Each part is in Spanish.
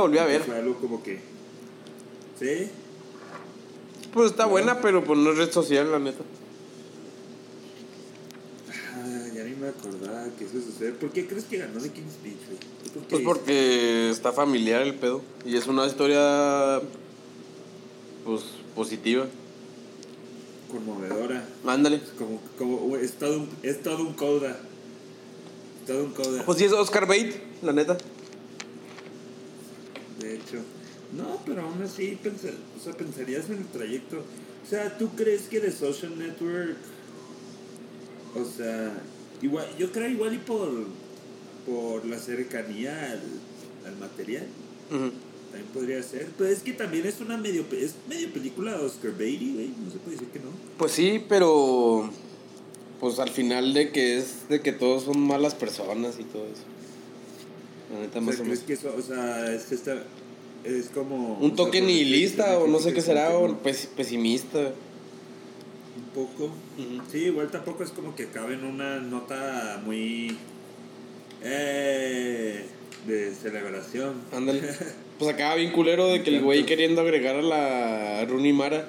la volví a ver. Fue algo como que. ¿Sí? Pues está buena, pero pues no es red social, la neta. Ah, ya ni me acordaba que eso sucede. ¿Por qué crees que ganó de King's Speech, güey? ¿Por qué Pues porque está familiar el pedo. Y es una historia. Pues positiva. Conmovedora. Ándale. Como, como, güey, es todo un, es todo un coda. Es todo un coda. Pues sí es Oscar Bate, la neta. De hecho. No, pero aún así pensa- o sea, pensarías en el trayecto. O sea, ¿tú crees que The Social Network... O sea, igual, yo creo igual y por, por la cercanía al, al material. También podría ser. Pero es que también es una medio, es medio película de Oscar Beatty, güey. No se puede decir que no. Pues sí, pero. Pues al final de que es de que todos son malas personas y todo eso. La neta, O más sea, o ¿crees menos. que eso, o sea, es, esta, es como... Un sea, toque nihilista o no sé qué será, que o pes- pesimista. Un poco. Sí, igual tampoco es como que acabe en una nota muy. Eh, de celebración. Ándale. Pues acaba bien culero de que el güey queriendo agregar a la Rooney Mara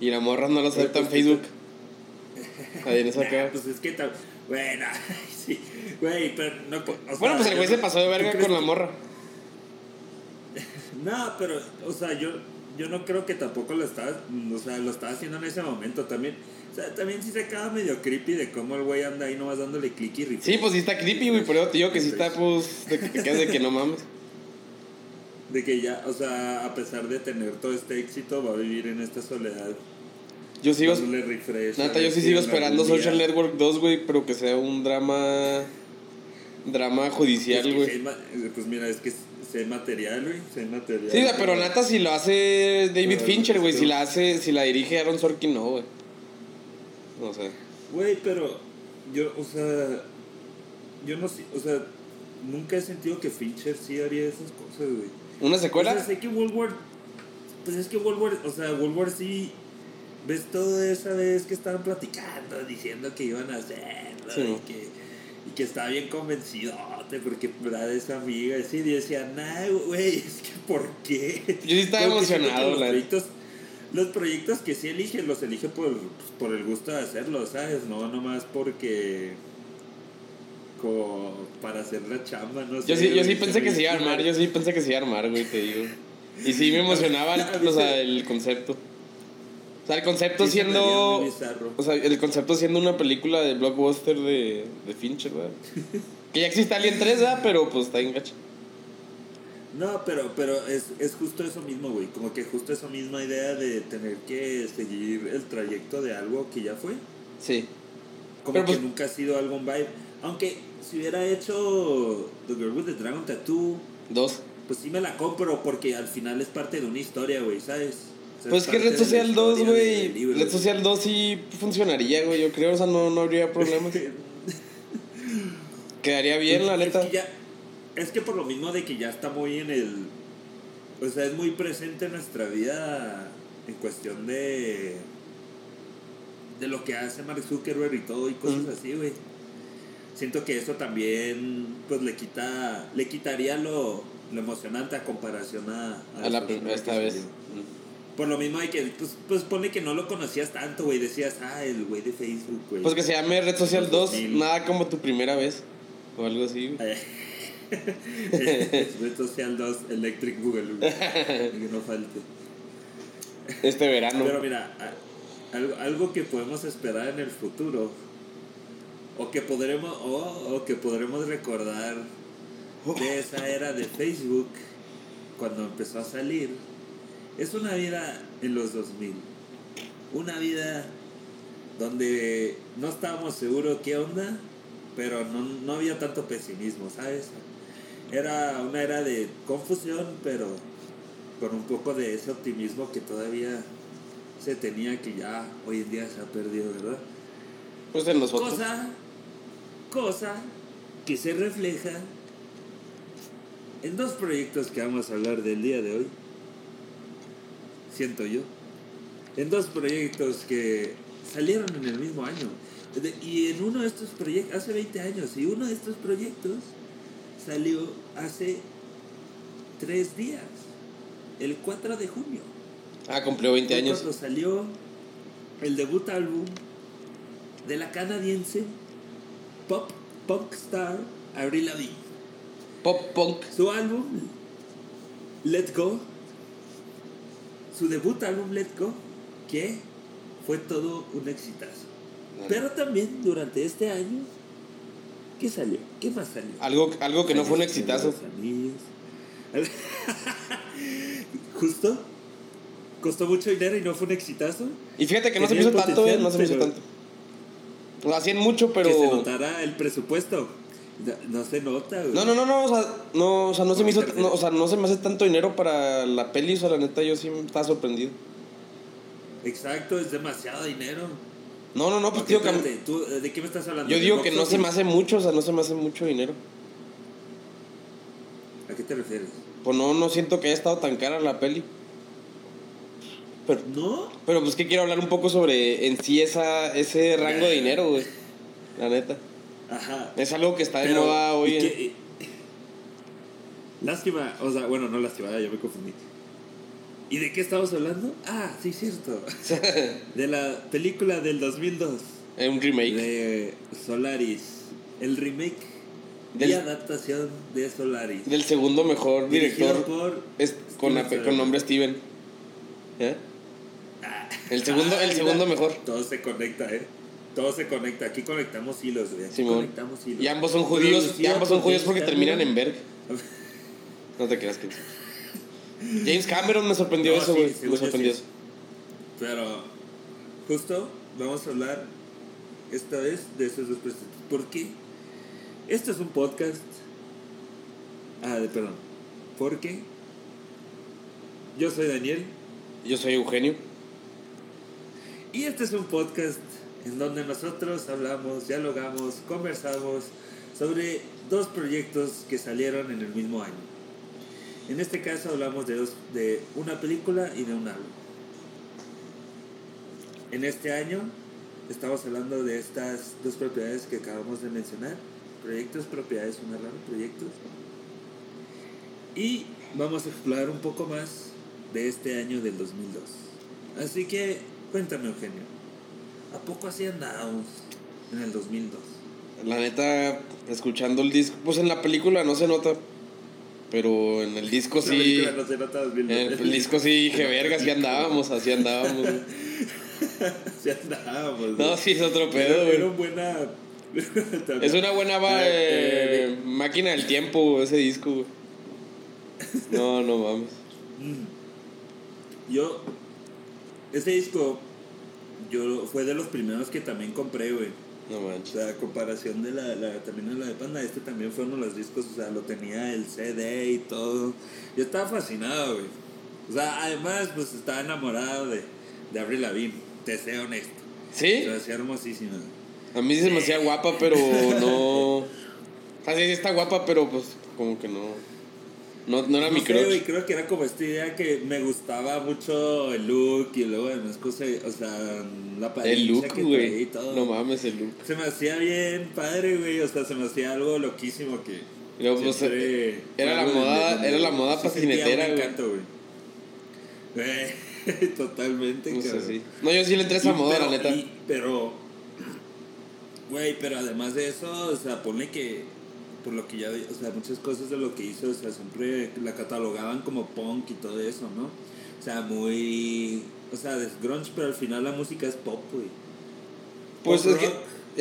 y la morra no la acepta en pues, ¿qué Facebook. Ahí en esa acá. pues es que. Bueno, sí. Güey, pero no. o sea, Bueno, pues el güey se pasó de ¿tú verga con la morra. No, pero, o sea, yo, yo no creo que tampoco lo estaba, o sea, lo estaba haciendo en ese momento también. O sea, también sí se acaba medio creepy de cómo el güey anda ahí nomás dándole click y refresh. Sí, pues sí está creepy, güey, por eso te digo que sí está, pues, de que de que no mames. De que ya, o sea, a pesar de tener todo este éxito, va a vivir en esta soledad. Yo sigo, dándole refresh. a neta, ver yo sí si sigo esperando Social Network 2, güey, pero que sea un drama, drama judicial, güey. Pues mira, es que sé material, güey. Sé material. Sí, pero neta, si lo hace David Pero, Fincher, güey, si la hace, si la dirige Aaron Sorkin, no, güey. No sé. Güey, pero yo, o sea, yo no sé, o sea, nunca he sentido que Fincher sí haría esas cosas, güey. ¿Una O secuela? sea, sé que War, pues es que War, o sea, War sí, ves toda esa vez que estaban platicando, diciendo que iban a hacerlo Sí. y, que, y que estaba bien convencido, porque Brad es amiga, y así, y decía, nah, güey, es que ¿por qué? Yo sí estaba Como emocionado, los proyectos, los proyectos que sí elige, los elige por, pues, por el gusto de hacerlo, ¿sabes? No nomás porque... Como para hacer la chamba, no sé. Yo sí, yo sí pensé que se iba a armar, yo sí pensé que se iba a armar, güey, te digo. Y sí me emocionaba o sea, el concepto. Sea, el concepto Sí, siendo... O sea, el concepto siendo una película de blockbuster de, de Fincher, ¿verdad? que ya existe Alien 3, ¿verdad? Pero pues está en gacho. No, pero, pero es, es justo eso mismo, güey. Como que justo esa misma idea de tener que seguir el trayecto de algo que ya fue. Sí. Como Pero, que pues- nunca ha sido algo un vibe. Aunque si hubiera hecho The Girl with the Dragon Tattoo, Dos. pues sí me la compro porque al final es parte de una historia, güey, ¿sabes? Pues es que Red Social 2, historia güey. Red. Social 2 sí funcionaría, güey. Yo creo, o sea, no, no habría problemas. Quedaría bien, la Es neta. que, ya- es que por lo mismo de que ya está muy en el. O sea, es muy presente en nuestra vida en cuestión de. de lo que hace Mark Zuckerberg y todo y cosas así, güey. Siento que eso también, pues le quita. le quitaría lo, lo emocionante a comparación a. A la primera esta que vez. salió. Por lo mismo de que, pues, pues pone que no lo conocías tanto, güey. Decías, ah, el güey de Facebook, güey. Pues que se llame Red Social 2, 2000. nada como tu primera vez. O algo así, güey. Red Social 2 Electric Boogaloo. que no falte. Este verano. Pero mira, algo, algo que podemos esperar en el futuro, o que podremos, o, o que podremos recordar de esa era de Facebook, cuando empezó a salir, es una vida en los 2000. Una vida donde no estábamos seguros qué onda, pero no, no había tanto pesimismo, ¿sabes? Era una era de confusión, pero con un poco de ese optimismo que todavía se tenía que ya hoy en día se ha perdido, ¿verdad? Pues en nosotros. Cosa, Cosa que se refleja en dos proyectos que vamos a hablar del día de hoy. Siento yo. En dos proyectos que salieron en el mismo año. Y en uno de estos proyectos, hace 20 años, y uno de estos proyectos salió hace tres días, el 4 de junio. Ah, cumplió 20 Fue años. Cuando salió el debut álbum de la canadiense pop punk star Avril Lavigne. Pop punk. Su álbum Let Go, su debut álbum Let Go, que fue todo un exitazo. Pero también durante este año, ¿qué salió? ¿Qué más salió? Algo, algo que no fue un exitazo. Justo. Costó mucho dinero y no fue un exitazo. Y fíjate que no se me Tenía hizo el tanto, eh, potencial, no se me hizo tanto. Lo hacían mucho, pero. Que se notara el presupuesto. No, se nota, güey. No, no, no, no, o sea, no, o sea, no se me hizo, no, o sea, no se me hace tanto dinero para la peli, o sea, la neta yo sí estaba sorprendido. Exacto, es demasiado dinero. No, no, no, pues tío, que- espérate, ¿tú, ¿De qué me estás hablando? yo ¿Del digo que no se me hace mucho, o sea, no se me hace mucho dinero. ¿A qué te refieres? Pues no, no siento que haya estado tan cara la peli. Pero, ¿No? pero pues que quiero hablar un poco sobre en sí esa, ese rango de dinero, güey. La neta. Ajá. Es algo que está de Pero, moda hoy. ¿y en- y- Lástima, o sea, bueno, no lástima, ya me confundí. ¿Y de qué estamos hablando? Ah, sí, cierto. De la película del 2002, Es un remake. de Solaris. El remake Del- y adaptación de Solaris. Del segundo mejor director por es con, con nombre Steven. ¿Eh? El segundo, el Ah, segundo mejor. Todo se conecta, ¿eh? Todo se conecta. Aquí conectamos hilos, güey. Aquí Simón. conectamos hilos. Y ambos son judíos, y ambos son judíos porque terminan en. Berg. No te creas que James Cameron me sorprendió No, eso, sí, güey. me sorprendió sí. eso. Pero justo vamos a hablar esta vez de esos dos proyectos. ¿Por qué? Esto es un podcast. Ah, de, perdón. Porque yo soy Daniel Yo soy Eugenio. y este es un podcast en donde nosotros hablamos, dialogamos, conversamos sobre dos proyectos que salieron en el mismo año. En este caso hablamos de, dos, de una película y de un álbum. En este año estamos hablando de estas dos propiedades que acabamos de mencionar. Proyectos, propiedades, una rara, proyectos. Y vamos a explorar un poco más de este año del 2002. Así que cuéntame Eugenio, ¿a poco así andábamos en el 2002? La neta, escuchando el disco, pues en la película no se nota. Pero en el disco La sí. película no se nota 2002. En el disco sí dije, verga, así andábamos, así andábamos. güey". Sí andábamos. No, güey. sí es otro pedo, era güey. buena... Es una buena va- Eh, eh, máquina del tiempo ese disco, güey. No, no mames. Yo, ese disco, yo fue de los primeros que también compré, güey. No O manches. sea, a comparación de la, la, también de la de Panda, este también fue uno de los discos, o sea, lo tenía el CD y todo. Yo estaba fascinado, güey. O sea, además, pues estaba enamorado de, de Avril Lavigne, te sé honesto. ¿Sí? Se me hacía hermosísima. A mí sí se me hacía guapa, pero no. O sea, sí está guapa, pero pues como que no. No, no era mi güey, crush. creo que era como esta idea que me gustaba mucho el look y luego además cosa, o sea, la El look, y güey. todo. No mames, el look. Se me hacía bien padre, güey, o sea, se me hacía algo loquísimo que... Y luego, pues, era la moda- donde- era la moda sí patinetera, güey. encanto, güey. Güey, Totalmente, No sé, cabrón. sí. No, yo sí le entré a esa Y- moda, pero- la neta. y- pero, güey, pero además de eso, o sea, ponle que, por lo que ya, o sea, muchas cosas de lo que hizo, o sea, siempre la catalogaban como punk y todo eso, ¿no? O sea, muy, o sea, es grunge, pero al final la música es pop, güey. Pues Pop es que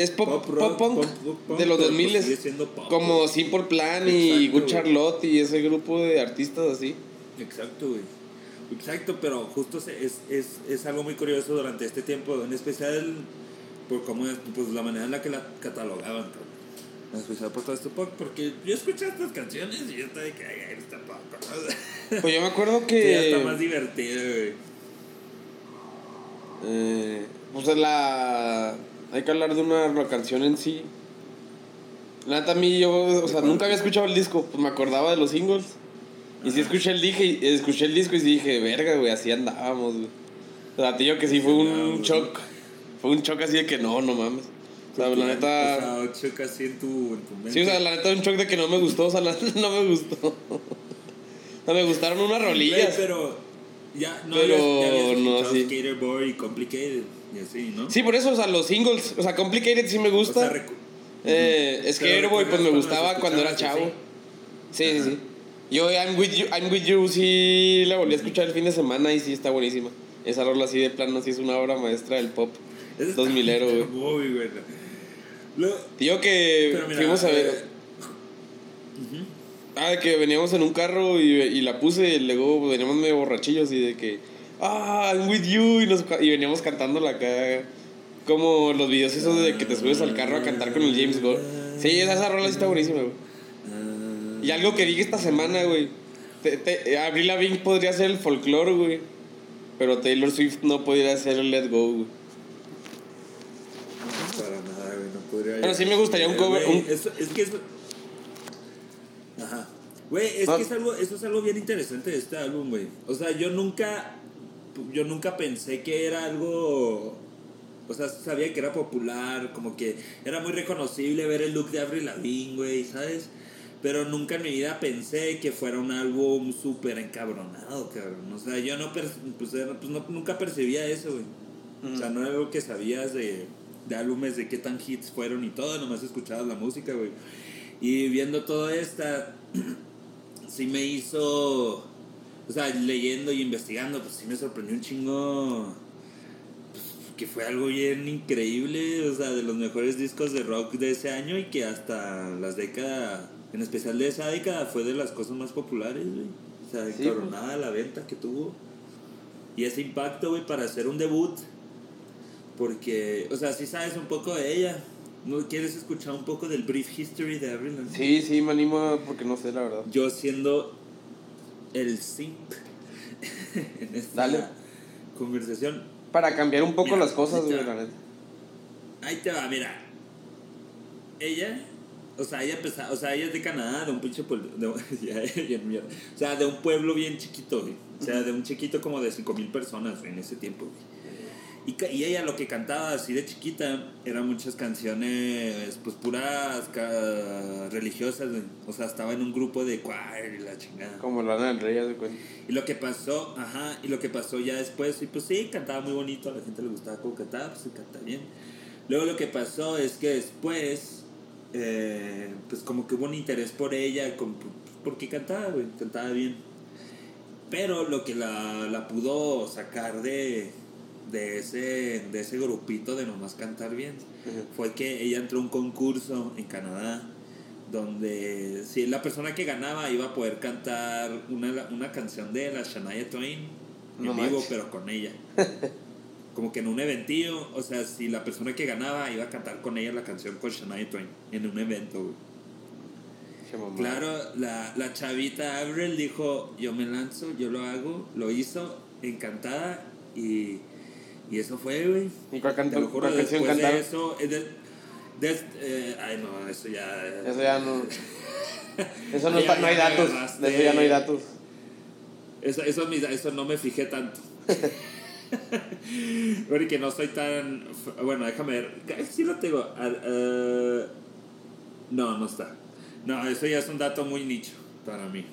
es pop, pop, rock, punk pop- punk, de los pero 2000 pues pop, como. Simple Plan y Good güey. Charlotte y ese grupo de artistas así. Exacto, güey. Exacto, pero justo es, es, es algo muy curioso durante este tiempo, en especial por cómo es, pues la manera en la que la catalogaban. En especial por todo este pop, porque yo escuché estas canciones y yo estaba de que, ay, está pop, ¿no? Pues yo me acuerdo Que ya está más divertido, güey. eh, pues la hay que hablar de una canción en sí La neta, a mí yo, o sea, nunca había escuchado el disco, pues me acordaba de los singles. Y sí escuché el, dije, escuché el disco y sí dije, verga, güey, así andábamos, güey. O sea, tío, que sí fue un shock. Fue un shock así de que no, no mames. O sea, la neta. O sea, un shock así en tu, en tu mente. Sí, o sea, la neta, un shock de que no me gustó, o sea, la no me gustó. O sea, me gustaron unas rolillas. pero ya no Pero ya habías no, sí. Skater Boy y Complicated y así, ¿no? Sí, por eso, o sea, los singles, o sea, Complicated sí me O gusta. sea, recu- eh, Skater Boy, pues me ¿recuerdas cuando gustaba cuando era chavo. Sí, sí, sí. Yo, I'm with, you, I'm with You, sí la volví a escuchar el fin de semana y sí está buenísima. Esa rola así de plano, sí es una obra maestra del pop. Ese Dos está milero, güey. Lo- Tío, que mira, fuimos a ver. eh, Ah, de que veníamos en un carro y, y la puse y luego veníamos medio borrachillos y de que. Ah, I'm with you. Y, nos, y veníamos cantándola acá. Como los videos esos de que te subes al carro a cantar con el James Gold. Sí, esa, esa rola sí está buenísima, güey. ah, Y algo que dije esta semana, güey. Te, te, Avril Lavigne podría ser el folclore, güey. Pero Taylor Swift no podría ser el Let Go, güey. Para nada, güey, no podría. Pero sí me gustaría un Eh, cover- güey, un- eso- es que eso. Ajá. Güey, es que es algo, eso es algo bien interesante de este álbum, güey. O sea, yo nunca. Yo nunca pensé que era algo. O sea, sabía que era popular, como que era muy reconocible ver el look de Avril Lavigne, güey, ¿sabes? Pero nunca en mi vida pensé que fuera un álbum súper encabronado, cabrón. O sea, yo no, per- pues, era- pues, no- nunca percibía eso, güey. O sea, no era algo que sabías de, de álbumes, de qué tan hits fueron y todo, nomás escuchabas la música, güey. Y viendo todo esta, sí me hizo, o sea, leyendo y investigando, pues sí me sorprendió un chingo, pues, que fue algo bien increíble, o sea, de los mejores discos de rock de ese año y que hasta las décadas, en especial de esa década, fue de las cosas más populares, güey. O sea, Sí, encabronada la venta que tuvo. Y ese impacto, güey, para hacer un debut. Porque, o sea, si sabes un poco de ella. ¿No quieres escuchar un poco del brief history de Avril Lavigne? Sí, sí, me animo porque no sé, la verdad. Yo siendo el simp en esta Dale. conversación. Para cambiar un poco Mira, las cosas, güey, la neta. Ahí te va, mira. Ella, o sea, ella empezó, o sea, ella es de Canadá, de un pinche pueblo, de, ya, ya, mierda. o sea, de un pueblo bien chiquito, güey. O sea, de un chiquito como de 5 mil personas güey, en ese tiempo, güey. Y, y ella lo que cantaba así de chiquita eran muchas canciones, pues puras religiosas, güey. O sea, estaba en un grupo de choir y la chingada. Como Lana del Rey, haz de cuenta. Y lo que pasó, ajá, y lo que pasó ya después, y pues sí, cantaba muy bonito, a la gente le gustaba cómo cantaba, pues sí, canta bien. Luego lo que pasó es que después, eh, pues como que hubo un interés por ella, como, porque cantaba, güey, cantaba bien. Pero lo que la, la pudo sacar de, de, ese, de ese grupito de nomás cantar bien fue que ella entró a un concurso en Canadá donde si la persona que ganaba iba a poder cantar una, una canción de la Shania Twain en No vivo manches. pero con ella como que en un eventillo o sea si la persona que ganaba iba a cantar con ella la canción con Shania Twain en un evento güey. Claro la, la chavita Avril dijo yo me lanzo yo lo hago lo hizo encantada y y eso fue güey ¿Y cuál, lo juro, cuál canción después de cantaron? eso, de- de- eh, ay no, eso ya... Eso ya no. Eso no, Ya, está, no hay datos. De eso ya no hay datos. Eso, eso, eso no me fijé tanto. Porque no soy tan... Bueno, déjame ver. Sí lo tengo. Ah, ah, no, no está. No, eso ya es un dato muy nicho para mí.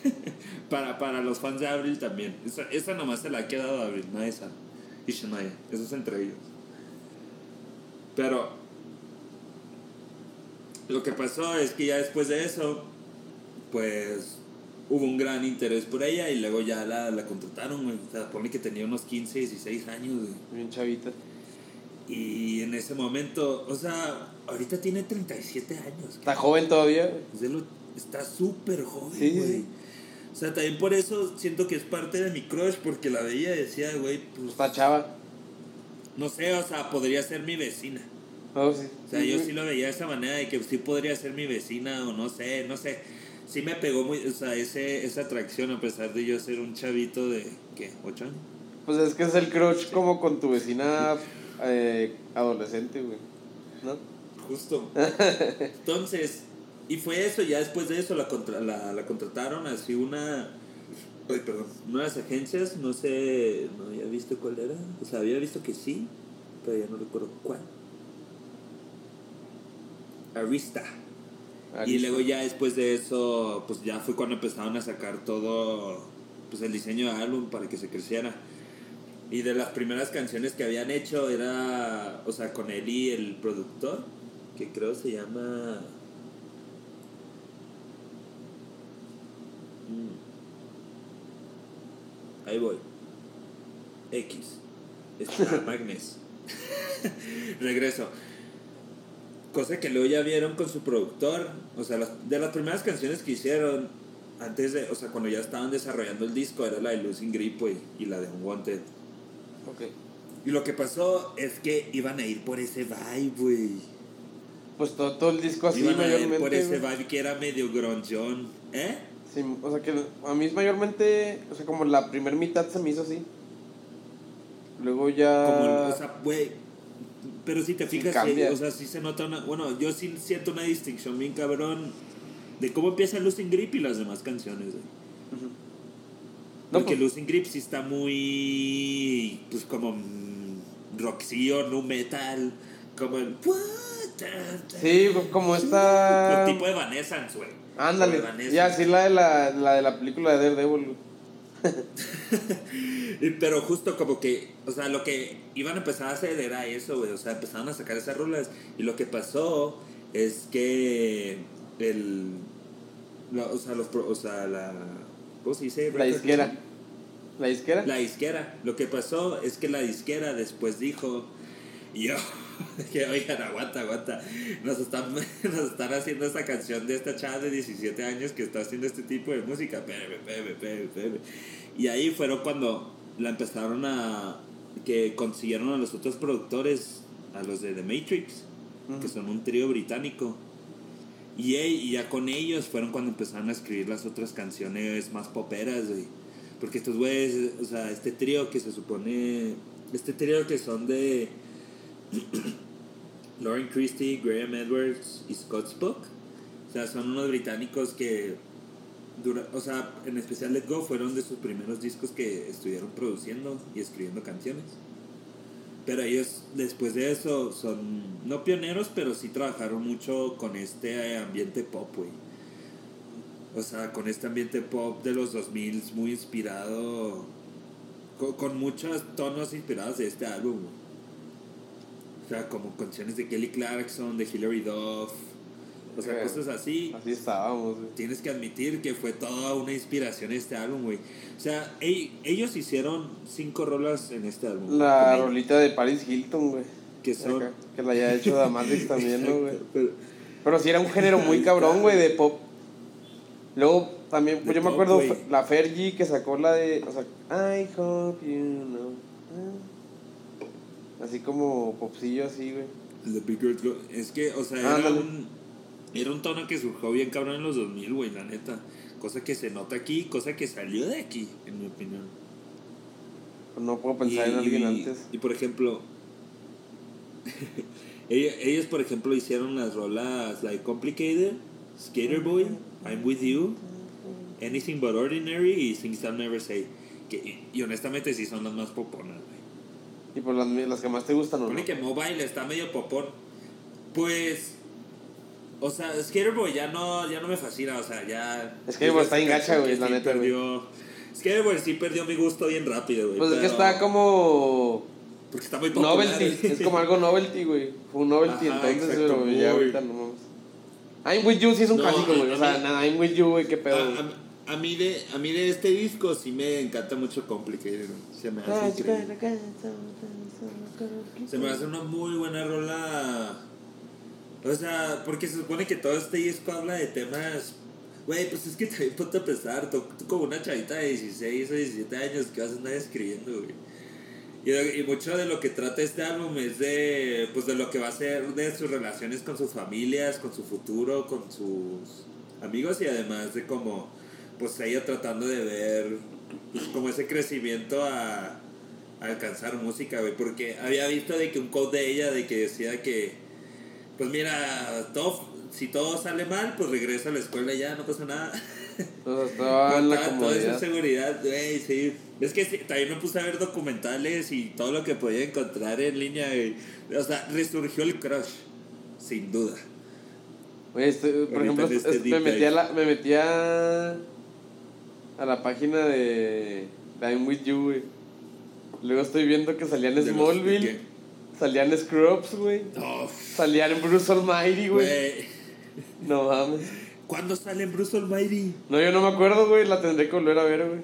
para, para los fans de Abril también. Esa, esa nomás se la ha quedado a Abril, no esa. Y Shania. Eso es entre ellos. Pero... Lo que pasó es que ya después de eso, pues hubo un gran interés por ella y luego ya la, la contrataron. O sea, pone que tenía unos 15, 16 años. Bien chavita. Y en ese momento, o sea, ahorita tiene 37 años. Está joven todavía. está súper joven, sí. O sea, también por eso siento que es parte de mi crush, porque la veía y decía, güey, pues, Está chava. no sé, o sea, podría ser mi vecina. No, sí. O sea, yo sí lo veía de esa manera de que sí podría ser mi vecina o no sé, no sé. Sí me pegó muy, o sea, ese, esa atracción a pesar de yo ser un chavito de, ¿qué? ¿Ocho años? Pues es que es el crush como con tu vecina eh, adolescente, güey. ¿No? justo. Entonces, y fue eso, ya después de eso la, contra, la, la contrataron así una... Ay, perdón. Unas agencias, no sé, no había visto cuál era. O sea, había visto que sí, pero ya no recuerdo cuál. Arista. Y luego ya después de eso, pues ya fue cuando empezaron a sacar todo, pues el diseño de álbum para que se creciera. Y de las primeras canciones que habían hecho era, o sea, con Eli, el productor, que creo se llama... Mm. Ahí voy. X. Magnes. Regreso. Cosa que luego ya vieron con su productor. O sea, las- de las primeras canciones que hicieron, antes de, o sea, cuando ya estaban desarrollando el disco, era la de Losing Grip, güey, y la de Unwanted. Ok. Y lo que pasó es que iban a ir por ese vibe, güey. Pues todo, todo el disco así Iban a ir por ese vibe que era medio grungeón. ¿Eh? Sí, o sea que a mí es mayormente, o sea, como la primera mitad se me hizo así. Luego ya... Como, o sea, güey. Pero si te fijas, sí, o sea, sí se nota una. Bueno, yo sí siento una distinción bien cabrón de cómo empieza Losing Grip y las demás canciones. No, Porque pues, Losing Grip sí está muy. Pues como. mm, Rockcillo, nu metal. Como el. sí, como esta... El tipo de Vanessa, güey. Ándale, ya, sí, la de la, la de la película de Daredevil. Pero justo como que, o sea, lo que iban a empezar a hacer era eso, güey. O sea, empezaron a sacar esas rolas. Y lo que pasó es que el. la- o sea, los. O sea, la. ¿Cómo se dice? La disquera. ¿La disquera? La disquera. Lo que pasó es que la disquera después dijo. Yo. Que oigan, aguanta, aguanta. Nos están, nos están haciendo esta canción de esta chava de 17 años que está haciendo este tipo de música. Espérame. Y ahí fueron cuando la empezaron a. que consiguieron a los otros productores, a los de The Matrix, que son un trío británico. Y, y ya con ellos fueron cuando empezaron a escribir las otras canciones más poperas, güey. Porque estos güeyes, o sea, este trío que se supone. Este trío que son de. Lauren Christie, Graham Edwards y Scott Spock. O sea, son unos británicos que. o sea, en especial Let Go fueron de sus primeros discos que estuvieron produciendo y escribiendo canciones. Pero ellos, después de eso, son no pioneros, pero sí trabajaron mucho con este ambiente pop. O sea, con este ambiente pop de los 2000 muy inspirado, con muchos tonos inspirados de este álbum. O sea, como canciones de Kelly Clarkson, de Hilary Duff, o sea, Ok. cosas así Así estábamos, güey. tienes que admitir que fue toda una inspiración este álbum, güey. O sea, ey- ellos hicieron cinco rolas en este álbum. La rolita de Paris Hilton, güey. Que son... Acá, Que la haya hecho Damatrix también, ¿no, güey? Pero- Pero sí era un género muy cabrón, güey, de pop. Luego también, pues De yo me acuerdo la Fergie que sacó la de. O sea, I hope you know. Así como popsillo, así, güey. Big Es que, o sea, era un, era un tono que surgió bien cabrón en los 2000, güey, la neta. Cosa que se nota aquí, cosa que salió de aquí, en mi opinión. No puedo pensar en alguien antes. Y por ejemplo, ellos, ellos, por ejemplo hicieron las rolas like Complicated, Skater Boy, I'm With You, Anything But Ordinary y Things I'll Never Say. Que, y, y honestamente sí son las más poponas. Y por las, las que más te gustan, ¿o no? Que Mobile está medio popón. Pues. O sea, Skater Boy ya no, ya no me fascina, o sea, ya. Skater Boy está bien gacha, güey, Sí la neta, güey. perdió- Skater Boy sí perdió mi gusto bien rápido, güey. Pues es que está como. Porque está muy popular. Novelty. Es como algo novelty, güey. Fue un novelty Ajá, entonces, exacto, pero ya ahorita no mames. I'm with you sí es un No, clásico, güey. O sea, nada, I'm with you, güey, qué pedo. güey. A, a- a mí de, a mí de este disco sí me encanta mucho Complicated. Se me hace increíble. Se me hace una muy buena rola. O sea, porque se supone que todo este disco habla de temas. Güey, pues es que también ponte a pensar. Tú, tú como una chavita de 16 o 17 años que vas a andar escribiendo, güey. Y, y mucho de lo que trata este álbum es de, pues de lo que va a ser de sus relaciones con sus familias, con su futuro, con sus amigos y además de como, pues ella tratando de ver pues, como ese crecimiento a, a alcanzar música, güey. Porque había visto de que un quote de ella de que decía que, Pues mira, todo, si todo sale mal, pues regresa a la escuela y ya, no pasa nada. La Toda- toda esa seguridad, güey, sí. Es que sí, también me puse a ver documentales y todo lo que podía encontrar en línea. güey. O sea, resurgió el crush, sin duda. Oye, este, por Ahorita ejemplo, este es- me, metí a la, me metí a, a la página de de I'm With You, güey. Luego estoy viendo que salían Smallville, salían Scrubs, güey. No, Salían Bruce Almighty, güey. No mames. ¿Cuándo sale en Bruce Almighty? No, yo no me acuerdo, güey. La tendré que volver a ver, güey.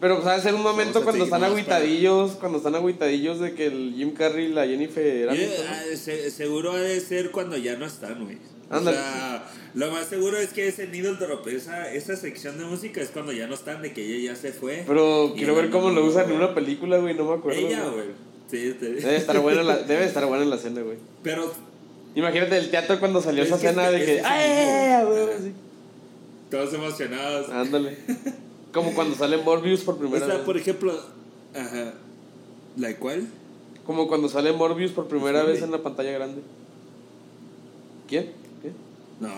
Pero, ¿sabes? ser un momento cuando están agüitadillos, cuando están agüitadillos de que el Jim Carrey y la Jennifer eran... Ah, se- seguro ha de ser cuando ya no están, güey. O Ándale. sea, lo más seguro es que ese Needle Drop, esa, esa sección de música es cuando ya no están, de que ella ya se fue. Pero quiero ver cómo no, lo usan en una película, güey. No me acuerdo. Ella, güey. Sí. Debe estar buena la, debe estar buena la escena, güey. Pero Imagínate el teatro cuando salió Es esa escena es- de que. ¡Ay, güey! todos emocionados. Ándale. Como cuando sale Morbius por o primera sea, vez. por ejemplo, ajá. ¿La cual? Como cuando sale Morbius por primera vez en la pantalla grande. ¿Quién? No.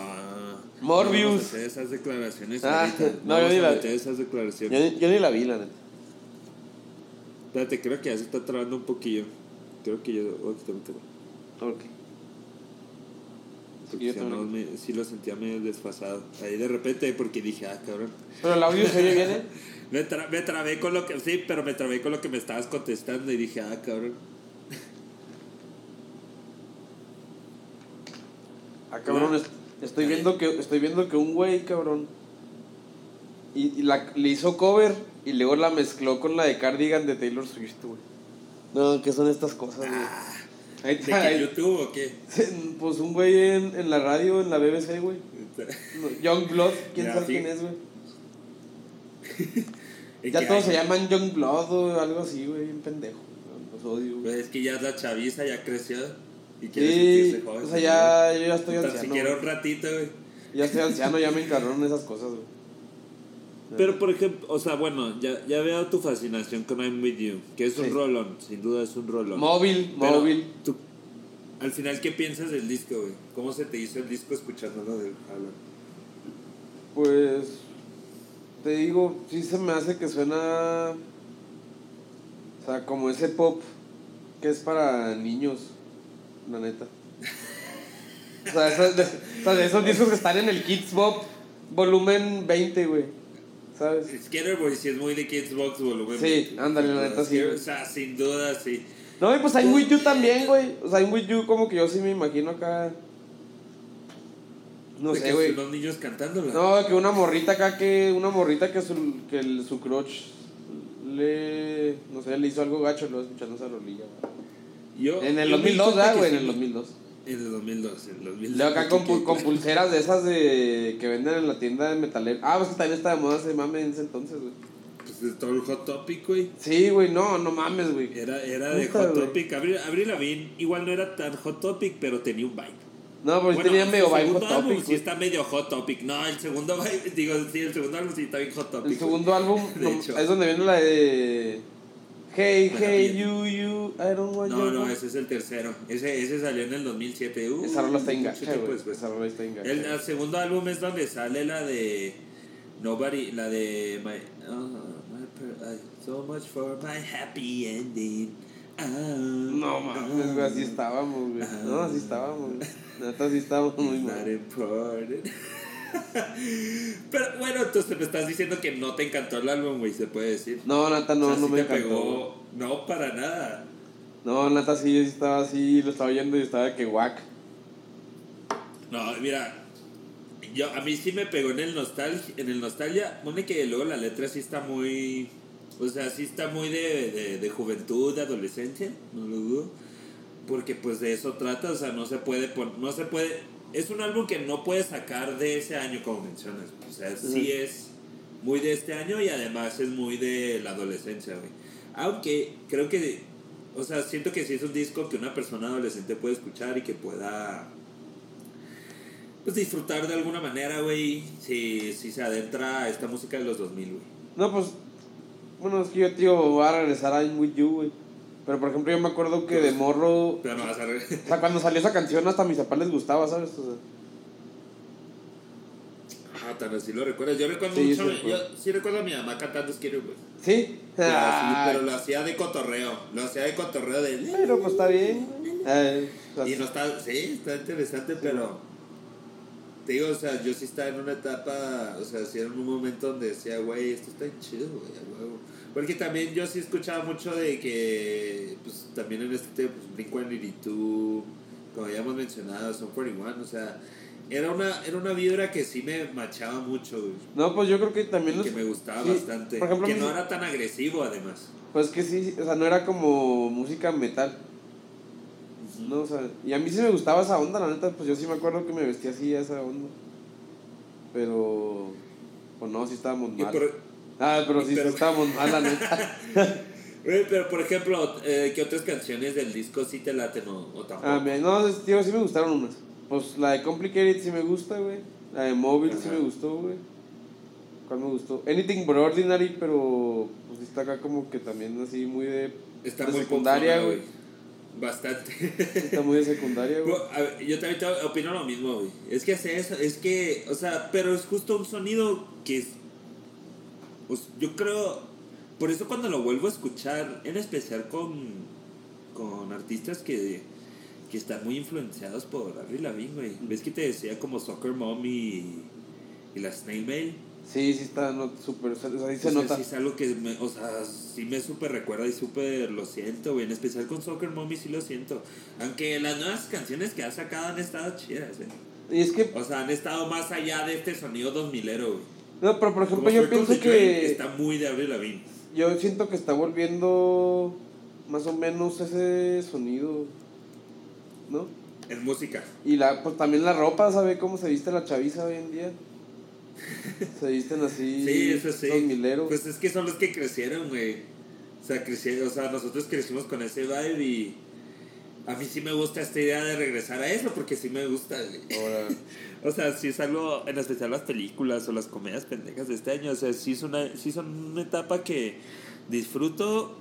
Morbius. No esas declaraciones. Ah, no, yo ni la- meter esas declaraciones. Yo, yo ni la vi, la neta. Espérate, creo que ya se está trabando un poquillo. Creo que yo. oh. Ok. Sí, Porque también. no, me- sí lo sentía medio desfasado. Ahí de repente, porque dije, ah, cabrón. Pero el audio se oye bien, ¿eh? Me, tra- me trabé con lo que. Sí, pero me trabé con lo que me estabas contestando y dije, ah, cabrón. Ah, cabrón, estoy viendo que, estoy viendo que un güey, cabrón, y, y la, le hizo cover y luego la mezcló con la de Cardigan de Taylor Swift, güey. No, ¿qué son estas cosas, güey? Ahí ¿De que YouTube o qué? Pues un güey en, en la radio, en la BBC, güey. Young Blood, quién Ya, sabe sí. quién es, güey. ¿En Ya todos se llaman Young Blood o algo así, güey, bien pendejo. Los odio, güey. Pues es que ya la chaviza ya creció. Y quiere Sí, sentirse joven. o sea, ya, yo ya estoy Tan anciano. siquiera un ratito, güey. Ya estoy anciano, ya me encargaron esas cosas, güey. Pero por ejemplo, o sea, bueno, ya, ya veo tu fascinación con I'm With You, que es un rolón, sin duda es un rolón. Móvil, Pero, móvil. tú- al final, ¿qué piensas del disco, güey? ¿Cómo se te hizo el disco escuchándolo de hablar? Pues te digo, sí se me hace que suena, o sea, como ese pop que es para niños, la neta. O sea, esos, de, esos discos que están en el Kids Pop volumen 20, güey. ¿Sabes? Skater Boy sí es muy de Kids Box volumen. Sí, 20. ándale, la neta, sí. O sea, sin duda, sí. No, y pues I'm With You también, güey. O sea, I'm With You como que yo sí me imagino acá. No De sé, güey. son los niños cantándola. No, que una morrita acá que una morrita que su que el, su crush le no sé, le hizo algo gacho luego escuchando esa rolilla. güey. Yo, En el yo me di 2002, cuenta ah, güey, en el 2002. En el 2002, en el 2002. Luego acá con, que- con pulseras de esas de que venden en la tienda de metalero. Ah, pues que también está de moda ese mame en ese entonces, güey. Pues de todo el Hot Topic, güey. Sí, güey, no, no mames, güey. Era, era de Hot güey. Topic. Abril, Lavigne igual no era tan Hot Topic, pero tenía un vibe. No, pues Bueno, tenía medio vibe hot álbum topic. sí está medio Hot Topic. No, el segundo vibe, digo, sí, el segundo álbum sí está bien Hot Topic. El segundo álbum De no, hecho. es donde viene la de Hey, hey, you, you, I don't want No, your no, love. ese es el tercero. Ese, ese salió en el 2007. Uh, Esa rola está después. Esa rola está engacha. El, el segundo álbum es donde sale la de Nobody, la de my, oh, my per- So much for my happy ending. Ah, No mames, güey, así estábamos, güey. No, así estábamos. Neta, así estábamos muy Not mal. Pero bueno, entonces me estás diciendo que no te encantó el álbum, güey, se puede decir. No, neta, no, O sea, no sí me te encantó. pegó. No, para nada. No, neta, sí, yo estaba así, lo estaba oyendo y estaba que guac. No, mira, yo a mí sí me pegó en el nostalgia, en el nostalgia, pone que luego la letra sí está muy, o sea, sí está muy de, de, de juventud, de adolescencia, no lo dudo, porque pues de eso trata, o sea, no se puede, pon- no se puede, es un álbum que no puedes sacar de ese año como mencionas, o sea, sí es muy de este año y además es muy de la adolescencia, güey. Aunque creo que, o sea, siento que sí es un disco que una persona adolescente puede escuchar y que pueda pues disfrutar de alguna manera, güey, si, si se adentra a esta música de los 2000, güey. No, pues, bueno, es que yo, tío, voy a regresar a I'm With You, güey. Pero por ejemplo, yo me acuerdo que de morro. Pero no vas a. O sea, cuando salió esa canción, hasta a mis papás les gustaba, ¿sabes? O sea, Ah, tan así lo recuerdas. Yo recuerdo Sí, mucho. sí yo sí recuerdo a mi mamá cantando Scary güey. sí. Pero, Ah, lo hacía de cotorreo. Lo hacía de cotorreo de. pero pues está bien. Eh, Y no está, sí, está interesante, pero te digo, o sea, yo sí estaba en una etapa, o sea, sí era en un momento donde decía, güey, esto está chido, güey, a huevo. Porque también yo sí escuchaba mucho de que, pues también en este tiempo, pues, Blink-182, como ya hemos mencionado, son 41, o sea, era una, era una vibra que sí me machaba mucho, güey. No, pues yo creo que también y los. Que me gustaba sí, bastante. Por ejemplo, que no era tan agresivo, además. Pues que sí, o sea, no era como música metal. No, o sea, y a mí sí me gustaba esa onda, la neta, pues yo sí me acuerdo que me vestía así a esa onda. Pero, pues no, sí estábamos mal. por- Ah, pero sí, pero- estábamos mal, la neta. Pero por ejemplo, eh, ¿qué otras canciones del disco sí te laten o, o tampoco? Ah, mira, no, tío, sí me gustaron unas. Pues la de Complicated sí me gusta, güey. La de Mobile sí me gustó, güey. ¿Cuál me gustó? Anything but Ordinary, pero pues está acá como que también así muy de, Está de muy secundaria, güey. Bastante. Está muy de secundaria, güey. Ver, yo también opino lo mismo, güey. Es que hace eso, es que, o sea, pero es justo un sonido que es. Pues, yo creo. Por eso cuando lo vuelvo a escuchar, en especial con, con artistas que, que están muy influenciados por Avril Lavigne, güey. ¿Ves que te decía como Soccer Mom y, y la Snail Mail? Sí, sí está no, súper, o sea, ahí se O sea, nota. sí es algo que me, o sea, sí me súper recuerda y súper lo siento, güey. En especial con Soccer Mommy sí lo siento. Aunque las nuevas canciones que ha sacado han estado chidas, güey. Y es que, O sea, han estado más allá de este sonido 2000ero, güey. No, pero por ejemplo yo pienso que, Está muy de Avril Lavigne. yo siento que está volviendo más o menos ese sonido, ¿no? En música. Y la, pues también la ropa, ¿sabe cómo se viste la chaviza hoy en día? Se visten así, Sí, eso sí. dos mileros. Pues es que son los que crecieron, güey. O sea, crecieron, o sea, nosotros crecimos con ese vibe y... A mí sí me gusta esta idea de regresar a eso porque sí me gusta, güey. O sea, sí es algo, en especial las películas o las comedias pendejas de este año. O sea, sí, es una, sí son una etapa que disfruto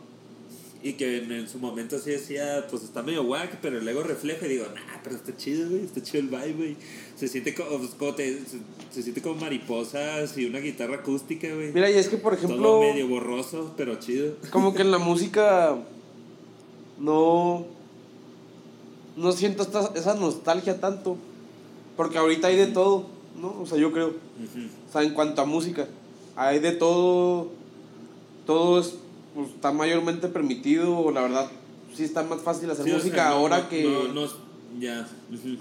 y que en, en su momento sí decía, pues está medio guac, pero luego reflejo y digo, nah, pero está chido, güey, está chido el vibe, güey. Se siente como, pues, como te- se, se siente como mariposas y una guitarra acústica, güey. mira, y es que por ejemplo, Todo medio borroso, pero chido. como que en la música no no siento esta- esa nostalgia tanto porque ahorita hay de todo no o sea yo creo o sea en cuanto a música hay de todo todo es pues, está mayormente permitido la verdad sí está más fácil hacer Sí, o música sea, no- ahora no- que No, no, ya.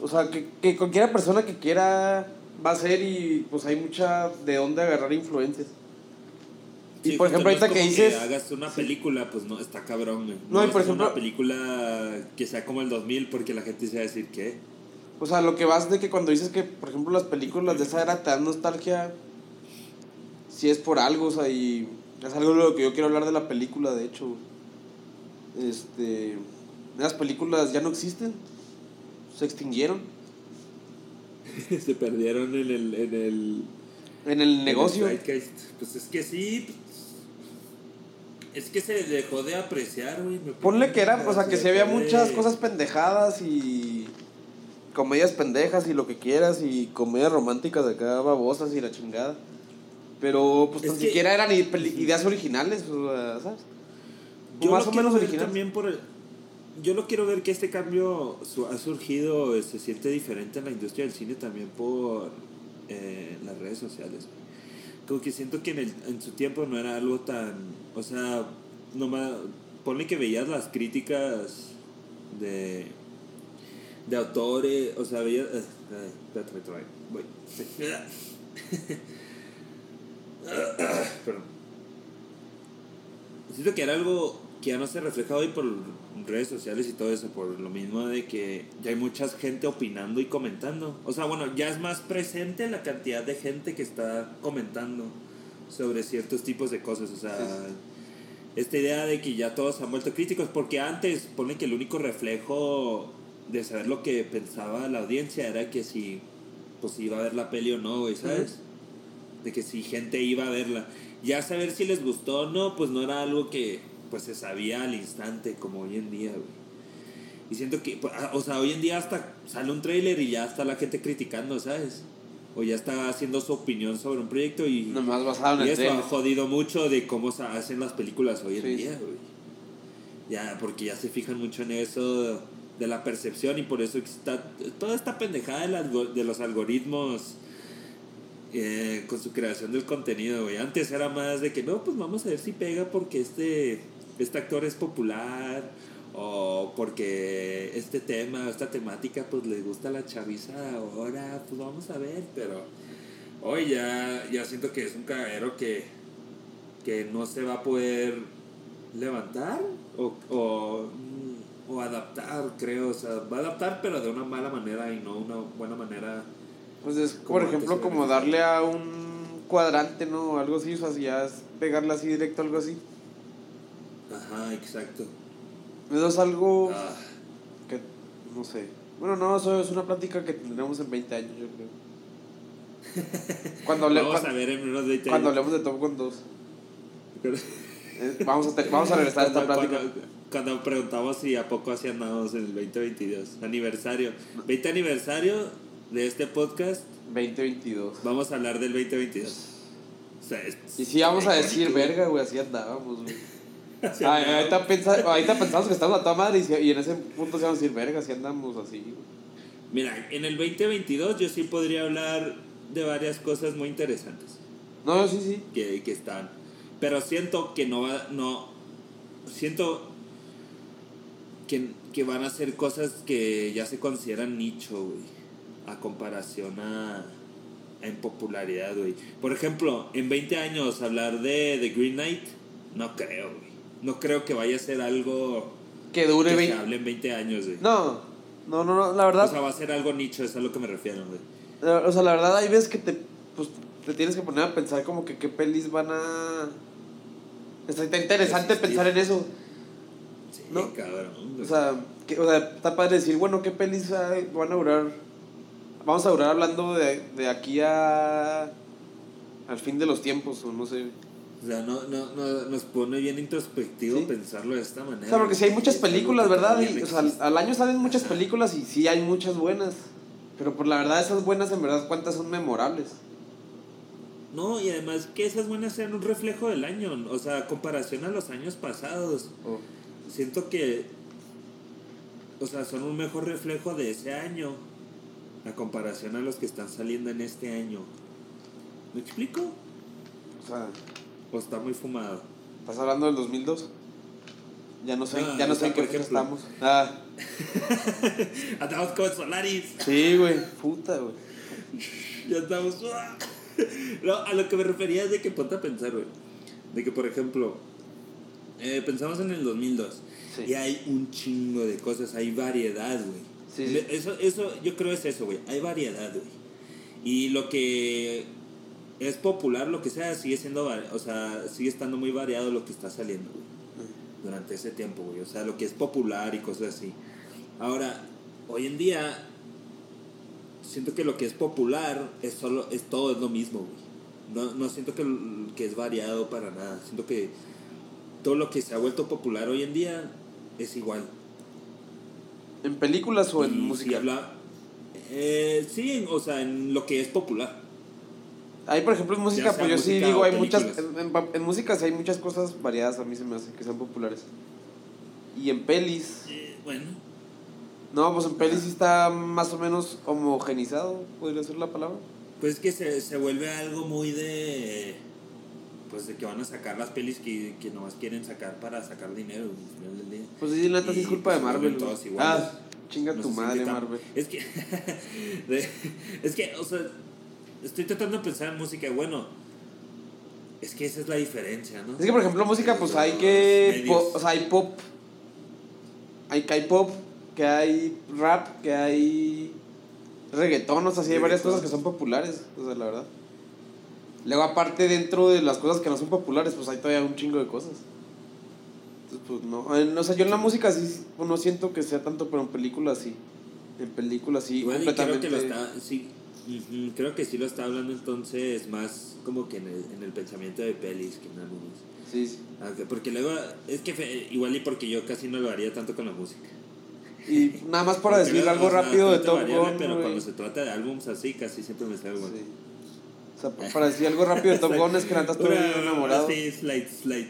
o sea que, que cualquiera persona que quiera va a ser y pues hay mucha de dónde agarrar influencias y por ejemplo no ahorita que dices hagas una película, pues no, está cabrón, güey. No, y por ejemplo- una película que sea como el 2000 porque la gente se va a decir que. O sea, lo que vas de que cuando dices que, por ejemplo, las películas de esa era te dan nostalgia, si es por algo, o sea, y es algo de lo que yo quiero hablar de la película, de hecho. Este. Las películas ya no existen, se extinguieron se perdieron en el. En el en el negocio. en el zeitgeist. pues es que sí. pues, es que se dejó de apreciar, güey. Ponle que era, o sea, que se si había muchas cosas pendejadas y comedias pendejas y lo que quieras y comedias románticas de acá babosas y la chingada. Pero pues que- siquiera eran ideas originales, ¿sabes? Yo más o menos originales. también por el- yo lo quiero ver que este cambio su- ha surgido, eh, se siente diferente en la industria del cine también por eh, las redes sociales. Como que siento que en, el, en su tiempo no era algo tan, o sea, nomás, ponle que veías las críticas de, de autores, o sea, veías, eh, voy. Perdón. Siento que era algo que ya no se refleja hoy por redes sociales y todo eso, por lo mismo de que ya hay mucha gente opinando y comentando. O sea, bueno, ya es más presente la cantidad de gente que está comentando sobre ciertos tipos de cosas. O sea, esta idea de que ya todos han vuelto críticos, porque antes, pone que el único reflejo de saber lo que pensaba la audiencia era que si pues iba a ver la peli o no, güey, ¿sabes? De que si gente iba a verla. Ya saber si les gustó o no, pues no era algo que, pues se sabía al instante, como hoy en día, güey. Y siento que, pues, ah, o sea, hoy en día hasta sale un tráiler y ya está la gente criticando, ¿sabes? O ya está haciendo su opinión sobre un proyecto y, Nomás basado en y el eso ha trailer. jodido mucho de cómo se hacen las películas hoy en Sí, día, güey. Ya, porque ya se fijan mucho en eso de la percepción y por eso está toda esta pendejada de los algoritmos eh, con su creación del contenido. Antes era más de que no, pues vamos a ver si pega porque este, este actor es popular o porque este tema, esta temática, pues le gusta a la chaviza ahora, pues vamos a ver, pero hoy ya, ya siento que es un cagadero que, que no se va a poder levantar o, o adaptar, creo. O sea, va a adaptar, pero de una mala manera y no una buena manera. Pues es, por ejemplo, como darle a un cuadrante, ¿no? O algo así, o sea, si ya es pegarle así directo, algo así. Ajá, exacto. Eso es algo Ah, que, no sé. Bueno, no, eso es una plática que tendremos en 20 años, yo creo. Cuando, hable- vamos a ver en unos 20 cuando años. hablemos de Top Gun 2. Pero- Eh, vamos, a te- vamos a regresar a esta cuando, plática. Cuando- preguntamos si a poco así andamos en el 2022, aniversario. 20 aniversario de este podcast, 2022. vamos a hablar del 2022. O sea, Y si vamos a decir, verga, güey, así andábamos, güey. Así Ay, andamos. ahorita, pensa- ahorita pensamos que estamos a toda madre y, en ese punto se vamos a decir, verga, si andamos así, güey. Mira, en el 2022 yo sí podría hablar de varias cosas muy interesantes No, sí, sí. que, que están. Pero siento que no va, no, siento que, que van a ser cosas que ya se consideran nicho, güey, a comparación a, a en popularidad, güey. Por ejemplo, en 20 años hablar de The Green Knight, no creo, güey. No creo que vaya a ser algo Que dure que se 20. hable en 20 años, güey. No, no, no, no, la O verdad. sea, va a ser algo nicho, es a lo que me refiero, güey. O sea, la verdad, hay veces que te, pues, te tienes que poner a pensar como que qué pelis van a... Está interesante pensar en eso. No. cabrón. güey. O sea, que, o sea, está padre decir, bueno, qué pelis hay- van a durar. Vamos a durar hablando de, de aquí a... al fin de los tiempos, o no sé. O sea, no, no, no, nos pone bien introspectivo Sí. pensarlo de esta manera. O sea, porque si hay muchas películas, ¿verdad? Y, o sea, al, año salen muchas películas y sí hay muchas buenas. Pero por la verdad, esas buenas, en verdad, ¿cuántas son memorables? No, y además que esas buenas sean un reflejo del año. O sea, comparación a los años pasados. O- Siento que. O sea, son un mejor reflejo de ese año. A comparación a los que están saliendo en este año. ¿Me explico? o sea, O está muy fumado. ¿estás hablando del 2002? Ya no sé, Ah, ya no sé en qué fecha estamos. Ah, Andamos con Solaris. sí, güey. Puta, güey. Ya estamos. No, a lo que me refería es de que ponte a pensar, güey. De que, por ejemplo, eh, pensamos en el 2002 Sí. y hay un chingo de cosas, hay variedad, güey. Sí, sí. Le- Eso, eso, yo creo es eso, güey. Hay variedad, güey. Y lo que es popular, lo que sea, sigue siendo, o sea, sigue estando muy variado lo que está saliendo, güey. Durante ese tiempo, güey. O sea, lo que es popular y cosas así. Ahora, hoy en día, siento que lo que es popular es solo, es todo es lo mismo, güey. No, no siento que, que es variado para nada. Siento que todo lo que se ha vuelto popular hoy en día es igual. ¿En películas o en Y si música? habla- eh, sí, o sea, en lo que es popular. Ahí, por ejemplo, en música, pues yo sí música digo, hay muchas. En, en- en música sí hay muchas cosas variadas, a mí se me hace que sean populares. Y en pelis. Eh, bueno, No, pues en pelis sí está más o menos homogenizado, podría ser la palabra. pues que se, se vuelve algo muy de. Pues de que van a sacar las pelis que, que nomás quieren sacar para sacar dinero. Pues sí, neta sí es culpa de pues, Marvel. todos iguales. Ah, chinga tu madre, Marvel. Es que. de- es que, o sea, estoy tratando de pensar en música. Bueno, es que esa es la diferencia, ¿no? Es que, por ejemplo, música, pues hay que. po- o sea, hay pop. Hay que hay pop, que hay rap, que hay reggaetón, o sea, sí hay varias cosas que son populares, o sea, la verdad. Luego, aparte, dentro de las cosas que no son populares, pues hay todavía un chingo de cosas. Entonces, pues no. En- o sea, yo en la música sí pues, no siento que sea tanto, pero en películas sí. En películas sí, Bueno, y creo completamente. que lo está, sí, creo que sí lo está hablando entonces más como que en el, en el pensamiento de pelis que en álbumes. Sí, sí. Aunque- Porque luego, es que fe- igual y porque yo casi no lo haría tanto con la música. Y nada más para decir algo rápido de Top variable, Gun, Pero güey. cuando se trata de álbums así, casi siempre me sale bueno. Sí. Sea, para decir algo rápido de Top Gun es que estoy Una- enamorado Sí, slide, slide.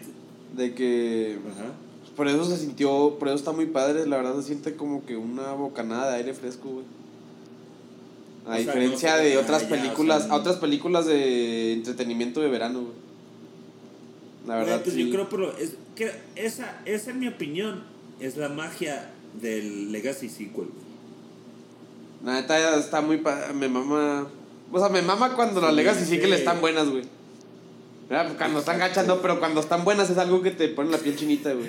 de que Ajá. por eso se sintió, por eso está muy padre, la verdad se siente como que una bocanada de aire fresco, güey. A O sea, diferencia no, de otras ya, o películas, sea, a otras películas de entretenimiento de verano, güey. La verdad, pues sí. yo creo por lo- es que esa, esa en mi opinión es la magia del Legacy sequel. La neta ya está muy pa- me mama. O sea, me mama cuando las Sí, Legacy sí que le están buenas, güey. Cuando están gachando, pero cuando están buenas es algo que te pone la piel chinita, güey.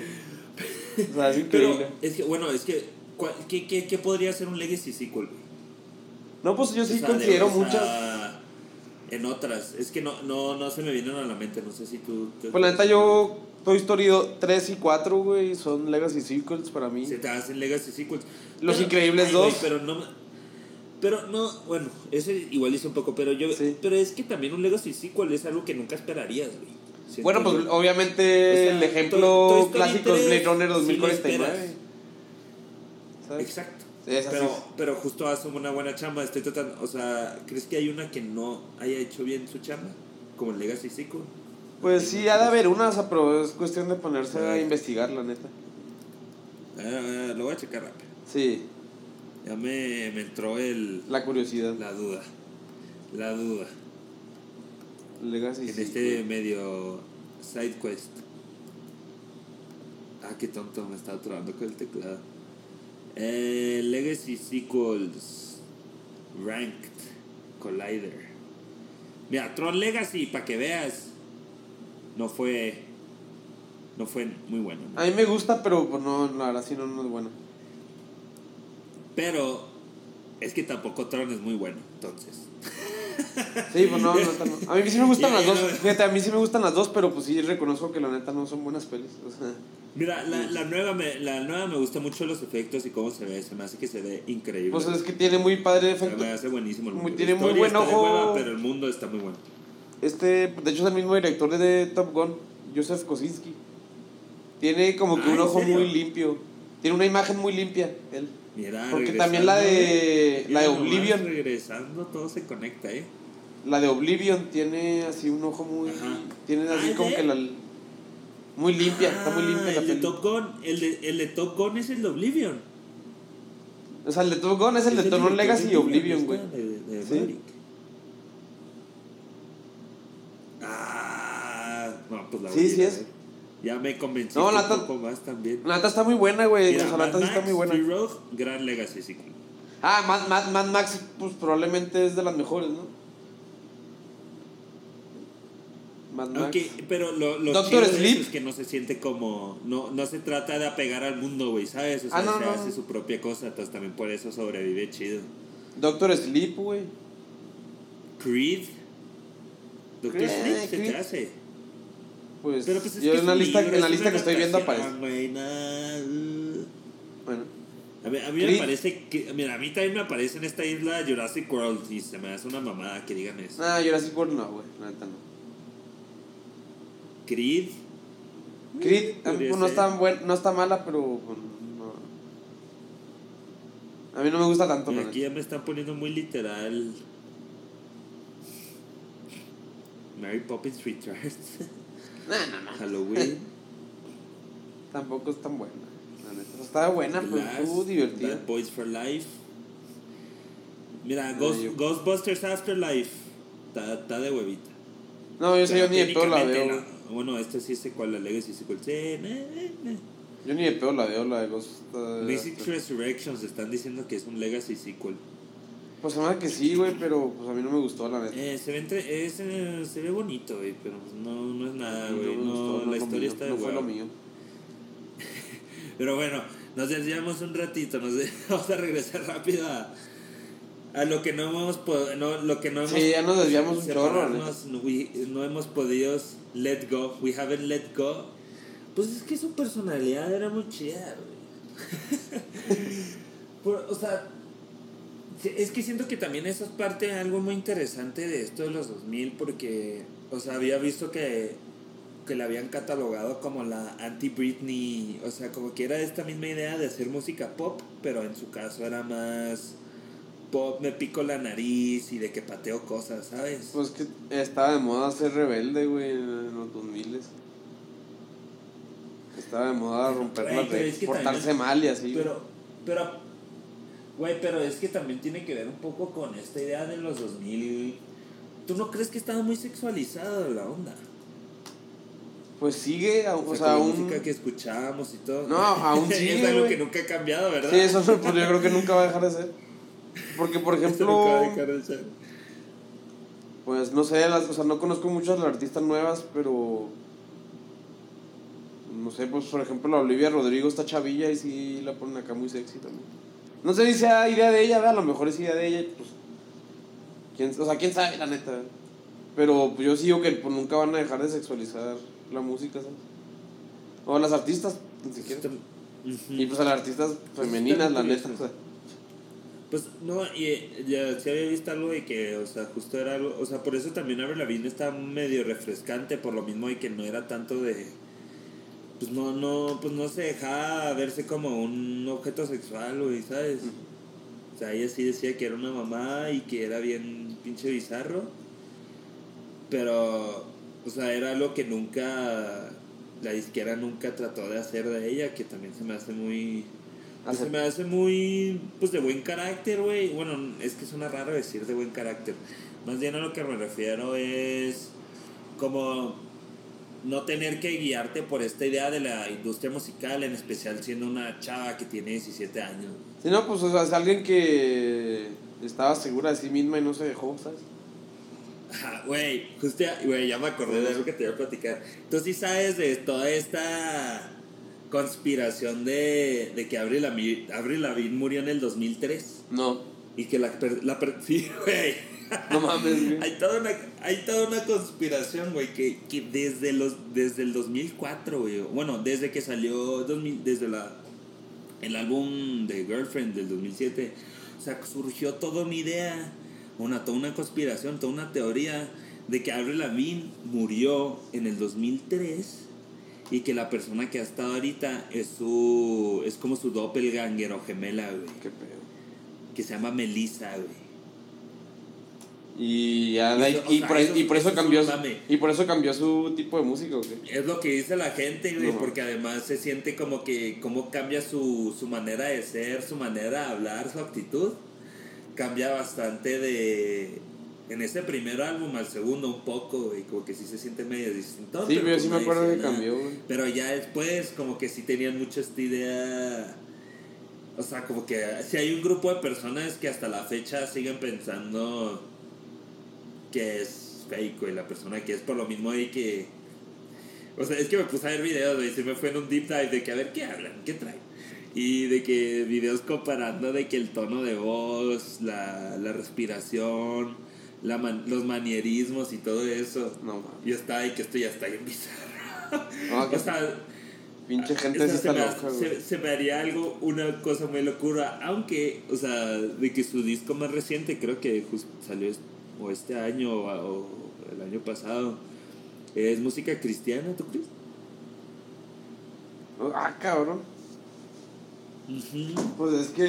O sea, es Pero increíble. es que, bueno, es que, ¿cuál- ¿qué, qué, qué podría ser un Legacy sequel? güey? No, pues yo sí O sea, considero muchas. En otras, es que no, no, no se me vienen a la mente, no sé si tú... tú- Pues la neta, yo. Toy Story 3 y 4, güey, son Legacy Sequels para mí. Se te hacen Legacy sequels. Los Pero- Increíbles ay, güey, 2. pero no... Pero no, bueno, ese igual hice un poco, pero yo... Sí. Pero es que también un Legacy sequel es algo que nunca esperarías, güey. Siento Bueno, pues yo. obviamente O sea, el ejemplo Toy- Toy Story clásico es 3 Blade Runner sí lo 2049. esperas. ¿sabes? Exacto. Es. Pero, pero justo hacen una buena chamba. Estoy tratando, o sea, ¿crees que hay una que no haya hecho bien su chamba? Como el Legacy sequel. Pues sí, ha de haber una, o sea, pero es cuestión de ponerse a investigar, la neta. Ah, lo voy a checar rápido. Sí, Ya me, me entró el, la curiosidad. la duda. La duda. Legacy en este medio side quest. Ah, qué tonto, me estaba atorando con el teclado. Eh, Legacy Sequels Ranked Collider. Mira, Tron Legacy, para que veas. No fue. No fue muy bueno. ¿no? A mí me gusta, pero pues no, la verdad sí no, no es bueno. Pero es que tampoco Tron es muy bueno, entonces. Sí, pues no, no, no. A mí sí me gustan las dos. no- Fíjate, a mí sí me gustan las dos, pero pues sí reconozco que la neta no son buenas pelis. O sea, Mira, la, la, nueva me, la nueva me gusta mucho los efectos y cómo se ve. Se me hace que se ve increíble. pues es que tiene muy padre Se efecto. me hace buenísimo el Muy- mundo. tiene muy buen ojo. hueva, pero el mundo está muy bueno. Este, de hecho es el mismo director de Top Gun, Joseph Kosinski. Tiene como que Ah, un ¿en ojo serio? muy limpio. Tiene una imagen muy limpia, él. Mira, Porque también la de- la de nomás Oblivion. Regresando, todo se conecta, ¿eh? La de Oblivion tiene así un ojo muy. Ajá. Tiene así Ah, como ¿de? que la. Muy limpia, está muy limpia Ah, la el de. Top Gun, el de, el de Top Gun es el de Oblivion. O sea, el de Top Gun es el de director Tron Legacy y de Oblivion, güey. De, de Sí. Ah, no, pues la Sí, sí es. ver. Ya me convencí No, un poco más también. La neta está muy buena, güey. La sí está muy buena. Free Road, Gran Legacy sequel. Ah, Mad, Mad, Mad Max, pues probablemente es de las mejores, ¿no? Mad Max. Aunque, pero lo, lo Doctor chido de Sleep. eso es que no se siente como. No, no se trata de apegar al mundo, güey, ¿sabes? O sea, Ah, no, se no. hace su propia cosa, entonces también por eso sobrevive chido. Doctor Sleep, güey. Creed. Doctor Creed, Sleep se Creed. te hace. Pues, Pero pues es yo que en la es lista, libro, en la es lista que estoy viendo aparece. uh. Bueno, A mí, a mí me parece que. Mira, a mí también me aparece en esta isla Jurassic World y se me hace una mamada que digan eso. nah, Jurassic World no, güey. La neta no. Creed. Creed pues, no, ser. está buen, no está mala, pero. no. A mí no me gusta tanto, Mira, aquí ya me están poniendo muy literal. Mary Poppins Returns. Nah, no, no. Halloween. Tampoco es tan buena. Está buena, pero estuvo divertida. Bad Boys for Life. Mira, No, Ghost- yo- Ghostbusters Afterlife. Está, de huevita. No, yo sé, yo ni de pedo la veo. la- bueno, este sí sé cuál, la Legacy Sequel. Sí. Yo ni de pedo la veo, la de Ghost. Mythic Resurrections están diciendo que es un Legacy Sequel. Pues hace que sí, güey, pero pues a mí no me gustó, la neta. Eh, se, ve entre, es, eh, se ve bonito, güey, pero pues no, no es nada, güey. No, la historia mío, está de No fue lo mío. Pero bueno, nos desviamos un ratito, nos de- vamos a regresar rápido a, a lo que no hemos no, lo que no hemos Sí, ya nos desviamos un chorro, no, we- no hemos podido let go, we haven't let go. Pues es que su personalidad era muy chida, güey. O sea, es que siento que también eso es parte de algo muy interesante de esto de los 2000 porque, o sea, había visto que que la habían catalogado como la anti-Britney, o sea, como que era esta misma idea de hacer música pop, pero en su caso era más pop, me pico la nariz y de que pateo cosas, ¿sabes? Pues que estaba de moda ser rebelde, güey, en los 2000 Estaba de moda romper las es que portarse también- mal y así. Pero, pero, güey, pero es que también tiene que ver un poco con esta idea de los 2000. ¿Tú no crees que estaba muy sexualizada la onda? Pues sigue, o, O sea, sea, con la aún... música que escuchábamos y todo. No, aún sigue, es algo güey. que nunca ha cambiado, ¿verdad? Sí, eso pues, yo creo que nunca va a dejar de ser. Porque, por ejemplo, nunca va a dejar de ser. pues no sé, las, o sea, no conozco muchas las artistas nuevas, pero no sé, pues por ejemplo la Olivia Rodrigo está chavilla y sí la ponen acá muy sexy también. No sé si sea idea de ella, ¿verdad? a lo mejor es idea de ella, pues quién, o sea, quién sabe la neta. Pero pues, yo sí digo que pues, nunca van a dejar de sexualizar la música, ¿sabes? O las artistas, ni siquiera. Ujú. Y pues a las artistas femeninas, la neta. o sea. Pues no, y eh, ya se había visto algo de que, o sea, justo era algo, o sea, por eso también Avril Lavigne está medio refrescante, por lo mismo de que no era tanto de, pues no, no, pues no se dejaba verse como un objeto sexual, güey, ¿sabes? O sea, ella sí decía que era una mamá y que era bien pinche bizarro, pero, o sea, era algo que nunca, la izquierda nunca trató de hacer de ella, que también se me hace muy... Pues se me hace muy, pues, de buen carácter, güey. Bueno, es que suena raro decir de buen carácter. Más bien a lo que me refiero es como no tener que guiarte por esta idea de la industria musical, en especial siendo una chava que tiene 17 años. Si no, pues o sea, es alguien que estaba segura de sí misma y no se dejó, ¿sabes? Ajá, Güey, justo ya, güey, ya me acordé de algo que te iba a platicar. Tú sí sabes de toda esta conspiración de, de que Avril Lavigne, Avril Lavigne murió en el 2003 No, y que la, la sí, güey. No mames, güey. Hay toda una, hay toda una conspiración, güey, que, que desde, los, desde el 2004, güey, bueno, desde que salió 2000, desde la, el álbum de Girlfriend del 2007, o sea, surgió toda una idea, una, toda una conspiración, toda una teoría de que Avril Lavigne murió en el 2003 y que la persona que ha estado ahorita es su es como su doppelganger o gemela, güey, Qué pedo. que se llama Melissa, güey. Y, ya y, por, eso- y por cambió su- y por eso cambió su tipo de música. Es lo que dice la gente, güey, No. porque además se siente como que cómo cambia su, su manera de ser, su manera de hablar, su actitud. Cambia bastante de... En ese primer álbum al segundo un poco, güey, como que sí se siente medio distinto. Sí, pero pues sí me acuerdo que cambió, güey. Pero ya después como que sí tenían mucho esta idea... O sea, como que si hay un grupo de personas que hasta la fecha siguen pensando que es fake, güey, la persona que es por lo mismo de que... O sea, es que me puse a ver videos, güey, se me fue en un deep dive de que a ver qué hablan, qué traen. Y de que videos comparando de que el tono de voz, la, la respiración, la man- los manierismos y todo eso. No. Y está ahí que esto ya está bien bizarro. Que o sea, pinche gente o sea, se, me, loca, se- se me haría algo, una cosa muy locura. Aunque, o sea, de que su disco más reciente, creo que just salió o este año o, el año pasado, es música cristiana, ¿tú crees? Ah, cabrón. Pues es que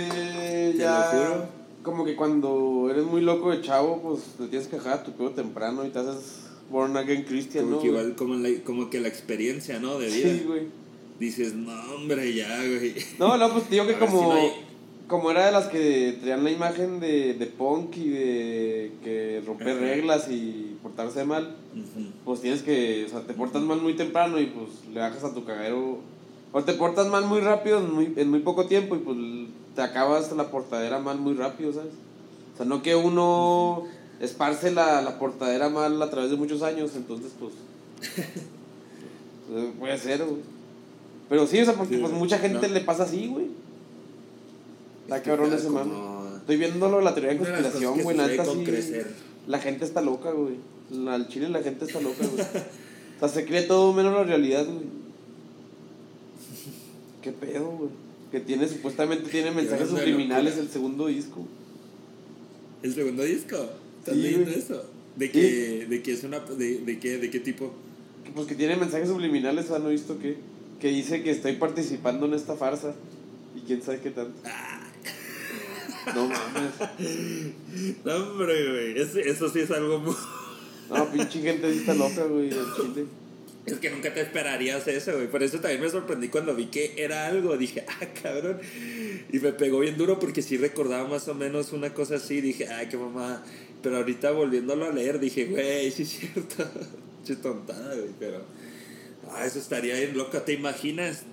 Te ya. lo juro. Como que cuando eres muy loco de chavo, pues te tienes que dejar a tu pedo temprano y te haces born again Christian, Como ¿no? que igual, como, la- como que la experiencia, ¿no? De vida. Sí, güey. Dices, no, hombre, ya, güey. No, no, pues digo que si como, no hay- como era de las que traían la imagen de, de punk y de que romper Ajá. reglas y portarse mal, pues tienes que, o sea, te portas mal muy temprano y pues le bajas a tu cagadero. O te portas mal muy rápido en muy, en muy poco tiempo y pues te acabas la portadera mal muy rápido, ¿sabes? O sea, no que uno esparce la, la portadera mal a través de muchos años, entonces pues... pues, puede ser, güey. Pero sí, o sea, porque Sí, pues mucha gente no. le pasa así, güey. Está cabrón ese mame. como- Estoy viéndolo la teoría de conspiración, güey. Neta sí. crecer. La gente está loca, güey. Al chile la gente está loca, güey. o sea, se cree todo menos la realidad, güey. ¿Qué pedo, güey? Que tiene, supuestamente tiene mensajes subliminales el segundo disco. ¿El segundo disco? ¿Estás Sí, leyendo güey. eso? ¿De qué, de qué es una... De, de qué, ¿De qué tipo? pues que tiene mensajes subliminales, ¿han visto que? Que dice que estoy participando en esta farsa. Y quién sabe qué tanto. No mames. No, hombre, güey. Eso, eso sí es algo muy. No, pinche gente está loca, güey, chile. Es que nunca te esperarías eso, güey. Por eso también me sorprendí cuando vi que era algo. Dije, ah, cabrón. Y me pegó bien duro porque sí recordaba más o menos una cosa así. Dije, ay, qué mamá. Pero ahorita volviéndolo a leer, dije, güey, sí es cierto. Che tontada, güey. Pero, ah, eso estaría bien loco. ¿Te imaginas?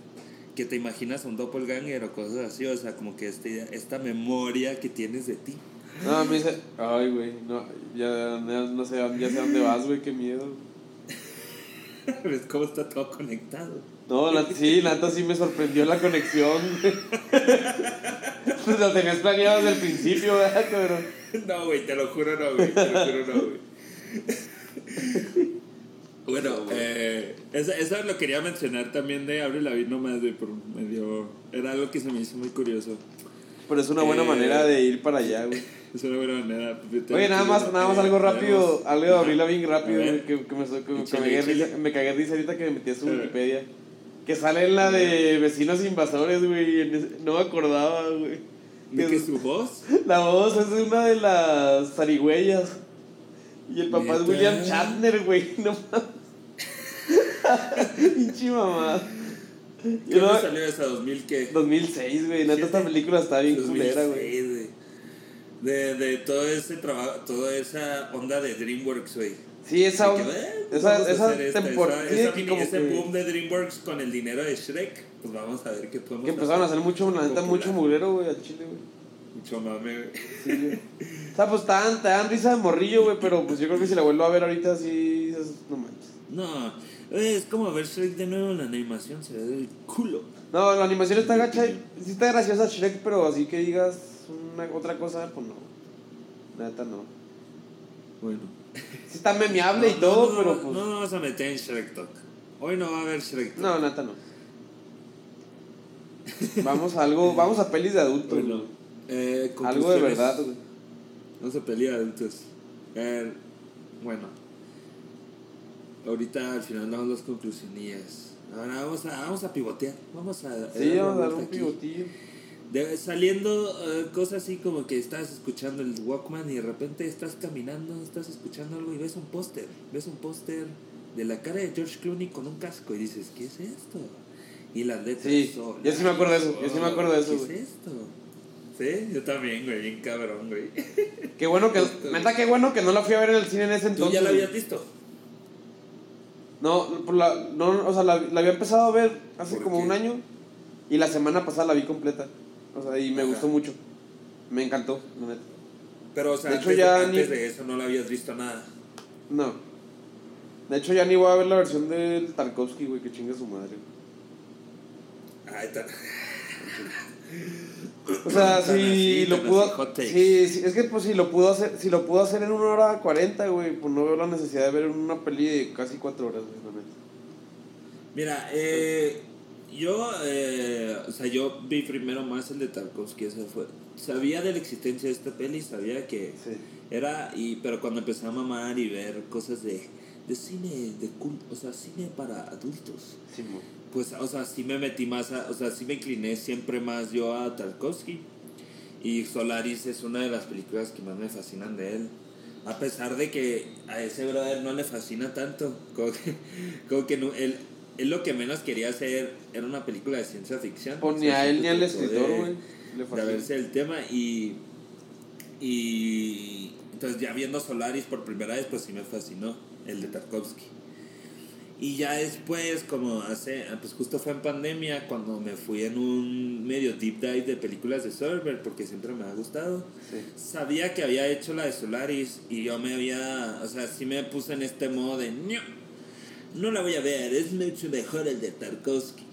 Que te imaginas un doppelganger o cosas así. O sea, como que este, esta memoria que tienes de ti. No, me dice, ay, güey, no, ya, no sé, ya sé dónde vas, güey, qué miedo. ¿Ves cómo está todo conectado? No, la, sí, la neta sí me sorprendió la conexión. pues lo tenías planeado desde el principio, ¿verdad, cabrón? No, güey, te lo juro, no, güey. Te lo juro, no, güey. Bueno, eh, eso, eso lo quería mencionar también de Abre la vida nomás, güey, por medio... Era algo que se me hizo muy curioso. Pero es una buena Eh, manera de ir para allá, güey. Es una buena manera. Oye, nada más, nada más algo rápido, algo de Abril bien rápido, que, que me, que, me cagué de risa, me cagué de risa ahorita que me metí a su. Wikipedia. Que sale en la de vecinos invasores, güey, no me acordaba, güey. ¿De que es- su voz? La voz es de una de las zarigüeyas. Y el papá es. William Shatner, güey, no mames. Pinche mamá. ¿Qué luego- salió esa 2000 qué? 2006, güey, neta esta película está bien 2006, culera, güey. De, de todo ese trabajo, toda esa onda de DreamWorks, güey. Sí, esa, que, eh, esa, esa hacer temporada, ese que, boom de DreamWorks con el dinero de Shrek, pues vamos a ver qué podemos que empezaron a hacer mucho, la neta, mucho mugrero, güey, al chile, güey. Mucho mame, güey. Sí, güey. O sea, pues te dan, te dan risa de morrillo, güey, pero pues yo creo que si la vuelvo a ver ahorita, sí, no manches. No, es como ver Shrek de nuevo en la animación, se ve del culo. No, la animación está gacha, sí está graciosa Shrek, pero así que digas una, otra cosa, pues no. Neta no. Bueno. Sí está memeable y todo, no, pero no, pues... No nos vamos a meter en Shrek Talk. Hoy no va a haber Shrek Talk. No, neta no. Vamos a algo, vamos a pelis de adultos. Bueno, eh, algo de verdad, güey. Vamos a pelear adultos. Eh, bueno. Ahorita al final damos las conclusiones. Ahora vamos a, vamos a pivotear. Vamos a. Sí, vamos a dar un pivotillo. De- saliendo eh, cosas así como que estás escuchando el Walkman y de repente estás caminando, estás escuchando algo y ves un póster. Ves un póster de la cara de George Clooney con un casco y dices, ¿qué es esto? Y las letras Sí, son- yo sí me acuerdo de eso, yo sí me acuerdo de eso, ¿Qué güey. es esto? Sí, yo también, güey, bien cabrón, güey. Qué bueno que, neta, qué bueno que no la fui a ver en el cine en ese ¿Tú entonces. ya la habías visto? No, por la, no, o sea, la, la había empezado a ver hace ¿Por como qué? un año y la semana pasada la vi completa. O sea, y me Ajá. gustó mucho. Me encantó, la neta. Pero, o sea, De hecho, antes, ya antes ni- de eso no la habías visto nada. No. De hecho, ya ni voy a ver la versión del Tarkovsky, güey, que chinga su madre. Ay, tan... O sea, si lo pudo. Sí, sí, es que pues si lo pudo hacer, si lo pudo hacer en una hora cuarenta, güey, pues no veo la necesidad de ver una peli de casi cuatro horas, güey. Mira, eh, yo, eh, o sea, yo vi primero más el de Tarkovsky, ese fue. Sabía de la existencia de esta peli, sabía que Sí. era, y, pero cuando empecé a mamar y ver cosas de, de cine, de o sea, cine para adultos, Sí. Pues, o sea, sí me metí más, a- o sea, sí me incliné siempre más yo a Tarkovsky. Y Solaris es una de las películas que más me fascinan de él. A pesar de que a ese brother no le fascina tanto. Como que, como que no, él, él lo que menos quería hacer era una película de ciencia ficción. Pues O ni sea, a él ni al escritor, de- güey. De fascina. verse el tema y y entonces ya viendo Solaris por primera vez pues sí me fascinó el de Tarkovsky y ya después como hace pues justo fue en pandemia cuando me fui en un medio deep dive de películas de Server porque siempre me ha gustado Sí. sabía que había hecho la de Solaris y yo me había o sea sí me puse en este modo de "No, no la voy a ver es mucho mejor el de Tarkovsky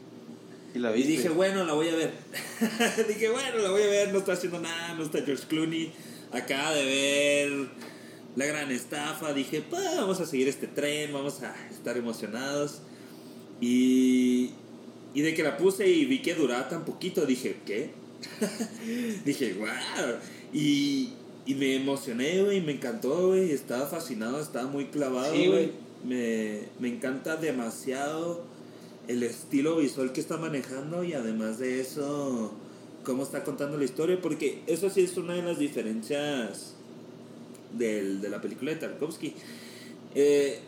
Y la y dije, bueno, la voy a ver. dije, bueno, la voy a ver, no está haciendo nada, no está George Clooney. Acaba de ver la gran estafa. Dije, pues vamos a seguir este tren, vamos a estar emocionados. Y, y de que la puse y vi que duraba tan poquito, dije, ¿qué? dije, wow. Y, y me emocioné, güey, me encantó, güey. Estaba fascinado, estaba muy clavado, Sí, güey. güey. me, me encanta demasiado el estilo visual que está manejando y además de eso, cómo está contando la historia, porque eso sí es una de las diferencias del, de la película de Tarkovsky. Eh,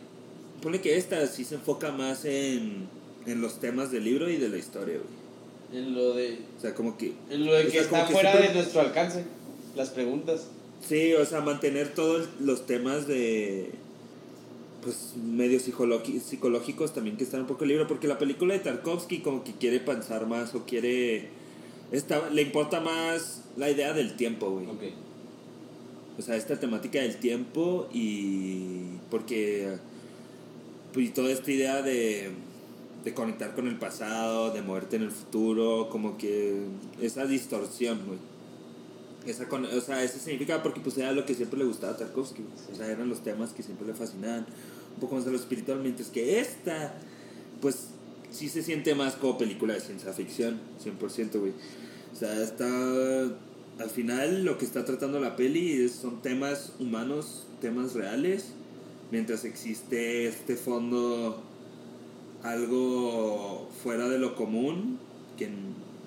pone que esta sí se enfoca más en, en los temas del libro y de la historia, güey. En lo de. O sea, como que. En lo de o que sea, está que fuera siempre- de nuestro alcance. Las preguntas. Sí, o sea, mantener todos los temas de. Pues medios psicológicos también que están un poco en el libro, porque la película de Tarkovsky como que quiere pensar más o quiere. Está, le importa más la idea del tiempo, güey. Ok. O sea, esta temática del tiempo y. Porque. Pues, toda esta idea de. De conectar con el pasado, de moverte en el futuro, como que. Esa distorsión, güey. Esa con, o sea, ese significa porque pues era lo que siempre le gustaba a Tarkovsky. O sea, eran los temas que siempre le fascinaban. Un poco más de lo espiritual, mientras que esta, pues sí se siente más como película de ciencia ficción, 100%, güey. O sea, está. Al final, lo que está tratando la peli es- son temas humanos, temas reales, mientras existe este fondo algo fuera de lo común, que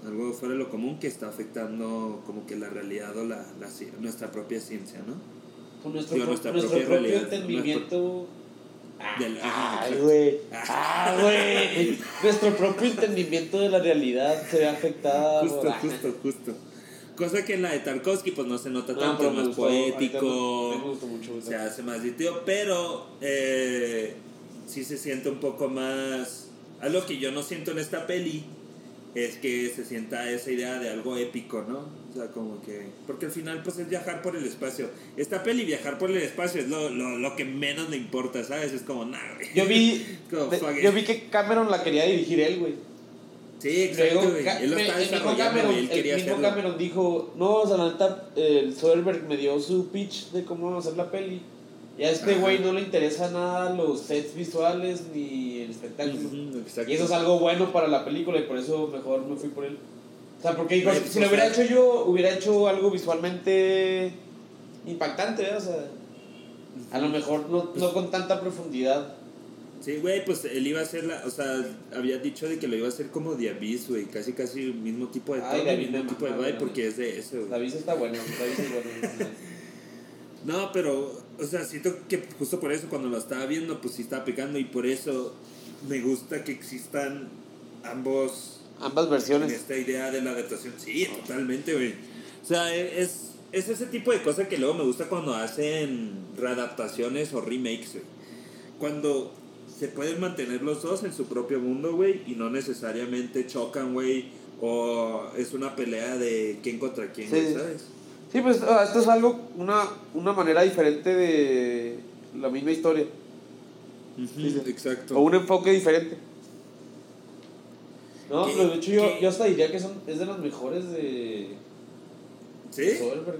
algo fuera de lo común que está afectando como que la realidad o la, la nuestra propia ciencia, ¿no? Con nuestro, Sí, pro- nuestra nuestro propia propio realidad, entendimiento. Del- Ay, exacto. güey. Ah, güey. Nuestro propio entendimiento de la realidad se ve afectado. Justo, justo, justo. Cosa que en la de Tarkovsky pues no se nota No, tanto, es más gustó, poético, me- gustó mucho, se hace más divertido, pero eh, sí se siente un poco más... Algo que yo no siento en esta peli es que se sienta esa idea de algo épico, ¿no? O sea, como que... Porque al final pues es viajar por el espacio. Esta peli, viajar por el espacio es lo, lo, lo que menos le importa, ¿sabes? Es como, nada, güey. Yo vi, Como, de- yo vi que Cameron la quería dirigir él, güey. Sí, exacto, Luego, güey. Él lo el mismo desarrollando Cameron, y él el quería mismo hacerlo. Cameron dijo, no, o sea, la neta, el Soderbergh me dio su pitch de cómo vamos a hacer la peli. Y a este Ajá. güey no le interesa nada los sets visuales ni el espectáculo. Exacto. Y eso es algo bueno para la película y por eso mejor me fui por él. O sea, porque digo, si o lo hubiera hecho yo, hubiera hecho algo visualmente impactante, ¿verdad? O sea, a lo mejor no, no con tanta profundidad. Sí, güey, pues él iba a hacer la, o sea, había dicho de que lo iba a hacer como The Abyss, güey, casi casi el mismo tipo de Ay, David el mismo tipo de vibe, porque es de eso, La güey. está es buena. No, pero, o sea, siento que justo por eso cuando lo estaba viendo, pues sí estaba picando y por eso me gusta que existan ambos Ambas en versiones. esta idea de la adaptación. Sí, totalmente, güey. O sea, e, es, es ese tipo de cosa que luego me gusta cuando hacen readaptaciones o remakes, güey. Cuando se pueden mantener los dos en su propio mundo, güey, y no necesariamente chocan, güey, o es una pelea de quién contra quién, Sí. güey, ¿sabes? Sí, pues ah, esto es algo, una, una manera diferente de la misma historia. Sí, sí. Exacto. O un enfoque diferente. No, ¿Qué- pero de hecho yo, yo hasta diría que son, es de las mejores de ¿Sí? Soderbergh.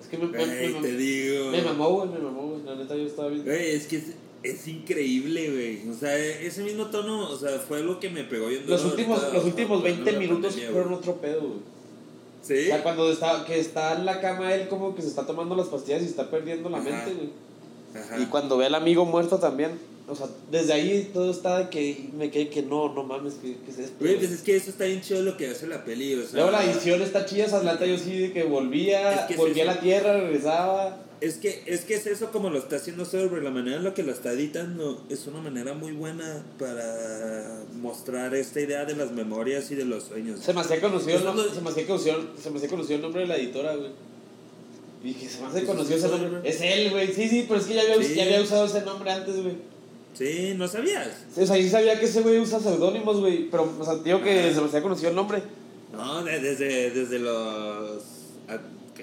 Es que me, me, me, Güey, te digo. me mamó, güey, me mamó, güey. La neta yo estaba viendo. Güey, es que es, increíble, güey. O sea, ese mismo tono, o sea, fue lo que me pegó yendo Los ahorita, últimos, los o sea, últimos cuando 20 la minutos pandemia, fueron otro pedo, güey. ¿Sí? O sea, cuando está, que está en la cama él como que se está tomando las pastillas y está perdiendo la Ajá. mente, güey. Ajá. Y cuando ve al amigo muerto también. O sea, desde ahí todo está de que me quedé que no, no mames, que, que es esto. Güey, pues es que eso está bien chido lo que hace la peli, o sea. Luego la edición está chida, esa yo sí de que volvía, Es que es volvía a la tierra, regresaba. Es que, es que es eso como lo está haciendo Soderbergh, la manera en la que lo está editando es una manera muy buena para mostrar esta idea de las memorias y de los sueños. Se me hacía conocido, el Eso nom- no- se me hacía conocido, se me hacía conocido el nombre de la editora, güey. Y dije, se me hace conocido es ese nombre. Es él, güey. Sí, sí, pero es que ya había, Sí. ya había usado ese nombre antes, güey. Sí, ¿no sabías? O sea, sí sabía que ese güey usa seudónimos, güey. Pero, o sea, digo que Ajá. se me hacía conocido el nombre. No, de- desde, desde los...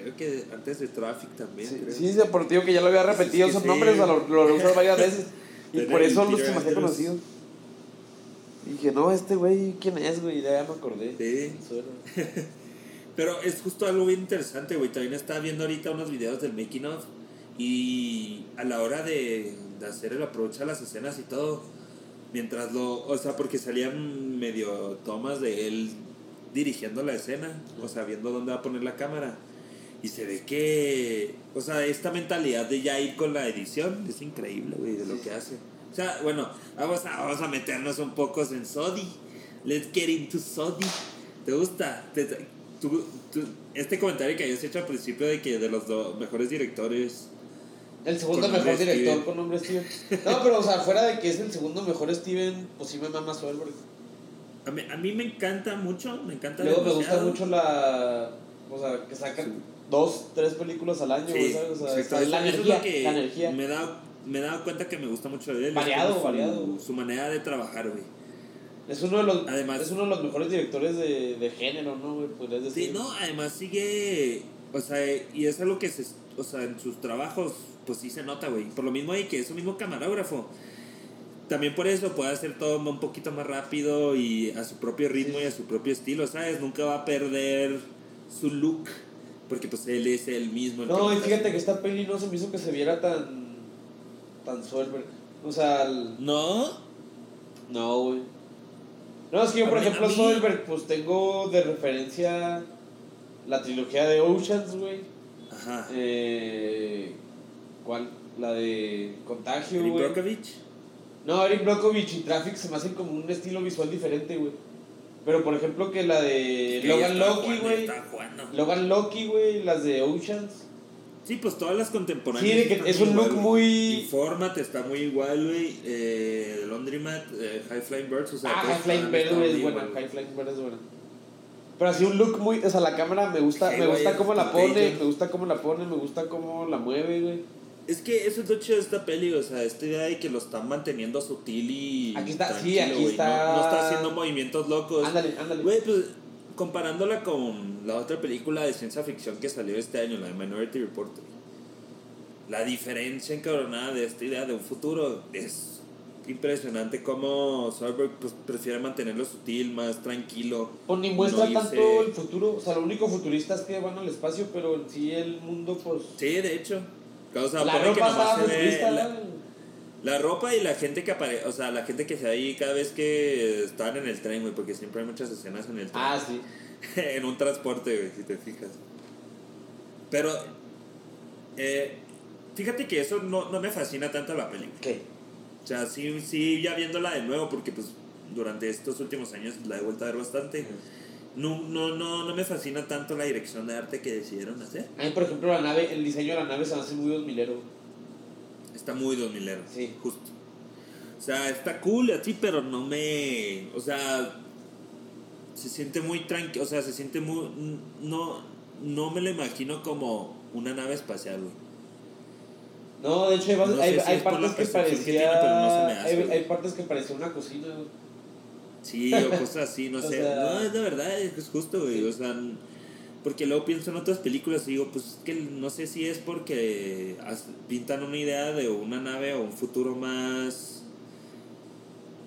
Creo que antes de Traffic también. Sí, creo. sí, sí, por digo que ya lo había repetido Es que esos sí. nombres, lo, lo he usado varias veces. Y por eso los me hacía Andrews. conocido. Y dije, no, este güey, ¿quién es, güey? Ya, ya me acordé. Sí. Suena. Pero es justo algo bien interesante, güey. También estaba viendo ahorita unos videos del making of y a la hora de, de hacer el approach a las escenas y todo, mientras lo, o sea, porque salían medio tomas de él dirigiendo la escena, o sea, viendo dónde va a poner la cámara. Y se ve que, o sea, esta mentalidad de ya ir con la edición es increíble, güey, de lo que hace. O sea, bueno, vamos a, vamos a meternos un poco en Sodi. Let's get into Sodi. ¿Te gusta? ¿Te- tú- tú- este comentario que habías hecho al principio de que de los do- mejores directores. El segundo mejor director Steven. con nombre Steven. No, pero o sea, fuera de que es el segundo mejor Steven, pues sí me mama Soderbergh. A mí, a mí me encanta mucho, me encanta Luego me gusta mucho la. O sea, que sacan dos, tres películas al año, Sí, ¿sabes? O sea, exacto. es la es energía. lo que la energía. Me he dado, me he dado cuenta que me gusta mucho de él. es Variado, su, variado. Su manera de trabajar, güey. Es uno de los, Además- es uno de los mejores directores de, de género, ¿no, güey? Podrías decir. Sí, no, además sigue. O sea, y es algo que se. O sea, en sus trabajos, pues sí se nota, güey. Por lo mismo hay que es un mismo camarógrafo. También por eso puede hacer todo un poquito más rápido y a su propio ritmo Sí. y a su propio estilo, ¿sabes? Nunca va a perder su look. Porque pues él es el mismo. el No, y fíjate que esta peli no se me hizo que se viera tan. tan Soderbergh. O sea, el- No, no, güey. No, es que yo, por ejemplo, mí- Soderbergh, pues tengo de referencia la trilogía de Oceans, güey. ajá. Eh, ¿Cuál? La de Contagio, güey. Brockovich. No, Eric Brockovich y Traffic se me hacen como un estilo visual diferente, güey. Pero por ejemplo que la de Que Logan Loki, güey. Logan Loki, güey, las de Oceans. Sí, pues todas las contemporáneas. Sí, de que es un igual, look muy- Infórmate, está muy igual, güey. Eh, Laundrymat, eh, High Flying Birds, o sea. Ah, High Flying están- Bird, están güey, es buena. High Flying Bird es buena. Pero así un look muy, o sea, la cámara me gusta, me gusta cómo la pone, me gusta cómo la pone, me gusta cómo la mueve, güey. Es que eso es lo chido de esta peli, o sea, esta idea de que lo están manteniendo sutil y. Aquí está, sí, tranquilo, aquí güey, está- No, no está haciendo movimientos locos. Ándale, ándale. Güey, pues comparándola con la otra película de ciencia ficción que salió este año, la de Minority Report. La diferencia encabronada de esta idea de un futuro es impresionante cómo Soderbergh pues, prefiere mantenerlo sutil, más tranquilo. Pues ni muestra no tanto irse- el futuro, o sea, lo único futurista es que van al espacio, pero en sí el mundo, pues... Sí, de hecho. O sea, la pone que ropa nomás se ve la-. La ropa y la gente que aparece, o sea, la gente que se ve ahí cada vez que están en el tren, güey, porque siempre hay muchas escenas en el tren. Ah, sí. en un transporte, güey, si te fijas. Pero, eh, fíjate que eso no, no me fascina tanto la película. ¿Qué? O sea, sí, sí, ya viéndola de nuevo, porque pues durante estos últimos años la he vuelto a ver bastante. No, no, no, no me fascina tanto la dirección de arte que decidieron hacer. A mí, por ejemplo, la nave, el diseño de la nave se me hace muy dos milero. Está muy 2000 ero, Sí. justo. O sea, está cool así, pero no me. O sea, se siente muy tranquilo. O sea, se siente muy. No, no me lo imagino como una nave espacial, güey. No, de hecho hay, No hay, partes que parecía... tiene, no hace, hay, hay partes que parecía una cocina, güey. Sí, o cosas así, no O sé. sea- No, es la verdad, es justo, güey. O sea, porque luego pienso en otras películas y digo, pues es que no sé si es porque pintan una idea de una nave o un futuro más.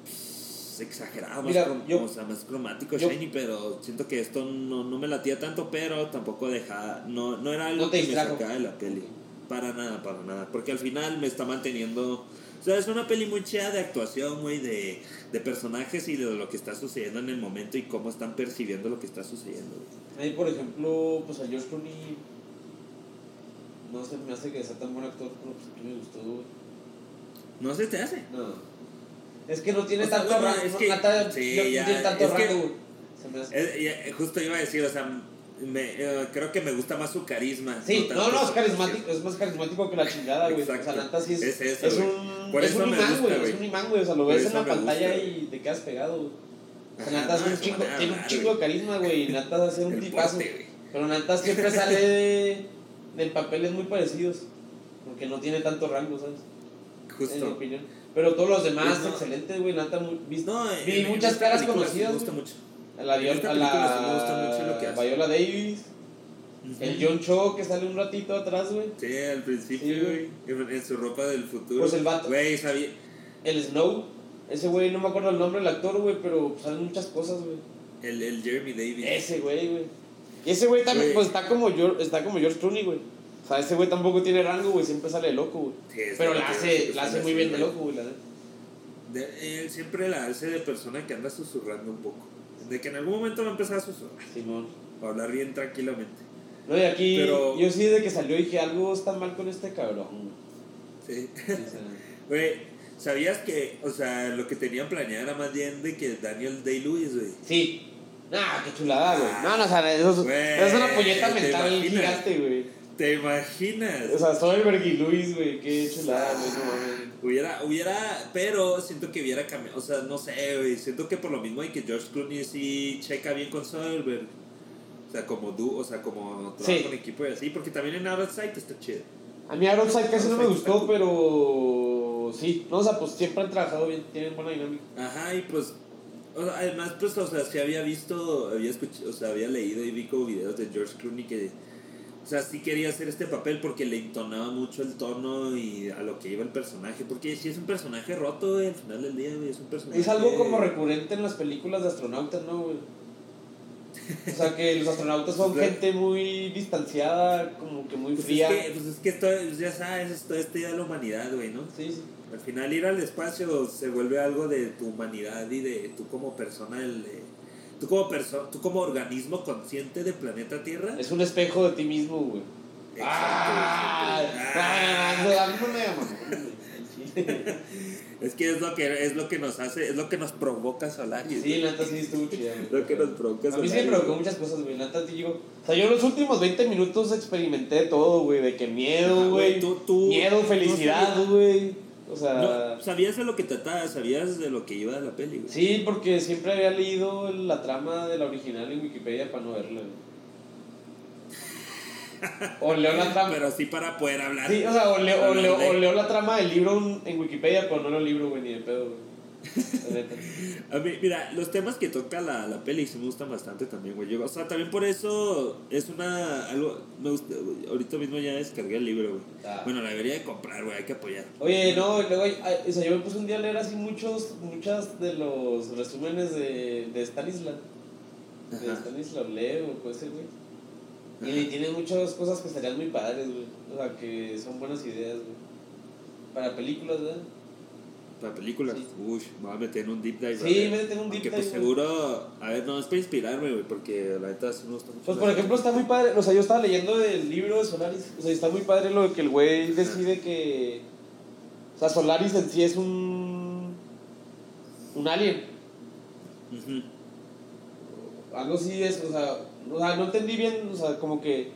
pues, exagerado, más, Mira, crom- yo- o sea, más cromático, yo- shiny, pero siento que esto no, no me latía tanto, pero tampoco dejaba. No, no era algo No que me sacaba de la peli. Para nada, para nada. Porque al final me está manteniendo. O sea, es una peli muy chida de actuación, güey, de, de personajes y de lo que está sucediendo en el momento y cómo están percibiendo lo que está sucediendo, güey. A mí, por ejemplo, pues a George Clooney... No sé, me hace que sea tan buen actor, pero pues que me gustó, güey. No se te hace. No. Es que no tiene O sea, tanto rango. es que- sí, no, no ya, tiene tanto es que- rango, güey. Se me hace. Eh, ya, justo iba a decir, o sea, me, eh, creo que me gusta más su carisma. Sí, no, no, es carismático, es más carismático que la chingada, güey. O sea, Exacto. neta sí es, Es eso, es un, Por es un imán, gusta, güey, es un imán, güey, o sea, lo Por ves en la pantalla gusta, y te quedas pegado, güey. O sea, es no, un chingo, de tiene un chingo de güey. carisma, güey, de hacer un tipazo. güey. Pero neta siempre sale de, de papeles muy parecidos, porque no tiene tanto rango, ¿sabes? En mi Justo. opinión. Pero todos los demás, no. excelentes, güey, neta, muy, vis- No, vi en- muchas caras conocidas, Me gusta güey. mucho. A la, Viol- a película sí me gusta mucho lo que la hace. Viola Davis, el. John Cho que sale un ratito atrás, güey. Sí, al principio, güey. en, en su ropa del futuro. Pues el vato. Güey, sabía. El Snow, ese güey, no me acuerdo el nombre del actor, güey, pero salen muchas cosas, güey. El, el Jeremy Davis. Ese güey, güey. Y ese güey también, pues está como, George, está como George Clooney, güey. O sea, ese güey tampoco tiene rango, güey, siempre sale de loco, güey. Sí, Pero la hace, la hace muy bien de loco, güey, la. De- él siempre la hace de persona que anda susurrando un poco. De que en algún momento va a empezar a susurrar. Simón. O a hablar bien tranquilamente. No, y aquí, Pero- yo sí desde que salió dije, algo está mal con este cabrón. Sí. güey. ¿Sabías que, o sea, lo que tenían planeado era más bien de que Daniel Day-Lewis, güey? Sí. Nah, qué chulada, güey. No, no, o sea, eso es, Güey, es una ¿te mental imaginas? gigante, güey. ¿Te imaginas? O sea, Soderbergh y Luis, güey, qué chulada, güey, no mames. Hubiera, hubiera, pero siento que hubiera cambiado, o sea, no sé, güey, siento que por lo mismo hay que George Clooney sí checa bien con Soderbergh. O sea, como du, o sea, como trabaja Sí. con equipo y así, porque también en Outside está chido. A mí Outside casi no me gustó, cool. pero sí, no, o sea, pues siempre han trabajado bien, tienen buena dinámica. Ajá, y pues, o sea, además, pues, o sea, sí había visto, había escuchado, o sea, había leído y vi como videos de George Clooney que, o sea, sí quería hacer este papel porque le entonaba mucho el tono y a lo que iba el personaje, porque sí es un personaje roto, güey, al final del día, güey, es un personaje... Es algo como recurrente en las películas de astronautas, ¿no, güey? O sea, que los astronautas son Claro. gente muy distanciada, como que muy Pues fría. es que, pues es que esto, ya sabes, es toda esta idea de la humanidad, güey, ¿no? Sí, sí. Al final ir al espacio se vuelve algo de tu humanidad y de tú como persona, el, tú, como perso tú como organismo consciente del planeta Tierra. Es un espejo de ti mismo, güey. Ah, ah, Ah, es que es lo que es lo que nos hace, es lo que nos provoca Solaris. Sí, la neta sí estuvo chida, lo que nos provoca A mí sí me provocó muchas cosas, güey. La neta, te digo. O sea, yo los últimos 20 minutos experimenté todo, güey. De que miedo, güey. Miedo, felicidad, güey. O sea. No, sabías de lo que trataba, sabías de lo que iba de la peli, güey. Sí, porque siempre había leído la trama de la original en Wikipedia para no verla. O leo la trama. Pero sí para poder hablar. Sí, o sea, o leo, o, leo, de- o leo la trama del libro en Wikipedia, pero no el libro, güey, ni de pedo, güey. A mí, mira, los temas que toca la, la peli sí me gustan bastante también, güey. Yo- O sea, también por eso es una. algo me gusta. Ahorita mismo ya descargué el libro, güey. Ah. Bueno, la debería de comprar, güey. Hay que apoyar. Oye, no, luego, o sea, yo me puse un día a leer así muchos, muchas de los resúmenes de, de. De Ajá. Stanislas Leo, puede ser, güey. Y tiene muchas cosas que estarían muy padres, güey. O sea, que son buenas ideas, güey. Para películas, ¿verdad? La película, Sí. uy, me voy a meter en un deep dive. Sí, métete en un deep pues dive, seguro. A ver, no, es para inspirarme, güey. Porque la neta me gusta mucho. Pues por ejemplo está muy padre, o sea, yo estaba leyendo el libro de Solaris, o sea, está muy padre lo de que el güey decide que, o sea, Solaris en sí es un, un alien, Ujú. algo así es, o sea, o sea, no entendí bien, o sea, como que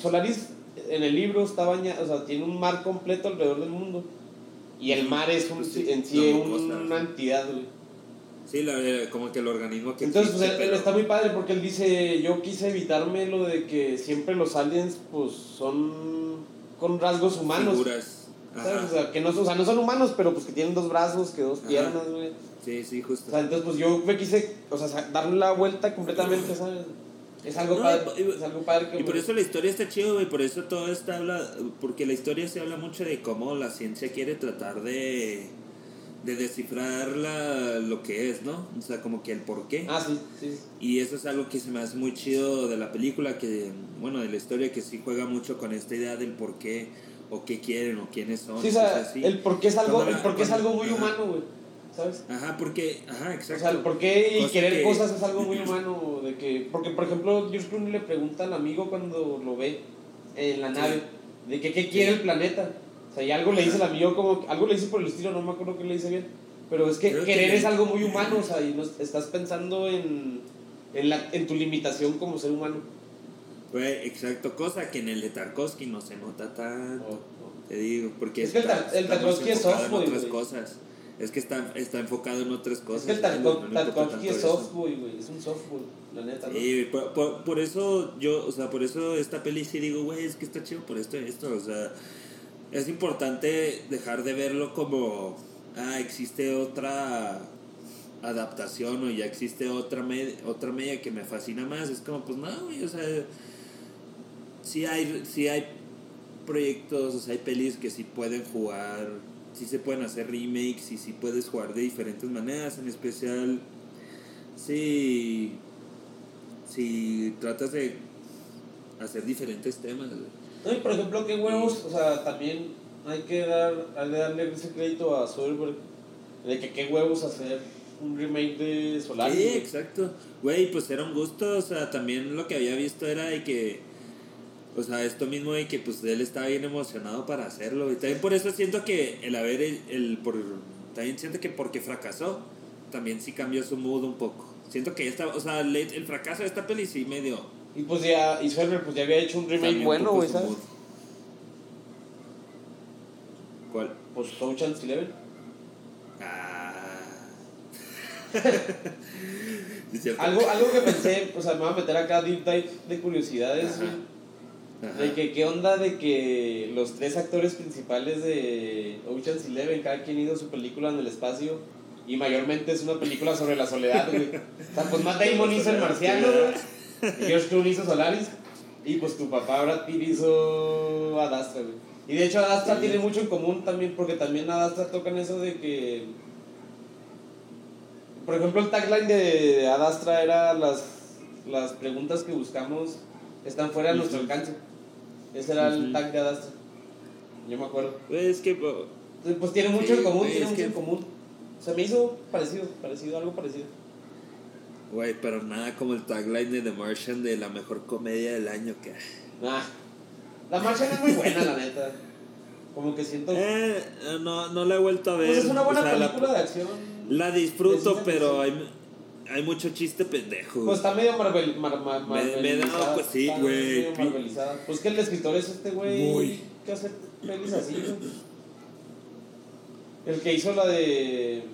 Solaris en el libro está bañado, o sea, tiene un mar completo alrededor del mundo y el mar es un, Pues sí, en sí no, un- una entidad, güey. Sí, la, eh, como que el organismo que. Entonces, pues, existe, él, él pero- está muy padre porque él dice, yo quise evitarme lo de que siempre los aliens, pues, son con rasgos humanos. Figuras. ¿sabes? O sea, que no, o sea, no son humanos, pero pues que tienen dos brazos, que dos Ajá. piernas, güey. Sí, sí, O justo. sea, entonces, pues yo me quise, o sea, darle la vuelta completamente, ¿sabes? Es algo No, padre, y- es algo padre que Y por eso la historia está chido, güey. Por eso todo está habla. Porque la historia se habla mucho de cómo la ciencia quiere tratar de. de descifrar la, lo que es, ¿no? O sea, como que el por qué. Ah, sí, sí. Y eso es algo que se me hace muy chido de la película, que, bueno, de la historia, que sí juega mucho con esta idea del por qué, o qué quieren, o quiénes son. Sí, o sea, el por qué es algo, el la- por qué es algo muy humano, güey. ¿Sabes? Ajá, porque, ajá, O exacto. sea, el por qué y querer que- cosas es algo muy humano. De que, porque, por ejemplo, George Clooney le pregunta al amigo cuando lo ve en la Sí. nave, de que qué quiere Sí. el planeta. O sea, y algo le dice el amigo, como, algo le dice por el estilo, no me acuerdo qué le dice bien. Pero es que Creo querer es algo muy humano, o sea, y no, estás pensando en, en, la, en tu limitación como ser humano. Güey, exacto, cosa que en el de Tarkovsky no se nota tanto. O- o- Te digo, porque Es que el Tarkovsky es softboy, otras cosas. Es que está, está enfocado en otras cosas. Es que el Tarkovsky es softboy, güey, es un softboy, la neta. ¿no? Sí, por, por, por eso yo, o sea, por eso esta peli sí digo, güey, es que está chido por esto y esto, o sea, es importante dejar de verlo como, ah, existe otra adaptación o ya existe otra, med- otra media que me fascina más, es como, pues no, güey, o sea, sí hay, sí hay proyectos, o sea, hay pelis que sí pueden jugar, sí se pueden hacer remakes y sí puedes jugar de diferentes maneras, en especial si, si tratas de hacer diferentes temas. No, y por ejemplo, qué huevos, o sea, también hay que dar, hay que darle ese crédito a Soderbergh, de que qué huevos hacer un remake de Solaris. Sí, exacto. Güey, pues era un gusto, o sea, también lo que había visto era de que O sea, esto mismo de que pues él estaba bien emocionado para hacerlo. Y también por eso siento que el haber, el, el por, también siento que porque fracasó, también sí cambió su mood un poco. Siento que esta, o sea, el, el fracaso de esta peli sí medio... Y pues ya, y Spielberg pues ya había hecho un remake bueno, güey, su ¿sabes? mood. ¿Cuál? Pues Ocean's Eleven. Ah. Sí, es cierto. Algo, algo que pensé, o sea, me voy a meter acá deep dive de curiosidades, güey. Ajá. De que qué onda de que los tres actores principales de Ocean's Eleven, cada quien hizo su película en el espacio. Y mayormente es una película sobre la soledad, güey. O sea, pues Matt Damon hizo El Marciano, güey. George Clooney hizo Solaris. Y pues tu papá Brad Pitt hizo Ad Astra, güey. Y de hecho Ad Astra tiene mucho en común también, porque también Ad Astra tocan eso de que... Por ejemplo, el tagline de Ad Astra era las, las preguntas que buscamos están fuera de nuestro alcance. Ese era el tag de Ad Astra. Yo me acuerdo. Güey, es que... Entonces, Pues tiene mucho Sí, en común, tiene mucho que- en común. O sea, me hizo parecido, parecido, algo parecido. Güey, pero nada como el tagline de The Martian de la mejor comedia del año que... Ah, la marcha no es muy buena, la neta. Como que siento. Eh, no, no la he vuelto a ver. pues es una buena O sea, la- película de acción. La disfruto, pero hay, hay mucho chiste pendejo. Pues está medio marvel, mar, mar, Me- me marvelizada, pues sí, güey, marvelizada. Pues que el escritor es este güey que hace pelis así. El que hizo la de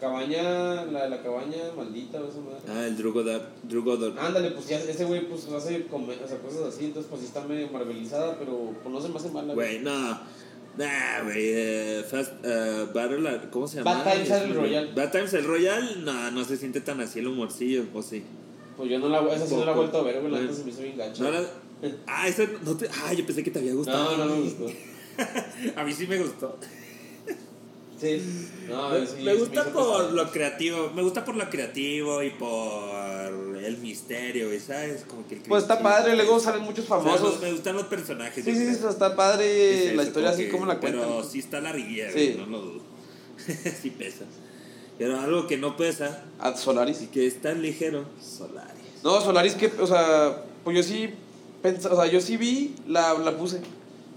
Cabaña, la de la cabaña maldita o esa madre. Ah, el. Drew Goddard. Ándale, pues ya ese güey pues hace come- o sea, cosas así, entonces pues sí está medio marvelizada, pero pues no se me hace mala. Güey, no. Nah, güey. eh, Fast. eh, Battle. ¿Cómo se llama? Bad Times el Royal. Bad Times el Royal. No, no se siente tan así el humorcillo, o sí. Pues yo no la, esa sí no la he vuelto a ver, güey, la se me hizo bien gacha. No, la- ah, esa no te. Ah, yo pensé que te había gustado. no, no me gustó. A mí sí me gustó. Sí. No, Me, sí, me gusta por pesado. lo creativo, me gusta por lo creativo y por el misterio, y ¿sabes? Como que el Pues está padre, luego salen muchos O sea, famosos. me gustan los personajes. Sí, sí, sí, está Es padre la eso, historia como así que- como la cuentan. Pero sí está la riguilla, Sí. no lo dudo. sí pesa. Pero algo que no pesa Ad Solaris. y que es tan ligero, Solaris. No, Solaris que, o sea, pues yo sí o sea, yo sí vi, la, la puse.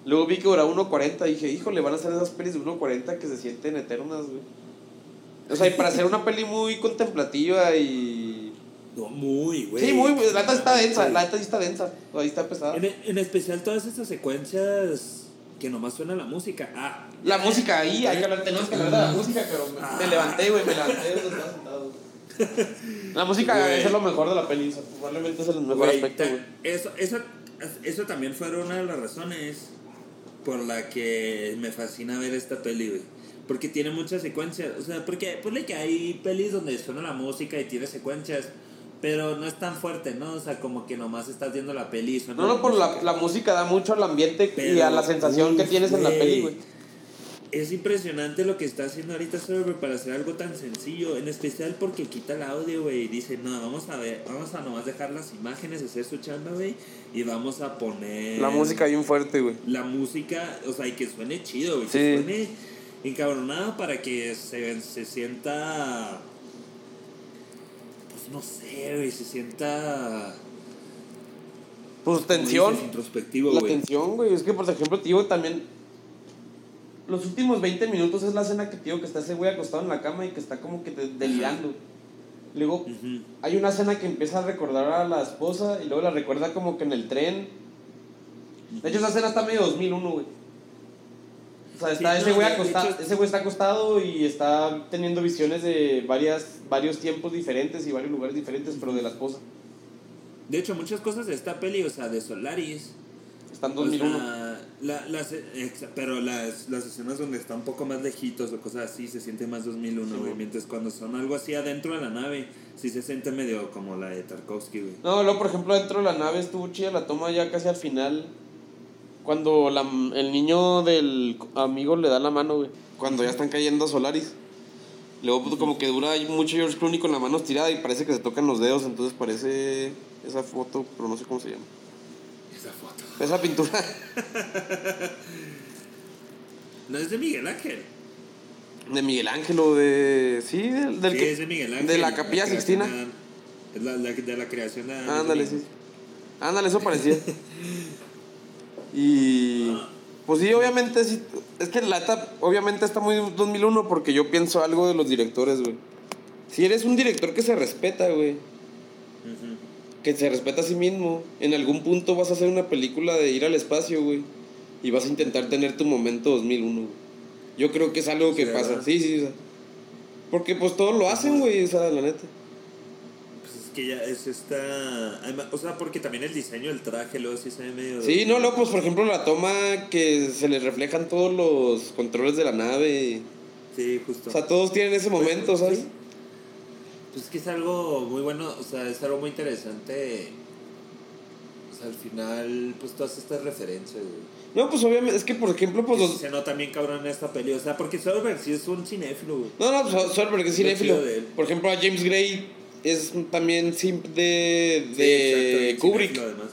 Luego vi que duraba 1.40 y dije, híjole, van a hacer esas pelis de 1.40 que se sienten eternas, güey. O sea, y para hacer una peli muy contemplativa y... No, muy, güey. Sí, muy, la neta está densa, la neta sí está densa, o ahí está pesada. En, en especial todas estas secuencias que nomás suena la música. Ah, La música ahí, hay que hablar, tenemos que hablar de la música, pero me, Ah. me levanté, güey, me levanté, estaba sentado. La música Güey. es lo mejor de la peli, probablemente es el mejor Güey, aspecto, güey. Eso, eso, eso también fue una de las razones por la que me fascina ver esta peli, güey. Porque tiene muchas secuencias. O sea, porque ponle que hay pelis donde suena la música y tiene secuencias. Pero no es tan fuerte, ¿no? O sea, como que nomás estás viendo la peli suena No, no, por la, música. la música da mucho al ambiente y a la sensación que tienes en la peli, güey. Es impresionante lo que está haciendo ahorita Server para hacer algo tan sencillo, en especial porque quita el audio, güey, y dice, no, vamos a ver, vamos a nomás dejar las imágenes, hacer su chamba, güey, y vamos a poner... La música bien fuerte, güey. La música, o sea, y que suene chido, güey, Sí. que suene encabronado para que se, se sienta... No sé, güey, se sienta... Pues tensión. dices, introspectivo, La güey. tensión, güey. Es que, por ejemplo, te digo también. Los últimos 20 minutos es la escena que te digo que está ese güey acostado en la cama y que está como que te- delirando. Luego hay una escena que empieza a recordar a la esposa y luego la recuerda como que en el tren. De hecho, esa escena está medio 2001, güey. O sea, está Sí, ese güey acostado, hecho- ese güey está acostado y está teniendo visiones de varias, varios tiempos diferentes y varios lugares diferentes, pero de la esposa. De hecho, muchas cosas de esta peli, o sea, de Solaris, Está en O 2001. sea, la- las, pero las, las escenas donde está un poco más lejitos o cosas así se siente más 2001, Sí, güey. Mientras cuando son algo así adentro de la nave, sí se siente medio como la de Tarkovsky, güey. No, luego, por ejemplo, dentro de la nave estuvo chida la toma ya casi al final. Cuando la, el niño del amigo le da la mano, güey. Cuando ya están cayendo a Solaris. Luego, pues, como que dura mucho George Clooney con la mano estirada y parece que se tocan los dedos. Entonces parece esa foto, pero no sé cómo se llama. Esa foto. Esa pintura. No es de Miguel Ángel. De Miguel Ángel o de. Sí, del, del sí, que. es de Miguel Ángel. de la Capilla creación Sixtina. de- Es la, la- de la creación de. Ándale, sí. Ándale, eso parecía. Y. Pues sí, obviamente sí. Es que la neta, obviamente está muy 2001 porque yo pienso algo de los directores, güey. Si eres un director que se respeta, güey. Que se respeta a sí mismo. En algún punto vas a hacer una película de ir al espacio, güey. Y vas a intentar tener tu momento 2001, güey. Yo creo que es algo que Sí, pasa. ¿verdad? Sí, sí, o sea. Porque pues todos lo hacen, güey, o sea, la neta. Pues que ya es esta. además, O sea, porque también el diseño del traje luego sí se ve medio. Sí, no, luego, pues por ejemplo, la toma que se les reflejan todos los controles de la nave. Sí, justo. O sea, todos tienen ese momento, Pues, ¿sabes? sí. Pues es que es algo muy bueno, o sea, es algo muy interesante. O sea, al final, pues todas estas referencias, güey. No, pues obviamente, es que por ejemplo, pues los. Se nota bien cabrón en esta peli, o sea, porque Soderbergh sí es un cinéfilo, güey. No, no, pues Soderbergh es Lo cinéfilo. Por ejemplo, a James Gray es también simp de, Sí, de Kubrick. además.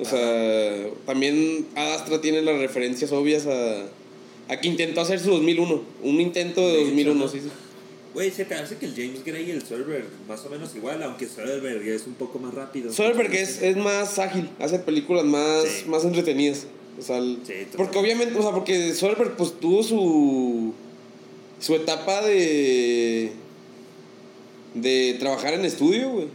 O sea, también Astra tiene las referencias obvias a, a que intentó hacer su 2001. Un intento de, De hecho, 2001, ¿no? sí, sí. Güey, se te hace que el James Gray y el Soderbergh más o menos igual, aunque Soderbergh es un poco más rápido. Soderbergh es, es más ágil, hace películas más, Sí. más entretenidas. O sea, Sí, porque obviamente, o sea, porque Soderbergh pues tuvo su su etapa de de trabajar en estudio, güey.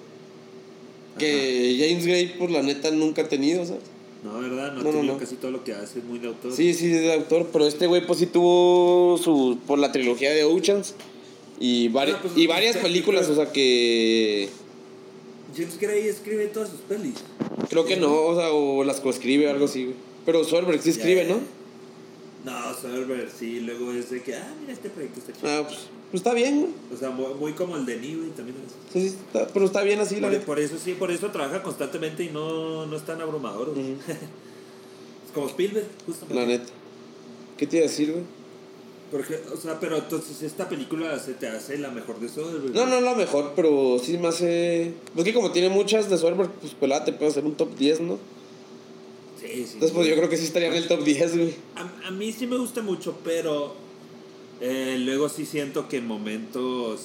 Que James Gray pues la neta nunca ha tenido, ¿sabes? No, ¿verdad? No, tiene no. casi todo lo que hace, es muy de autor. Sí, sí, es de autor, pero este güey pues sí tuvo su por la trilogía de Oceans y, vari- pues, y varias películas, o sea que James Gray escribe todas sus pelis. creo que no, o sea, o las coescribe o algo así, güey. Pero Soderbergh sí escribe. ¿no? No, Soderbergh, sí, luego es de que, ah, mira, este proyecto está chido. Ah, pues, pues está bien, güey. O sea, muy, muy como el de güey, también es. Sí, sí, está- pero está bien así, la Por, neta. por eso sí, por eso trabaja constantemente y no, no es tan abrumador. güey. Ujú. es como Spielberg, justamente. La neta. ¿Qué te iba a decir, güey? Porque, o sea, pero entonces esta película se te hace la mejor de Soderbergh. No, no es la mejor, pero sí me hace. Pues que como tiene muchas de Soderbergh, pues pelada te puede hacer un top 10, ¿no? Sí, sí. Entonces, pues yo creo que sí estaría en el top 10, güey. A, a mí sí me gusta mucho, pero eh, luego sí siento que en momentos,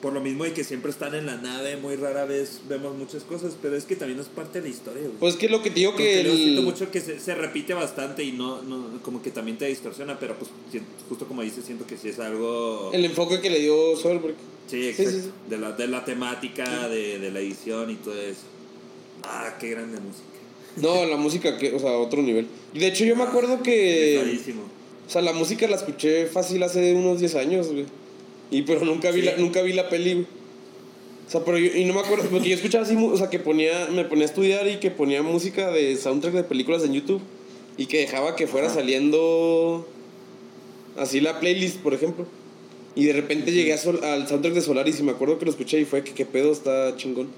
por lo mismo de que siempre están en la nave, muy rara vez vemos muchas cosas, pero es que también es parte de la historia, güey. Pues que lo que te digo que. luego siento El, mucho que se, se repite bastante y no, no, como que también te distorsiona, pero pues siento- justo como dices, siento que sí es algo... el enfoque que le dio Soderbergh. sí, sí, exacto. sí. De, la, de la temática, de, de la edición y todo eso. Ah, qué grande música. No, la música, que, o sea, otro nivel. De hecho, yo me acuerdo que. O sea, la música la escuché fácil hace unos 10 años, güey. Y pero nunca vi, Sí. la, nunca vi la peli, güey. O sea, pero yo, y no me acuerdo, porque yo escuchaba así, o sea, que ponía, me ponía a estudiar y que ponía música de soundtrack de películas en YouTube. Y que dejaba que fuera Ajá. saliendo así la playlist, por ejemplo. Y de repente llegué a Sol- al soundtrack de Solaris y me acuerdo que lo escuché y fue que qué pedo está chingón.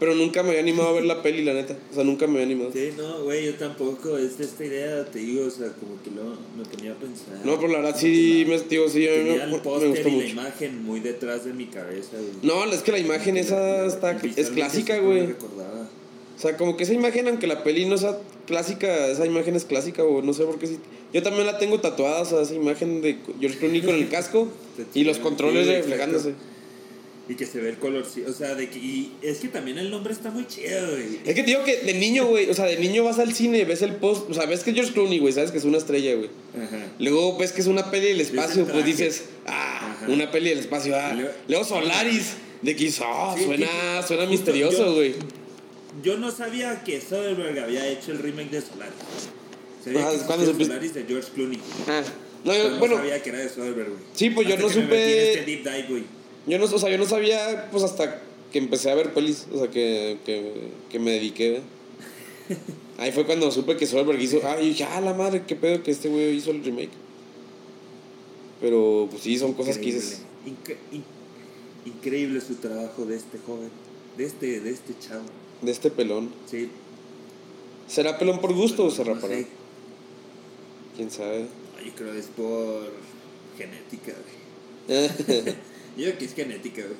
Pero nunca me había animado a ver la peli, la neta. O sea, nunca me había animado. Sí, no, güey, yo tampoco. Es de esta idea, te digo, o sea, como que luego me ponía a pensar. No, pero la verdad sí, me, digo, sí, a mí me, Tenía me gustó y la mucho. imagen muy detrás de mi cabeza, güey. No, es que la imagen esa está, es clásica, güey. recordaba. O sea, como que esa imagen, aunque la peli no sea clásica, esa imagen es clásica, o no sé por qué sí. Yo también la tengo tatuada, o sea, esa imagen de George Clooney con el casco y los controles reflejándose. Y que se ve el color, sí, o sea, de que, y es que también el nombre está muy chido, güey. Es que te digo que de niño, güey, o sea, de niño vas al cine, ves el post, o sea, ves que George Clooney, güey, sabes que es una estrella, güey. Ajá. Luego ves que es una peli del espacio, pues dices, ah, Ajá. una peli del espacio, ah. Luego- Luego Solaris, de que Sí, suena, que- suena misterioso, yo- güey. Yo no sabía que Soderbergh había hecho el remake de Solaris. Sabía Ah, que. Solaris de George Clooney. Ah. No, yo, no bueno, sabía que era de Soderbergh, güey. sí, pues yo no supe. este deep dive, güey. Yo no, o sea, yo no sabía, pues hasta que empecé a ver pelis, o sea, que, que, que me dediqué. Ahí fue cuando supe que Soderbergh hizo, ay, ya la madre, qué pedo que este güey hizo el remake. Pero, pues sí, son cosas que dices. Increíble. Incre- in- increíble su trabajo de este joven, de este, de este chavo. De este pelón. Sí. ¿Será pelón por gusto o se No sé. ¿Quién sabe? Yo creo que es por genética, güey. Yo creo que es genética, güey.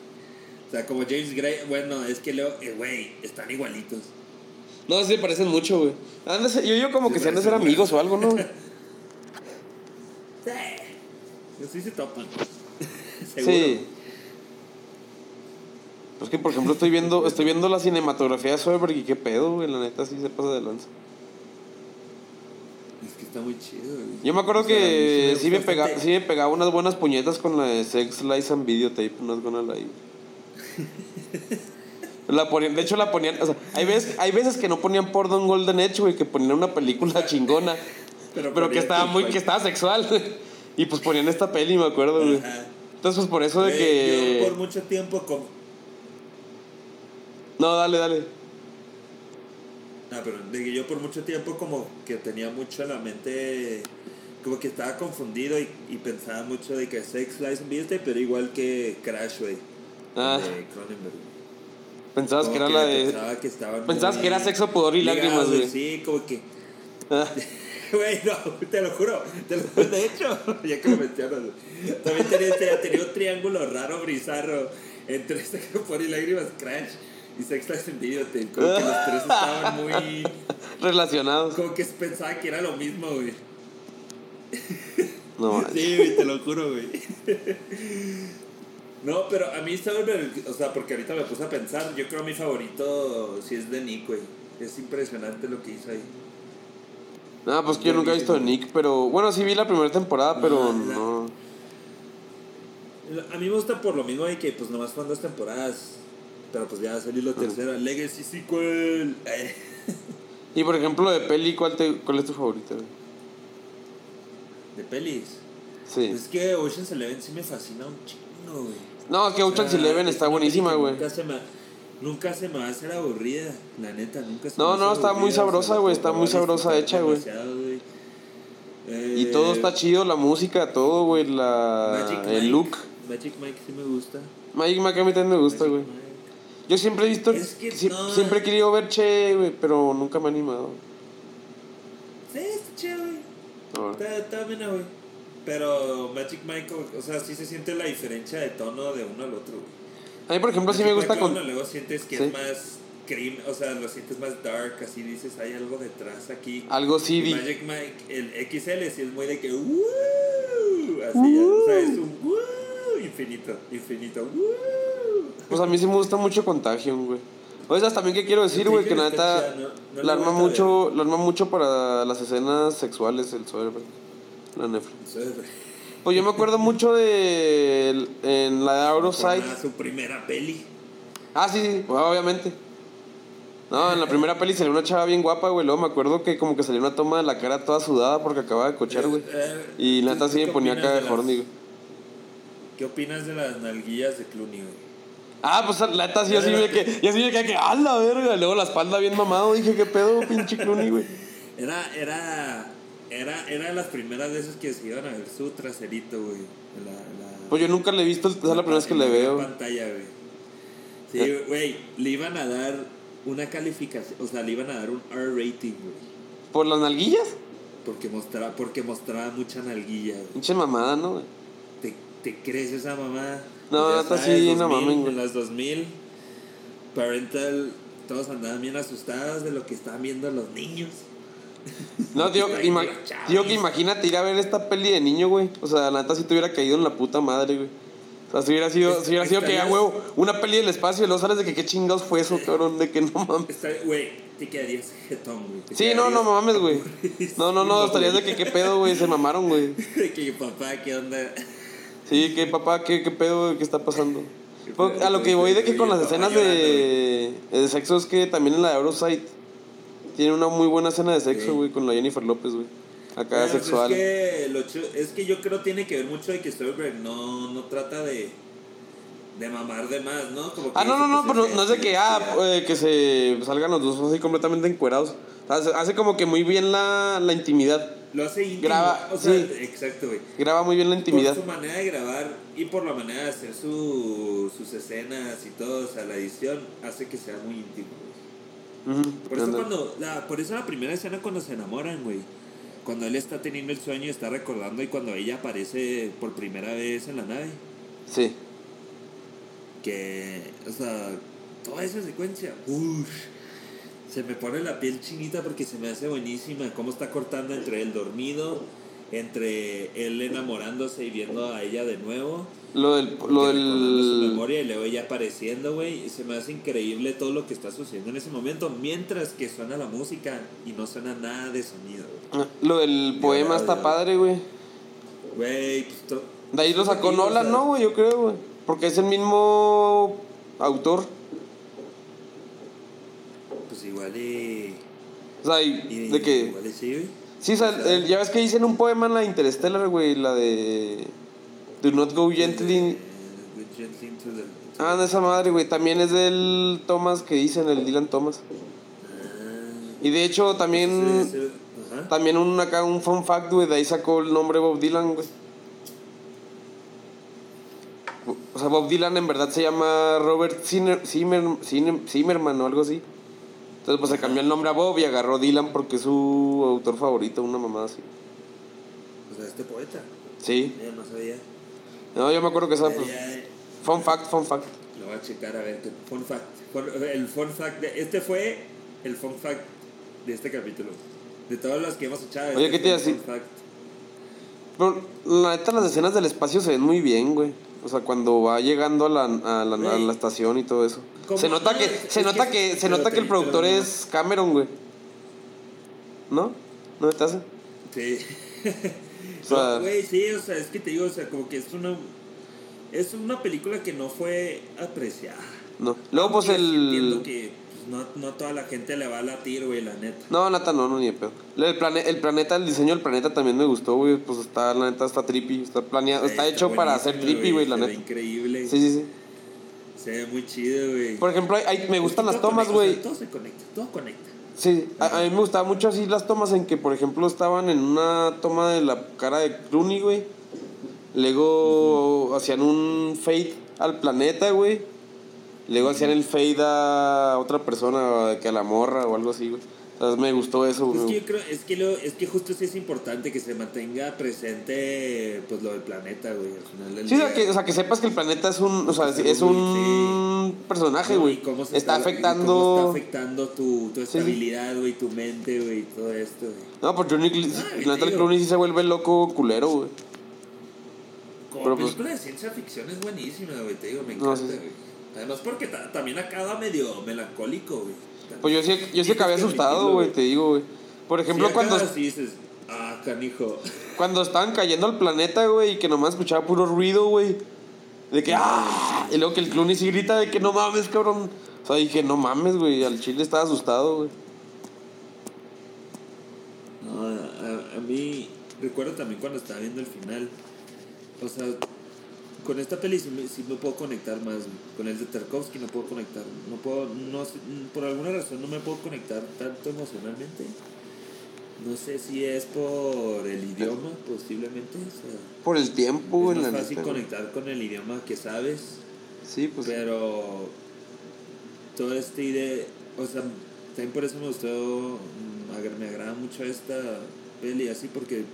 O sea, como James Gray, bueno, es que luego, eh, güey, están igualitos. no, sí, parecen mucho, güey. De ser- Yo digo como Sí, que se han de ser amigos o algo, ¿no? Sí. Sí se topan. Seguro. Sí. Pues que, por ejemplo, estoy viendo, estoy viendo la cinematografía de Soderbergh y qué pedo, güey, la neta sí se pasa de lanza. Que está muy chido, güey. Yo me acuerdo O sea, que sí me, pega, bastante. sí me pegaba unas buenas puñetas con la de Sex, Lies and Videotape, not gonna lie. La ponían, de hecho la ponían, o sea, hay veces, hay veces que no ponían porno en Golden Edge, güey, que ponían una película chingona, pero, que ponían estaba muy, que estaba sexual. Y pues ponían esta peli, me acuerdo, güey. Ajá. Entonces, pues por eso de Güey, Yo por que. mucho tiempo con... No, dale, dale. Ah, pero de que yo por mucho tiempo como que tenía mucho en la mente, como que estaba confundido y, y pensaba mucho de que Sex, Lies Videotape, pero igual que Crash, güey. Ah. De Cronenberg. Pensabas Como que era la de. Pensaba que, estaban Pensabas que era sexo, pudor y lágrimas, güey. Sí, como que... Ah, Güey, no, te lo juro, te lo juro. De hecho, ya que lo mencionas, también tenía, tenía, tenía un triángulo raro, bizarro, entre este que pone lágrimas, Crash y Sex Lies and Videotape. Como que los tres estaban muy... relacionados. Como que pensaba que era lo mismo, güey. No, manches. Sí, güey, te lo juro, güey. No, pero a mí Soderbergh, o sea, porque ahorita me puse a pensar, yo creo mi favorito sí es de Nick, güey. Es impresionante lo que hizo ahí. No, pues que yo nunca he visto a Nick, pero. Bueno, sí vi la primera temporada, pero No, la- no. A mí me gusta por lo mismo de que pues nomás fueron dos temporadas. Pero pues ya va a salir la tercera. Legacy Sequel. Eh, Y por ejemplo, de peli, ¿cuál, te, cuál es tu favorita, güey? De pelis. Sí. Es que Ocean's Eleven sí me fascina un chingo, güey. No, es que Ocean's Eleven es está buenísima, güey. Nunca se, me, nunca se me va a hacer aburrida, la neta, nunca se No, me no, está muy sabrosa, güey, está muy sabrosa hecha, güey. güey. Y todo Eh, está chido, la música, todo, güey, la, Magic el Mike. look. Magic Mike sí me gusta. Magic Mike a mí también me gusta, güey. Yo siempre he visto, Es que no. siempre he querido ver Che, güey, pero nunca me he animado. Sí, está chido, güey. Está, está buena, güey. Pero Magic Mike, o- sea, sí se siente la diferencia de tono de uno al otro, güey. A mí, por ejemplo, sí me gusta Mike con... uno luego sientes que Sí. es más cream, o sea, lo sientes más dark, así dices, hay algo detrás aquí. Algo CD. Magic Mike, el XL sí es muy de que. Así, o sea, es un ¡Woo! Infinito, infinito, ¡Woo! Pues a mí sí me gusta mucho Contagion, güey. O sea, también que quiero decir, güey, que está neta chida, no- no la la arma mucho, la arma mucho para las escenas sexuales el Soderbergh. La. Entonces, Pues yo me acuerdo mucho de en la de Out of Sight. La- su primera peli. Ah, sí, sí, pues, obviamente. No, en la primera peli salió una chava bien guapa, güey. Luego me acuerdo que como que salió una toma de la cara toda sudada porque acababa de cochar, güey. Eh, Y la neta ¿tú sí me ponía acá de horny, güey. ¿Qué opinas de las nalguillas de Clooney, güey? Ah, pues la neta sí, así me que, y así me quedé que, ¡a la verga! Luego la espalda bien mamado. Dije, ¿qué pedo, pinche Clooney, güey? Era, era, era, era de las primeras veces que se iban a ver su traserito, güey. La, la, Pues yo nunca le he visto, es la primera vez que le veo. pantalla, güey. Sí, güey, le iban a dar una calificación, o sea, le iban a dar un R rating, güey. ¿Por las nalguillas? Porque mostraba, porque mostraba mucha nalguilla, güey. Pinche mamada, ¿no, güey? ¿Te, ¿Te crees esa mamá? No, neta, sí, no 2000, mamen, güey. En las 2000, parental, todos andaban bien asustados de lo que estaban viendo los niños. No, tío, ima- tío, que imagínate ir a ver esta peli de niño, güey. O sea, la neta sí te hubiera caído en la puta madre, güey. O sea, si hubiera sido, Es- si hubiera sido que ya, estarías- huevo, una peli del espacio y luego sales de que qué chingados fue eso, cabrón, de que no mames. Güey, te quedarías jetón, güey. Sí, no, no mames, güey. No, no, no, estarías de que qué pedo, güey, se mamaron, güey. De que papá, ¿qué onda? Sí, que papá, qué, qué pedo, qué está pasando. Pues, a lo que voy de que con las escenas de, de sexo es que también en la de Eurosite tiene una muy buena escena de sexo, güey, con la Jennifer López, güey. Acá Bueno, pues sexual. Es que, lo chu- es que yo creo tiene que ver mucho de que Soderbergh no, no trata de, de mamar de más, ¿no? Como que Ah, no, no, no, pues, pero no, no es de que, ah, eh, que se salgan los dos así completamente encuerados. Hace- hace como que muy bien la, la intimidad. Lo hace íntimo. graba, o sea, sí. exacto, güey. Graba muy bien la intimidad. Por su manera de grabar y por la manera de hacer su, sus escenas y todo, o sea, la edición hace que sea muy íntimo, güey. Por eso cuando, la, por eso la primera escena cuando se enamoran, güey. Cuando él está teniendo el sueño y está recordando y cuando ella aparece por primera vez en la nave. Sí. Que, o sea, toda esa secuencia, uff, se me pone la piel chinita porque se me hace buenísima. Cómo está cortando entre el dormido, entre él enamorándose y viendo a ella de nuevo. Lo del. Lo recordando su del. memoria y luego ya apareciendo, güey. Se me hace increíble todo lo que está sucediendo en ese momento. Mientras que suena la música y no suena nada de sonido, güey. Lo del poema está padre, güey. Güey, pues. De ahí lo sacó o Nolan, sea, ¿no, güey? Yo creo, güey. Porque es el mismo autor. Pues igual y. O sea, y- y de que. Igual y sí, güey. Sí, o sea, el- ya ves que dicen un poema en la Interstellar, güey, la de. Do not go gently. Ah, de esa madre, güey. También es del Thomas que dicen, el Dylan Thomas. Ah, Y de hecho, también. ajá. También un, acá un fun fact, güey, de ahí sacó el nombre Bob Dylan, güey. O sea, Bob Dylan en verdad se llama Robert Zimmer, Zimmer, Zimmer- Zimmerman o algo así. Entonces, pues se cambió el nombre a Bob y agarró Dylan porque es su autor favorito, una mamada así. O sea, este poeta. Sí. Eh, no sabía. No, yo me acuerdo que esa. Pues, ya, fun fact, fun fact. Lo voy a checar a ver. qué- Fun fact. El fun fact. de- este fue el fun fact de este capítulo. De todos los que hemos echado. Oye, este ¿qué te iba a decir? Pero la neta, las escenas del espacio se ven muy bien, güey. O sea, cuando va llegando a la, a la, a la estación y todo eso. Se nota No, que, se nota que- que, se nota que el productor es Cameron, güey. ¿No? ¿No te hace? Sí. O sea- No, güey, sí, o sea, es que te digo, o sea, como que es una. Es una película que no fue apreciada. No. Luego, pues el. Entiendo que no, no toda la gente le va a latir, güey, la neta. No, neta, no, no, ni de pedo. El, plane- el planeta, el diseño del planeta también me gustó, güey. Pues está, la neta, está trippy. Está planeado, está hecho para hacer trippy, güey, la neta. increíble. Sí, sí, sí. Se ve muy chido, güey. Por ejemplo, hay- hay- me gustan Es las tomas, conecta, o sea, güey. todo se conecta, todo conecta. Sí, a, a mí me gustaban mucho así las tomas en que, por ejemplo, estaban en una toma de la cara de Clooney, güey. Luego hacían un fade al planeta, güey. Luego hacían el fade a otra persona, que a la morra o algo así, güey. Entonces me gustó eso, Es que yo creo, es que, lo, es que justo sí es importante que se mantenga presente pues lo del planeta, güey, al final del Sí, o sea, que, o sea, que sepas que el planeta es un, o sea, Sí, es un personaje, No, güey. cómo se Está cómo afectando... está afectando tu, tu estabilidad, güey, tu mente, güey, todo esto, güey. No, pues Johnny, Ah, digo. Clooney sí se vuelve loco culero, güey. Como Pero, pues- película de ciencia ficción es buenísima, güey, te digo, me No, encanta, sí. güey. Además porque ta- también acaba medio melancólico, güey. Pues yo sí, yo sí acabé asustado, güey, te digo, güey. Por ejemplo, Sí, cuando, y dices, ah, canijo. cuando estaban cayendo al planeta, güey, y que nomás escuchaba puro ruido, güey. De que, ¡ah! Y luego que el Clooney sí grita de que no mames, cabrón. O sea, dije, no mames, güey, al chile estaba asustado, güey. No, a, a mí recuerdo también cuando estaba viendo el final. O sea, con esta peli sí me, sí me puedo conectar más. güey. Con el de Tarkovsky no puedo conectar. No puedo, no por alguna razón no me puedo conectar tanto emocionalmente. No sé si es por el idioma, posiblemente. O sea, Por el tiempo, es más fácil conectar con el idioma que sabes. Sí, pues. Pero toda esta idea, o sea, también por eso me gustó, me agrada mucho esta peli, así porque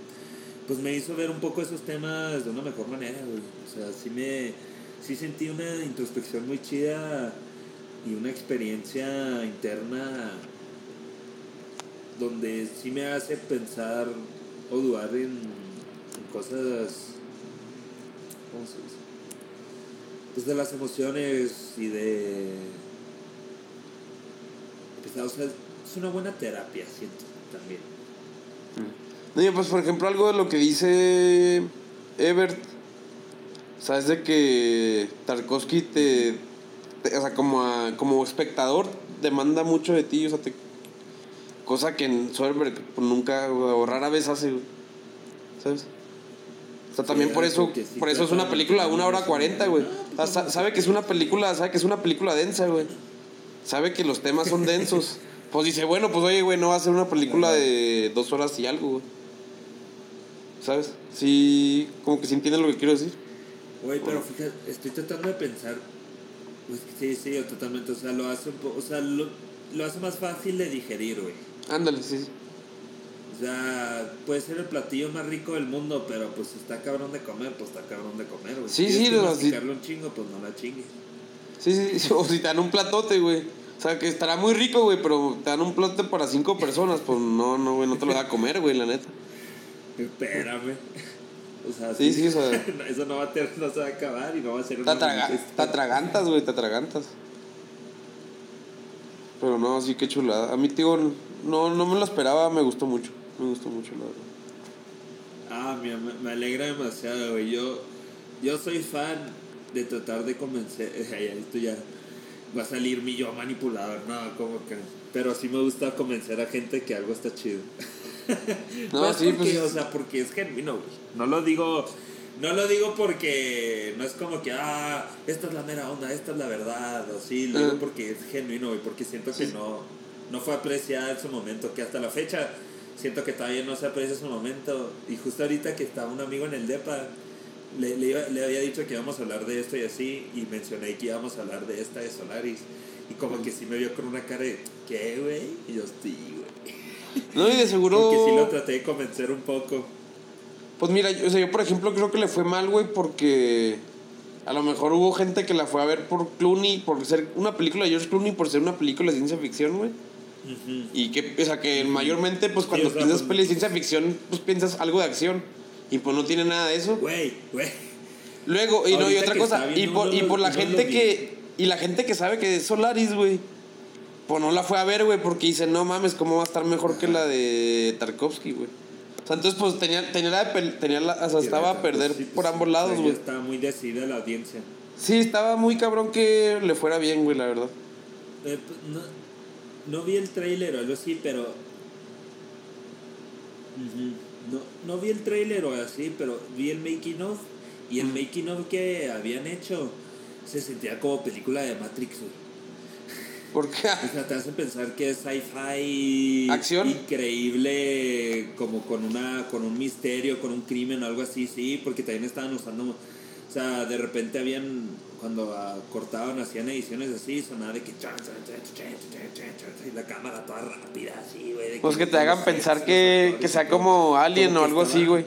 pues me hizo ver un poco esos temas de una mejor manera, güey. O sea, sí me, sí sentí una introspección muy chida y una experiencia interna donde sí me hace pensar o dudar en, en cosas, ¿cómo se dice? pues de las emociones y de pues, o sea, es una buena terapia siento también No, yo, pues por ejemplo, algo de lo que dice Ebert, sabes de que Tarkovsky te, te- o sea, como, a- como espectador, demanda mucho de ti, o sea, te- cosa que en Soderbergh pues, nunca o rara vez hace, ¿sabes? O sea, también Sí, por eso, porque sí por eso es una película una hora cuarenta, güey. O sea, sa- sabe que es una película, sabe que es una película densa, güey. Sabe que los temas son densos. Pues dice, bueno, pues oye, güey, no va a ser una película de dos horas y algo, güey. ¿Sabes? Sí, como que sí entienden lo que quiero decir. Güey, pero fíjate, estoy tratando de pensar. Pues sí, sí, totalmente. O sea, lo hace un po- O sea, lo, lo hace más fácil de digerir, güey. Ándale, sí. sí. O sea, puede ser el platillo más rico del mundo, pero pues si está cabrón de comer, pues está cabrón de comer, güey. Sí, si sí, no, masticarlo un chingo, pues no la chingues. Sí, sí, sí. O si te dan un platote, güey. O sea, que estará muy rico, güey, pero te dan un platote para cinco personas. Pues no, no, güey, no te lo vas a comer, güey, la neta. Espérame. O sea, Sí, sí, o sea. eso no va a ter- no se va a acabar y no va a ser Te, una atraga- te atragantas, güey, te atragantas. Pero no, sí, qué chulada. A mí, tío, no, no me lo esperaba, me gustó mucho. Me gustó mucho, la verdad. Ah, mira, me, me alegra demasiado, güey. Yo, yo soy fan de tratar de convencer. Esto ya va a salir mi yo manipulador, no, como que. Pero sí me gusta convencer a gente que algo está chido. No, Pues sí, porque, pues- O sea, porque es genuino, güey. No lo digo. No lo digo porque no es como que, ah, esta es la mera onda, esta es la verdad, o sí, lo digo Ajá. porque es genuino, güey, porque siento que no, no fue apreciada en su momento, que hasta la fecha siento que todavía no se aprecia su momento. Y justo ahorita que estaba un amigo en el DEPA, le, le, iba- le había dicho que íbamos a hablar de esto y así, y mencioné que íbamos a hablar de esta de Solaris. Y como que sí me vio con una cara de, ¿qué, güey? Y yo, sí. No, y de seguro. Porque sí lo traté de convencer un poco. Pues mira, yo, o sea, yo por ejemplo creo que le fue mal, güey, porque a lo mejor hubo gente que la fue a ver por Clooney, por ser una película de George Clooney, por ser una película de ciencia ficción, güey. Y que, o sea, que mayormente, pues cuando o sea, piensas pues- peli de ciencia ficción, pues piensas algo de acción. Y pues no tiene nada de eso. Güey, güey. Luego, y no, y otra cosa, y por, y por la gente que. Y la gente que sabe que es Solaris, güey. Pues no la fue a ver, güey, porque dice, no mames, ¿cómo va a estar mejor que la de Tarkovsky, güey? O sea, entonces, pues tenía, tenía la, tenía la, o sea, estaba a perder Sí, pues, por ambos lados, güey. Estaba muy decidida la audiencia. Sí, estaba muy cabrón que le fuera bien, güey, la verdad. Eh, no, no vi el tráiler o algo así, pero... No, no vi el tráiler o así, pero vi el making of. Y el making of que habían hecho se sentía como película de Matrix, güey. Porque, O sea, te hace pensar que es sci-fi ¿Acción? increíble, como con una con un misterio, con un crimen o algo así, sí, porque también estaban usando, o sea, de repente habían, cuando ah, cortaban, hacían ediciones así, sonaba de que y la cámara toda rápida, así, güey. pues que te hagan pensar que, que sea como Alien Como o algo así, güey.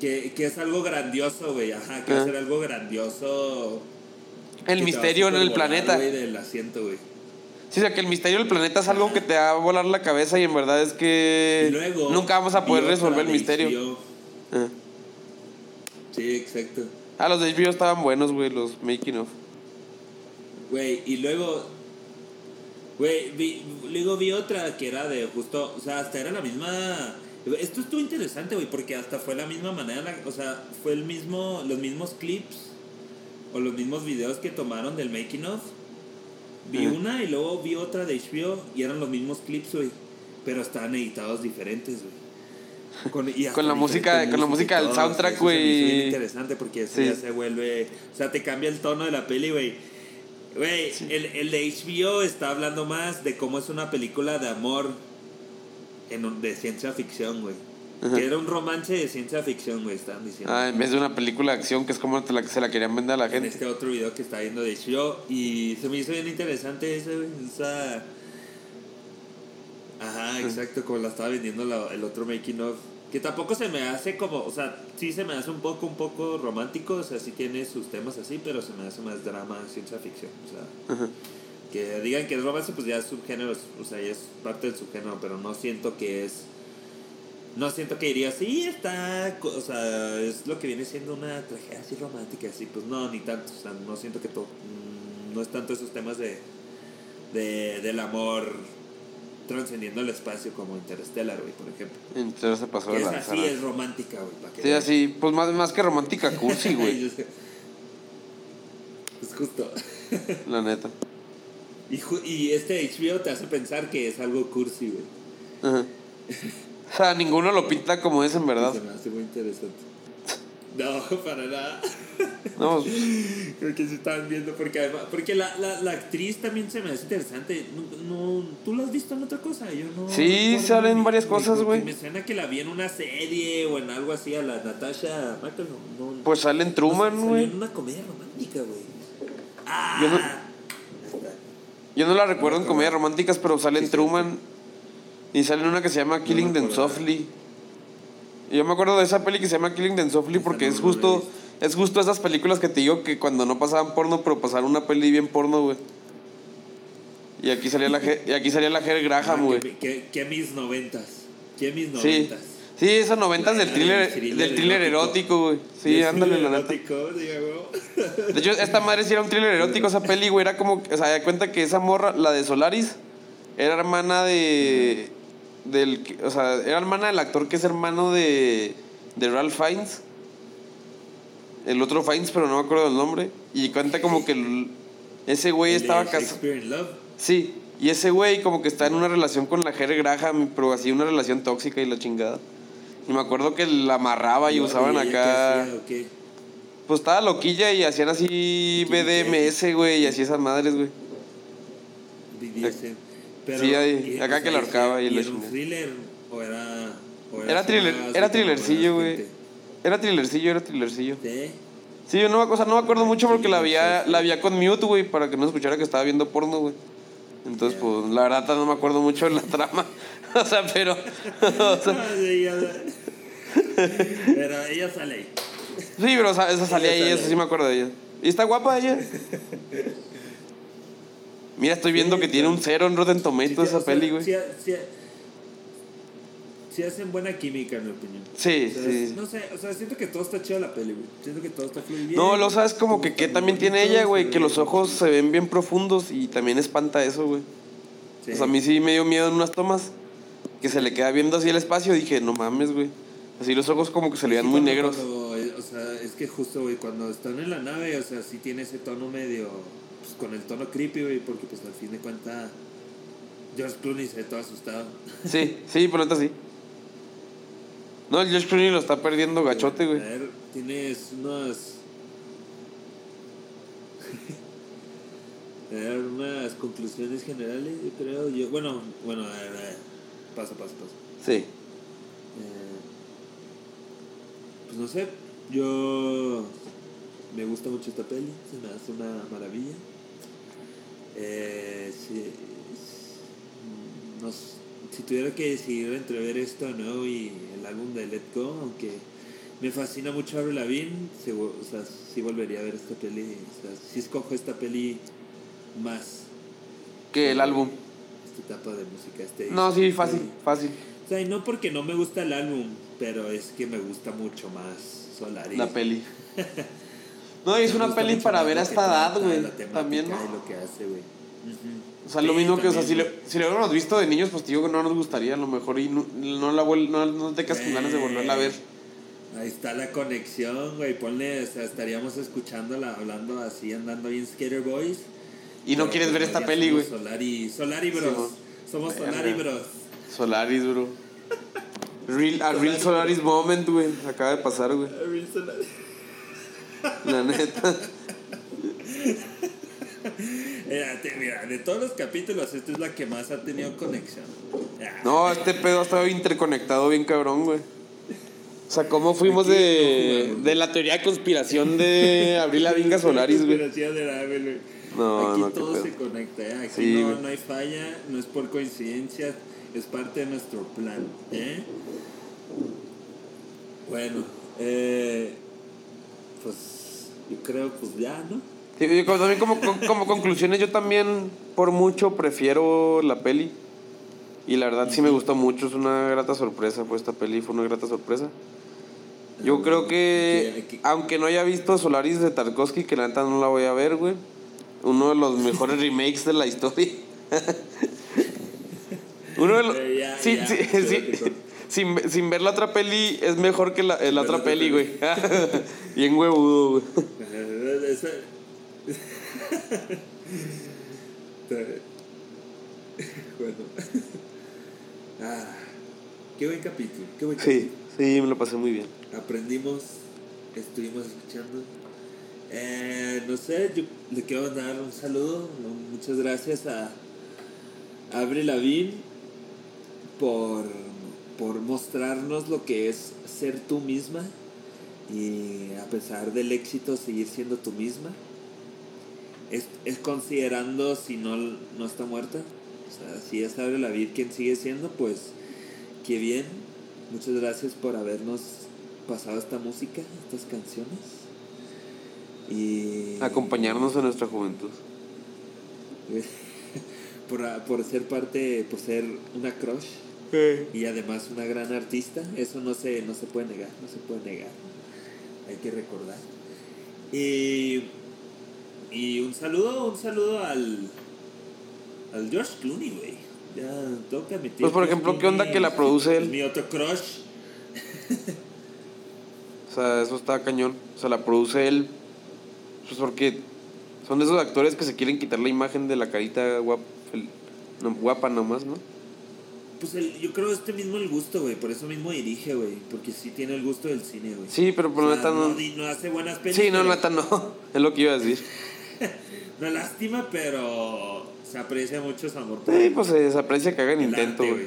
Que, que es algo grandioso, güey, ajá, que va Ah. a ser algo grandioso. El misterio en el planeta. güey, del asiento, güey. Sí, o sea, que el misterio del planeta es algo que te va a volar la cabeza y en verdad es que luego nunca vamos a poder resolver el misterio. Ah. Sí, exacto. Ah, los de HBO estaban buenos, güey, los making of. Güey, y luego. Güey, vi, luego vi otra que era de justo. O sea, hasta era la misma. Esto estuvo interesante, güey, porque hasta fue la misma manera. O sea, fue el mismo. Los mismos clips. O los mismos videos que tomaron del making of. Vi Ajá. una y luego vi otra de HBO y eran los mismos clips, güey. Pero estaban editados diferentes, güey. Con, y hasta Con la música- con la música del soundtrack, güey. interesante porque eso Sí. ya se vuelve. O sea, te cambia el tono de la peli, güey. Güey, el, el de HBO está hablando más de cómo es una película de amor en de ciencia ficción, güey. Ajá. Que era un romance de ciencia ficción, güey, estaban diciendo. Ah, en vez de una película de acción que es como la, se la querían vender a la en gente. este otro video que está viendo de HBO. Y se me hizo bien interesante ese, güey. Esa... Ajá, exacto, como la estaba vendiendo la- el otro making of. Que tampoco se me hace como, o sea, sí se me hace un poco, un poco romántico, o sea, sí tiene sus temas así, pero se me hace más drama, ciencia ficción, o sea. Ajá. Que digan que es romance, pues ya es subgénero, o sea, ya es parte del subgénero, pero no siento que es. No siento que diría, sí, está. O sea, es lo que viene siendo una tragedia así romántica, así, pues no, ni tanto. O sea, no siento que todo. No es tanto esos temas de. de del amor trascendiendo el espacio como Interstellar, güey, por ejemplo. Entonces se pasó de lanza. así, es romántica, güey, Sí, así, pues más, más que romántica, cursi, güey. Es justo. la neta. Y, y este HBO te hace pensar que es algo cursi, güey. Ajá. O sea, ninguno lo pinta como es en verdad. Se me hace muy interesante. No, para nada. No, Creo que se estaban viendo porque además, porque la, la, la actriz también se me hace interesante. No, no, ¿Tú la has visto en otra cosa? Yo no. Sí, salen ni- varias ni- cosas, güey. Me suena que la vi en una serie o en algo así a la Natasha. Michael, no, no, pues sale en Truman, güey. en una comedia romántica, güey. Ah, Yo no- está. Yo no la recuerdo en No, comedias románticas, pero sale en Sí, Truman. Y sale una que se llama Killing me Them. Softly. Y yo me acuerdo de esa peli que se llama Killing Them Softly porque no, es no justo es justo esas películas que te digo que cuando no pasaban porno, pero pasaron una peli bien porno, güey. Y aquí salía la y aquí salía la Ah, Graham, güey. que, que, que mis noventas. Que mis Sí. noventas. Sí, esos noventas del Ah, thriller, el thriller del thriller erótico. güey. Sí, ándale, la neta. De hecho, esta madre sí era un thriller erótico, esa peli, güey. Era como, o sea, da cuenta que esa morra, la de Solaris, era hermana de. Del, o sea, era hermana del actor que es hermano de. de Ralph Fiennes. El otro Fiennes, pero no me acuerdo del nombre. Y cuenta como que el- ese güey estaba casado. Sí, y ese güey como que está en una relación con la Jerry Graham, pero así una relación tóxica y la chingada. Y me acuerdo que la amarraba y usaban ella qué acá. hacía, qué? Pues estaba loquilla y hacían así BDMS, güey, y así esas madres, güey. BDSM. Pero, Sí, ahí, acá o que la ahorcaba y ¿y era un thriller o era o Era thriller, era thrillercillo, güey. Era thrillercillo, era thrillercillo. ¿Sí? Sí, yo no, me- o sea, no me acuerdo mucho porque la había, la había con mute, güey, para que no escuchara que estaba viendo porno, güey. Entonces, pues, la verdad no me acuerdo mucho de la trama. o sea, pero... o sea, Pero ella sale ahí. Sí, pero esa salía ahí, sale eso sí me acuerdo de ella. ¿Y está guapa ella? Mira, estoy viendo Sí, que tiene un cero en Rotten Tomatoes sí, esa peli, güey. Sí, sí, sí hacen buena química, en mi opinión. Sí, O sea, sí. No sé, o sea, siento que todo está chido la peli, güey. Siento que todo está fluyendo. No, lo sabes como que, que también tiene ella, güey, que los ojos se ven bien profundos y también espanta eso, güey. O sea, a mí sí me dio miedo en unas tomas que se le queda viendo así el espacio. Dije, no mames, güey. Así los ojos como que se le vean muy negros. o sea, es que justo, güey, cuando están en la nave, o sea, sí tiene ese tono medio. Con el tono creepy, güey, porque pues al fin de cuentas. George Clooney se ve todo asustado. Sí, sí, por neta sí. No, el Josh Clooney lo está perdiendo gachote, A güey. ver, tienes unas. A ver, unas conclusiones generales, yo creo. Yo, bueno, bueno, a ver, a ver. Paso, paso, paso. Sí. Eh, pues no sé, yo me gusta mucho esta peli, se me hace una maravilla. Eh, si, no si tuviera que decidir entre ver esto nuevo y el álbum de Let Go, aunque me fascina mucho Avril Lavigne, vo- o sea, sí volvería a ver esta peli, o sea, sí escojo esta peli más. Que el álbum. Esta etapa de música, este No, sí, fácil, fácil. o sea, y no porque no me gusta el álbum, pero es que me gusta mucho más Solaris. La peli. No, es una peli para ver a esta edad, güey. También, ¿no? y lo que hace, güey. Ujú. O sea, lo mismo que, o sea, si lo, si lo hubiéramos visto de niños, pues digo que no nos gustaría a lo mejor y no, no la vuel- no, no te quedas con ganas de volverla a ver. Ahí está la conexión, güey. Ponle, o sea, estaríamos escuchándola, hablando así, andando bien Skater Boys. Y no quieres ver esta peli, güey. Solari, Solari Bros. Somos Verga. Solari Bros. Solaris, bro. Real, a Real Solaris Moment, güey. Acaba de pasar, güey. La neta. Mira, de todos los capítulos, esta es la que más ha tenido conexión. Ya. No, este pedo ha estado interconectado bien cabrón, güey. O sea, ¿cómo fuimos de, de la teoría de conspiración de Abril Lavinga Solaris, güey? No, Aquí no, todo se conecta, ¿eh? aquí Sí, no, no hay falla, no es por coincidencia, es parte de nuestro plan. ¿eh? Bueno, eh, pues yo creo pues ya, ¿no? Sí, yo como- también como, como conclusiones, yo también por mucho prefiero la peli. Y la verdad sí me gustó mucho, es una grata sorpresa, pues esta peli fue una grata sorpresa. Yo creo que, aquí- aunque no haya visto Solaris de Tarkovsky, que la neta no la voy a ver, güey. Uno de los mejores remakes de la historia. Uno de los... Sí, sí, sí. Sin, sin ver la otra peli, es mejor que la, eh, la otra la peli, güey. Bien huevudo, güey. Bueno. Ah, qué buen capítulo, qué buen Sí, sí, me lo pasé muy bien. aprendimos, estuvimos escuchando. Eh, no sé, yo le quiero dar un saludo, muchas gracias a Abre Lavín por, por mostrarnos lo que es ser tú misma y a pesar del éxito seguir siendo tú misma. Es, es considerando si no, no está muerta. O sea, si es Abre Lavín quien sigue siendo, pues qué bien. Muchas gracias por habernos pasado esta música, estas canciones. Y Acompañarnos en nuestra juventud. por, por ser parte, por ser una crush. Y además una gran artista, eso no se, no se puede negar, no se puede negar. Hay que recordar. Y, y un saludo, un saludo al, al George Clooney, güey. Ya que admitir. Pues, por ejemplo, ¿qué onda que la produce él? Mi otro crush. O sea, eso está cañón. O sea, la produce él. Pues porque son de esos actores que se quieren quitar la imagen de la carita guapa, no, guapa nomás, ¿no? Pues el- yo creo este mismo el gusto, güey. Por eso mismo dirige, güey. Porque sí tiene el gusto del cine, güey. Sí, pero por O sea, neta no. no, hace buenas películas. Sí, no, neta no. Es lo que iba a decir. No lástima, pero se aprecia mucho su amor Sí, pues se aprecia que hagan el intento, güey.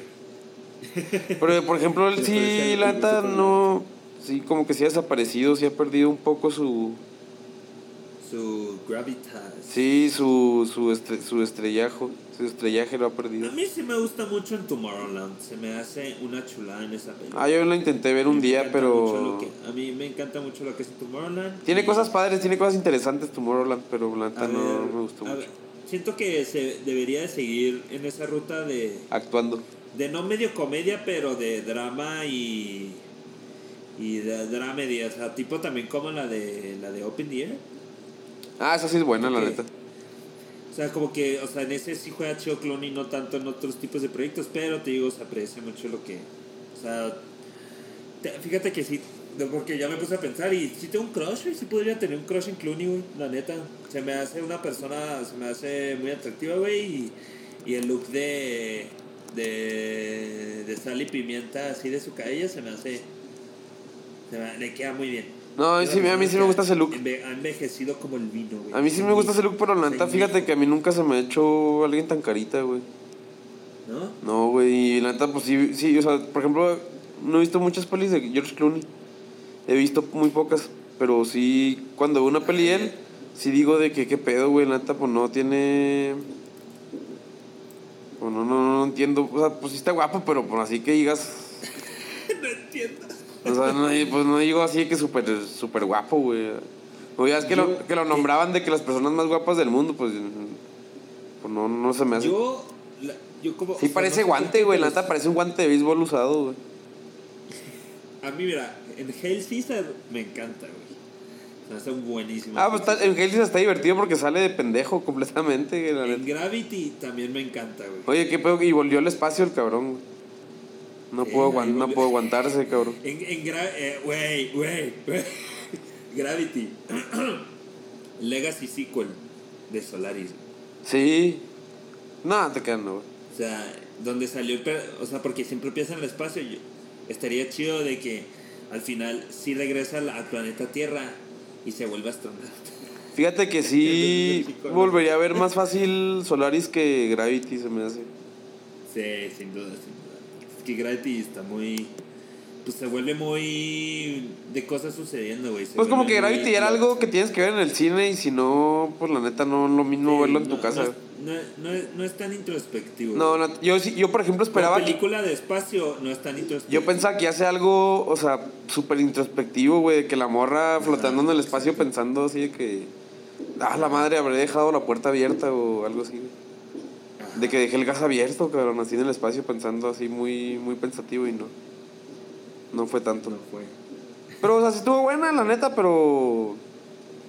Pero, por ejemplo, él sí, la neta no. Sí, como que sí ha desaparecido, sí ha perdido un poco su. Su gravitas. Sí, su, su, estre- su estrellajo. Su estrellaje lo ha perdido. A mí sí me gusta mucho en Tomorrowland. Se me hace una chulada en esa película. Ah, yo lo intenté ver un Me día, pero. que- a mí me encanta mucho lo que es Tomorrowland. Tiene y- cosas padres, tiene cosas interesantes Tomorrowland, pero la a neta no ver, me gustó mucho. ver, siento que se debería de seguir en esa ruta de, Actuando. de no medio comedia, pero de drama y y de dramedy, o sea, tipo también como la de la de Open the Air. Ah, esa sí es buena, la neta. O sea, como que, o sea, en ese sí juega chido Clooney, no tanto en otros tipos de proyectos, pero te digo, se aprecia mucho lo que, o sea, te- fíjate que sí, porque ya me puse a pensar y sí tengo un crush, güey, sí podría tener un crush en Clooney, güey, la neta. Se me hace una persona, se me hace muy atractiva, güey, y, y el look de, de, de sal y pimienta así de su cabello se me hace, se me- le queda muy bien. No, a mí Es sí, a mí sí me gusta ese look. enve- Ha envejecido como el vino, güey. A mí sí me gusta ese look, pero la neta, fíjate que a mí nunca se me ha hecho alguien tan carita, güey. ¿No? No, güey, y la neta, pues sí, sí, o sea, por ejemplo, no he visto muchas pelis de George Clooney. He visto muy pocas, pero sí, cuando veo una peli de él, sí digo de que qué pedo, güey, la neta, pues no tiene... Pues no, no, no entiendo, o sea, pues sí está guapo, pero pues así que digas... no entiendo. O sea, no, pues no digo así que súper súper guapo, güey. O ya es que, lo, que lo nombraban de que las personas más guapas del mundo, pues, pues no, no se me hace. Yo, la- yo como... o sí sea, parece no guante, güey, la neta parece un guante de béisbol usado, güey. A mí, mira, en Caesar me encanta, güey. Me hace buenísimo. Ah, pues está, en Hellsing está divertido porque sale de pendejo completamente, la En neta. Gravity también me encanta, güey. Oye, qué pedo, y volvió al espacio el cabrón, güey. No, Sí, puedo, no puedo aguantarse, cabrón. En, en güey, güey, güey. Gravity. Legacy Sequel de Solaris. Sí. No, te quedan, no, güey. O sea, donde salió O sea, porque siempre empieza en el espacio. yo- estaría chido de que al final sí regresa al, planeta Tierra y se vuelve astronauta. Fíjate que sí sí, volvería a ver más fácil Solaris que Gravity, se me hace. Sí, sin duda, sin duda. Es que Gravity está muy... Pues se vuelve muy... De cosas sucediendo, güey. Pues como que Gravity era algo que tienes que ver en el cine y si no, pues la neta no lo mismo Sí, verlo en tu no- casa. No, no no es, tan introspectivo. No, no, yo, sí- yo por ejemplo esperaba que... película de espacio no es tan introspectivo. Yo pensaba que hace algo, o sea, súper introspectivo, güey, de que la morra flotando en el espacio pensando así de que... Ah, la madre, habré dejado la puerta abierta o algo así. güey. De que dejé el gas abierto, cabrón, así en el espacio pensando así muy, muy pensativo y no. No fue tanto. No fue. Pero, o sea, sí estuvo buena, la neta, pero...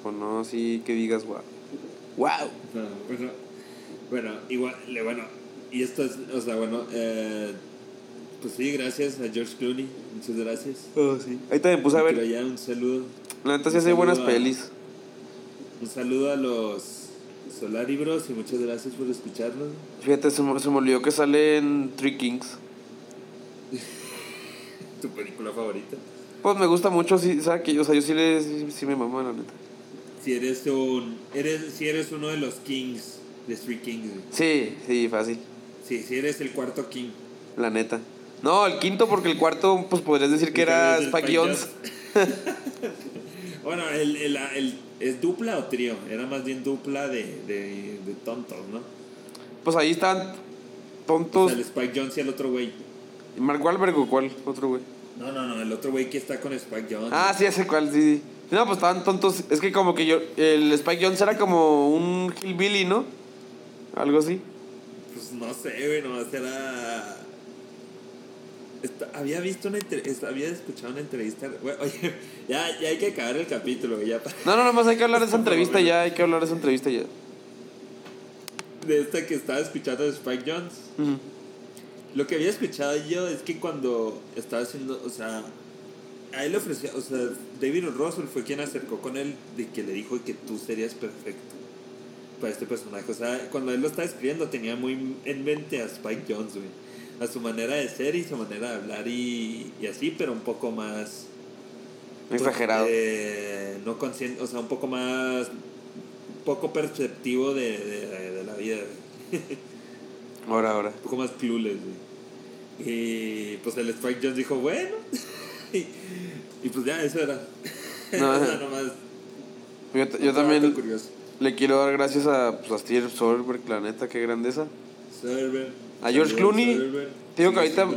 Pues no, así que digas, wow. ¡Wow! No, bueno, bueno, igual, bueno, y esto es, o sea, bueno, eh, pues sí, gracias a George Clooney, muchas gracias. Oh, sí. Ahí te me puse a Pero ver. ya un saludo, La neta sí hace buenas a- pelis. un saludo a los Solari Bros y muchas gracias por escucharnos. Fíjate, se me, se me olvidó que sale en Three Kings. ¿Tu película favorita? Pues me gusta mucho, sí, ¿sabes que yo, o sea, yo sí, le, sí, sí me mamo, la neta. Si eres un, eres, si eres uno de los Kings, de Street Kings. Sí, sí, fácil, Sí, si eres el cuarto King. la neta. No, el quinto porque el cuarto, pues podrías decir que era Spike Jones. bueno, el, el, el- ¿es dupla o trío? Era más bien dupla de, de, de tontos, ¿no? Pues ahí están O tontos. sea, el Spike Jones y el otro güey. ¿Mark Wahlberg o cuál? Otro güey. No, no, no, el otro güey que está con Spike Jones. Ah, sí, ese cuál, sí, sí. No, pues estaban tontos. Es que como que yo, el Spike Jones era como un hillbilly, ¿no? Algo así. Pues no sé, güey, nomás era. Había visto una había escuchado una entrevista. Bueno, oye, ya, ya hay que acabar el capítulo, ya. No, no, nada más hay que hablar de esa entrevista ya, hay que hablar de esa entrevista ya. De esta que estaba escuchando de Spike Jones. Lo que había escuchado yo es que cuando estaba haciendo, o sea, a él le ofreció, o sea, David. Russell fue quien acercó con él de que le dijo que tú serías perfecto para este personaje. O sea, cuando él lo estaba escribiendo tenía muy en mente a Spike Jones, güey. A su manera de ser y su manera de hablar y, y así, pero un poco más... Exagerado. eh, no consciente, o sea, un poco más... Poco perceptivo de, de, de la vida. Ahora, ahora. un poco más clueless, güey. Y pues el Spike Jones dijo, bueno. y, y pues ya, eso era. No, o sea, ajá. nomás. Yo, yo también curioso. le quiero dar gracias a, pues, a Steve Soderbergh, la neta, qué grandeza. Server. A George Clooney, digo que ahorita,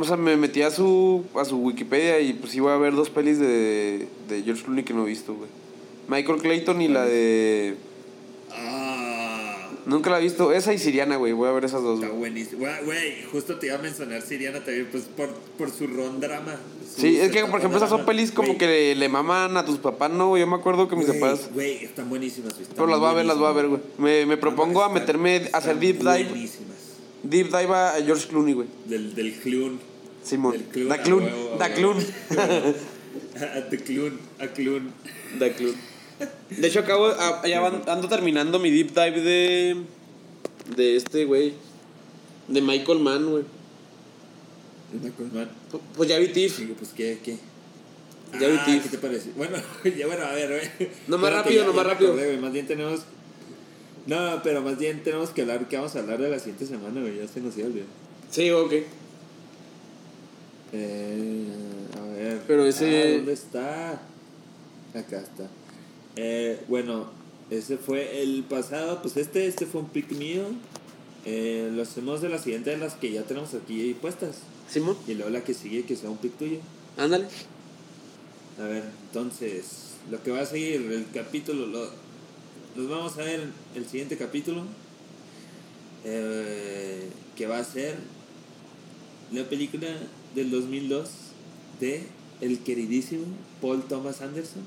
o sea, me metí a su, a su Wikipedia y pues iba a ver dos pelis de, de George Clooney que no he visto, güey. Michael Clayton y la de... Ah, Nunca la he visto. Esa y Siriana, güey. Voy a ver esas dos, está buenísimo. Güey, justo te iba a mencionar Siriana también, pues por, por su ron drama. su Sí, es que, por ejemplo, esas son pelis como que le, le maman a tus papás, ¿no? Yo me acuerdo que mis papás... Güey, están buenísimas. están Pero las voy a ver, las voy a ver, güey. Me, me propongo a meterme, a hacer deep dive. Buenísimas. Deep dive a George Clooney, güey. Del, del Clun. Simón. Del Clun, Da Clun. huevo, a Da. Clun. A The Clun. A Clun. Da Clun. De hecho, acabo, a- ya van- ando terminando mi deep dive de. De este, güey. De Michael Mann, güey. Michael Mann. Pu- Pues ya vi Tiff. Digo, pues, ¿qué? ¿Qué? Ya vi Ah, Tiff. ¿Qué te parece? Bueno, ya, bueno, a ver, güey. No, más rápido, ya- no, más rápido. acordé, Más bien tenemos... No, pero más bien tenemos que hablar, ¿qué vamos a hablar de la siguiente semana, güey? Ya se nos iba a olvidar. Sí, ok. Eh, a ver. Pero ese- Ah, ¿Dónde está? Acá está. Eh, bueno, ese fue el pasado. Pues este, este fue un pick mío. Eh, lo hacemos de la siguiente de las que ya tenemos aquí puestas. Simón, Y luego la que sigue, que sea un pick tuyo. ándale. A ver, entonces, lo que va a seguir, el capítulo, lo, nos vamos a ver en el siguiente capítulo, eh, que va a ser la película del 2002 de el queridísimo Paul Thomas Anderson,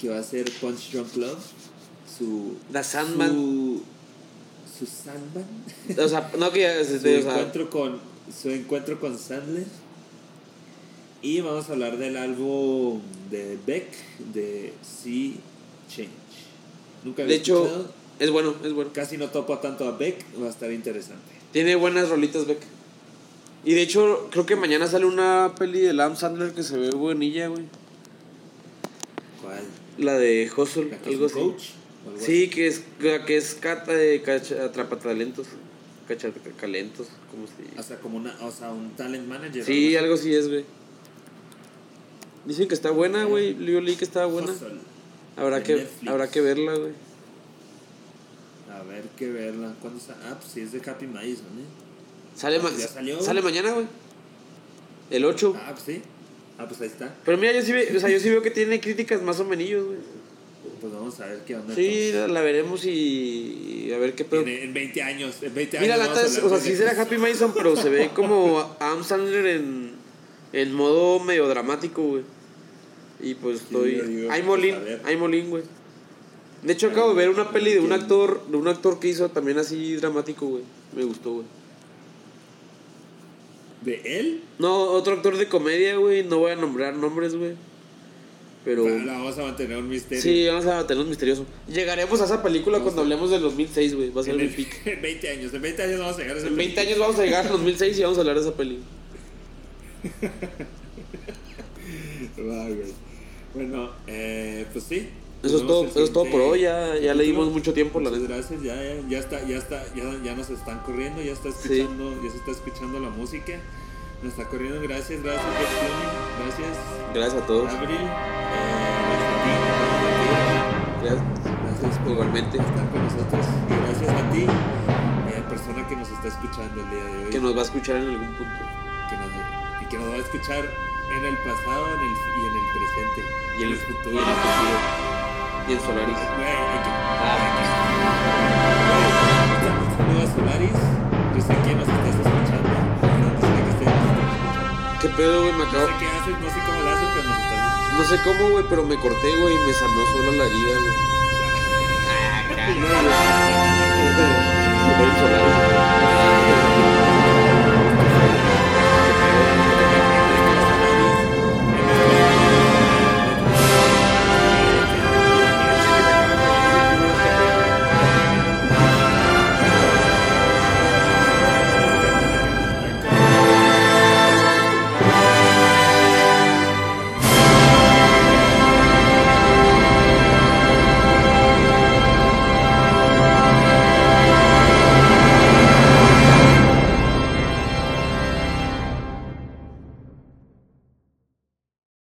que va a ser Punch Drunk Love, su... Sandman. Su, su Sandman. O sea, no que ya. su encuentro con su encuentro con Sandler y vamos a hablar del álbum de Beck de Sea Change nunca había de hecho, es bueno, es bueno. casi no topo tanto a Beck va a estar interesante Tiene buenas rolitas, Beck. Y de hecho, creo que mañana sale una peli de Lam Sandler que se ve buenilla, güey. ¿cuál? La de Hustle, ¿La que es algo así. coach? ¿O algo Sí, que es, que es cata de cacha, atrapatalentos. Cachacalentos, ¿cómo se así? dice? o sea como una o sea un talent manager Sí, algo así es, güey. Dicen que está buena, güey. Yo leí que estaba buena. Hustle. Habrá que, Netflix. habrá que verla, güey. a ver qué verla ¿cuándo sa- ah pues sí es de Happy Madison ¿eh? Sale, Ah, ma- ya salió. sale mañana, güey. El 8. ah pues sí ah pues ahí está Pero mira, yo sí, ve- o sea, yo sí veo que tiene críticas más o menos, güey. pues vamos a ver qué onda Sí, la, la veremos y, y a ver qué pedo. En, en 20 años, en 20 Mira, años. la es, o sea, sí será. Happy Mason, pero se ve como Adam Sandler en, en modo medio dramático, güey. Y pues estoy. yo digo, Ay, pues, Molín, a ver. ay, Molín, güey. De hecho, acabo de ver una peli de un actor, de un actor que hizo también así dramático, güey. Me gustó, güey. ¿De él? No, otro actor de comedia, güey. No voy a nombrar nombres, güey. Pero. Bueno, vamos a mantener un misterio. Sí, vamos a tener un misterioso. Llegaremos a esa película cuando hablemos del 2006, güey. Va a ser En, el el- pic. en 20 años, en 20 años vamos a llegar a ese En 20 años vamos a llegar al 2006 y vamos a hablar de esa peli. Va, güey. Bueno, eh, pues sí. Eso es todo, eso es todo por hoy. Ya, ya le dimos mucho tiempo, la Muchas neta. gracias, ya, ya, ya está, ya está, ya, ya nos están corriendo, ya está escuchando, ya se está escuchando la música. Nos está corriendo, gracias, gracias, gracias, Gracias a todos. Abril, eh, gracias a ti, gracias. Gracias. Igualmente. estar con nosotros. Y gracias a ti, eh, persona que nos está escuchando el día de hoy. Que nos va a escuchar en algún punto. que nos- y que nos va a escuchar en el pasado en el, y en el presente. Y el futuro. Y el futuro. Y en Solaris. Güey, aquí. Ah, aquí. a Solaris. Yo sé que nos estás escuchando. Yo sé que estás escuchando. ¿Qué pedo, güey? Me acabo. No sé qué haces, no sé cómo lo haces, pero nos estás escuchando. No sé cómo, güey, pero me corté, güey, y me sanó sola la herida, güey. Ah, no, cabrón. En Solaris.